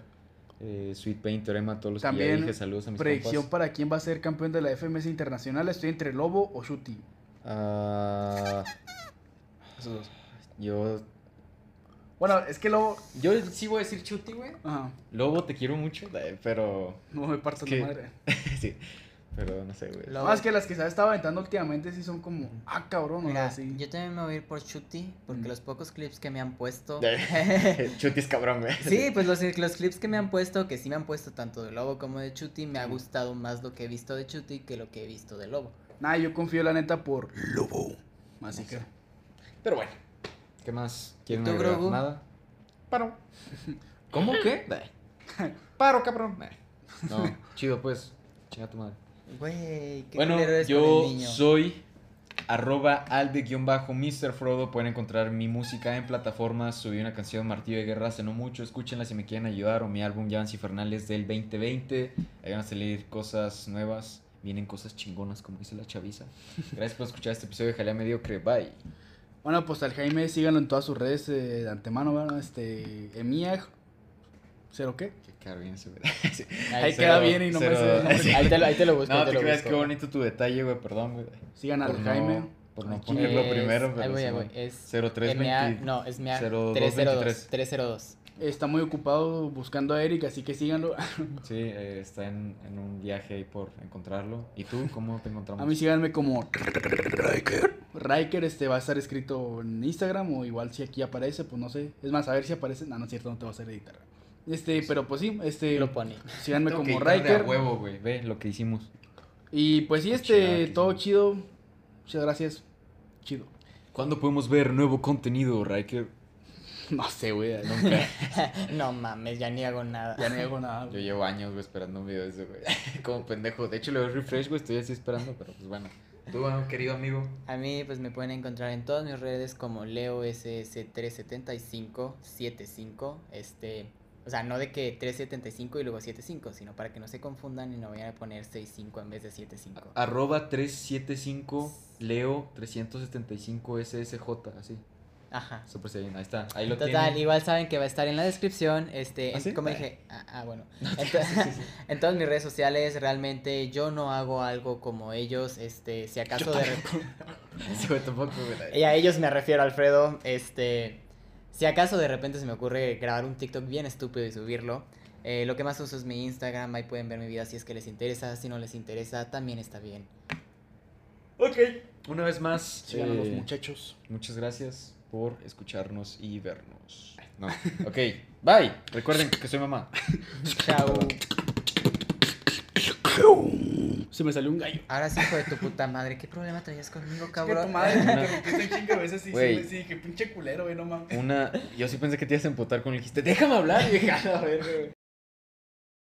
eh, Sweet Pain, Teorema, todos los que ya También dije, saludos a mis Predicción compas. para quién va a ser campeón de la FMS Internacional. Estoy entre Lobo o Shuti. Ah, Esos dos. yo, Bueno, es que Lobo. yo sí voy a decir Chuti, güey. Ajá. Lobo, te quiero mucho, eh, pero. No me que- la madre. sí, pero no sé, güey. Lo- es que las que se ha estado aventando últimamente sí son como. Ah, cabrón, o Mira, sea, sí. yo también me voy a ir por Chuti, porque Mm. los pocos clips que me han puesto... Chuti es cabrón, güey. Sí, pues los, los clips que me han puesto, que sí me han puesto tanto de Lobo como de Chuti, me ha gustado más lo que he visto de Chuti que lo que he visto de Lobo. Nada, yo confío la neta por Lobo. Así que. Pero bueno, ¿qué más? ¿Quieren ¿Y tú? Grogu? Nada. Paro. ¿Cómo qué? Paro, cabrón. No, chido, pues. Chinga tu madre. Güey, qué Bueno, culero eres con yo el niño. soy arroba albe-mr Frodo. Pueden encontrar mi música en plataformas. Subí una canción Martillo de Guerra hace no mucho. Escúchenla si me quieren ayudar. O mi álbum Javans Infernales del 2020. Ahí van a salir cosas nuevas. Vienen cosas chingonas, como dice la chaviza. Gracias por escuchar este episodio de Jalea Mediocre. Bye. Bueno, pues al Jaime síganlo en todas sus redes eh, de antemano, ¿verdad? Este. Emiag. ¿Cero qué? Que queda bien ese güey. Sí. Ahí cero- queda bien y no me cero- sé el nombre. sí. Ahí te, lo- ahí te lo busco. ahí No, te te lo creas busco. qué bonito tu detalle, güey. Perdón, güey. Sigan al Por Jaime. no, por no Aquí. ponerlo Es- primero. Ahí pero voy, ahí voy. Es 0320. MA, no, es MA 0223. 302. 302. Está muy ocupado buscando a Eric, así que síganlo. Sí, eh, está en, en un viaje ahí por encontrarlo. ¿Y tú cómo te encontramos? A mí síganme como Riker. Riker este, va a estar escrito en Instagram o igual si aquí aparece, pues no sé. Es más, a ver si aparece. No, no es cierto, no te va a hacer editar. Este, pero pues sí, este. Lo pone. Síganme Tengo que como editar de a Riker. huevo, güey. Ve lo que hicimos. Y pues sí, este, todo chido. Muchas gracias. Chido. ¿Cuándo podemos ver nuevo contenido, Riker? No sé, güey. Nunca. no mames, ya ni hago nada. Ya no hago nada. Yo güey. llevo años, güey, esperando un video de ese, güey. Como pendejo. De hecho, le doy refresh, güey. Estoy así esperando, pero pues bueno. Tú, ah, querido amigo. A mí pues me pueden encontrar en todas mis redes como LeoSS37575, este, o sea, no de que 375 y luego 75, sino para que no se confundan y no vayan a poner 65 en vez de 75. Arroba 375 Leo 375 SSJ, así. Ajá. Súper bien, ahí está. Ahí lo Total, tienen. igual saben que va a estar en la descripción, este, ¿Ah, en- sí? como Ah. dije, ah, ah, bueno, Ento- en todas mis redes sociales realmente yo no hago algo como ellos, este, si acaso de Sí, güey, tampoco, güey. Y a ellos me refiero, Alfredo. Este, si acaso de repente se me ocurre grabar un TikTok bien estúpido y subirlo, eh, lo que más uso es mi Instagram. Ahí pueden ver mi vida si es que les interesa. Si no les interesa, también está bien. Ok. Una vez más, Sigan a los eh, muchachos. muchas gracias por escucharnos y vernos. No. Ok, bye. Recuerden que soy mamá. Chao. Se me salió un gallo. Ahora sí, hijo de tu puta madre. ¿Qué problema traías conmigo, Que tu cabrón? madre me Una- interrumpiste un chingo de veces y sí, sí, que pinche culero, güey, no mames. Una. Yo sí pensé que te ibas a emputar con el dijiste, déjame hablar. Dije, a verga, güey.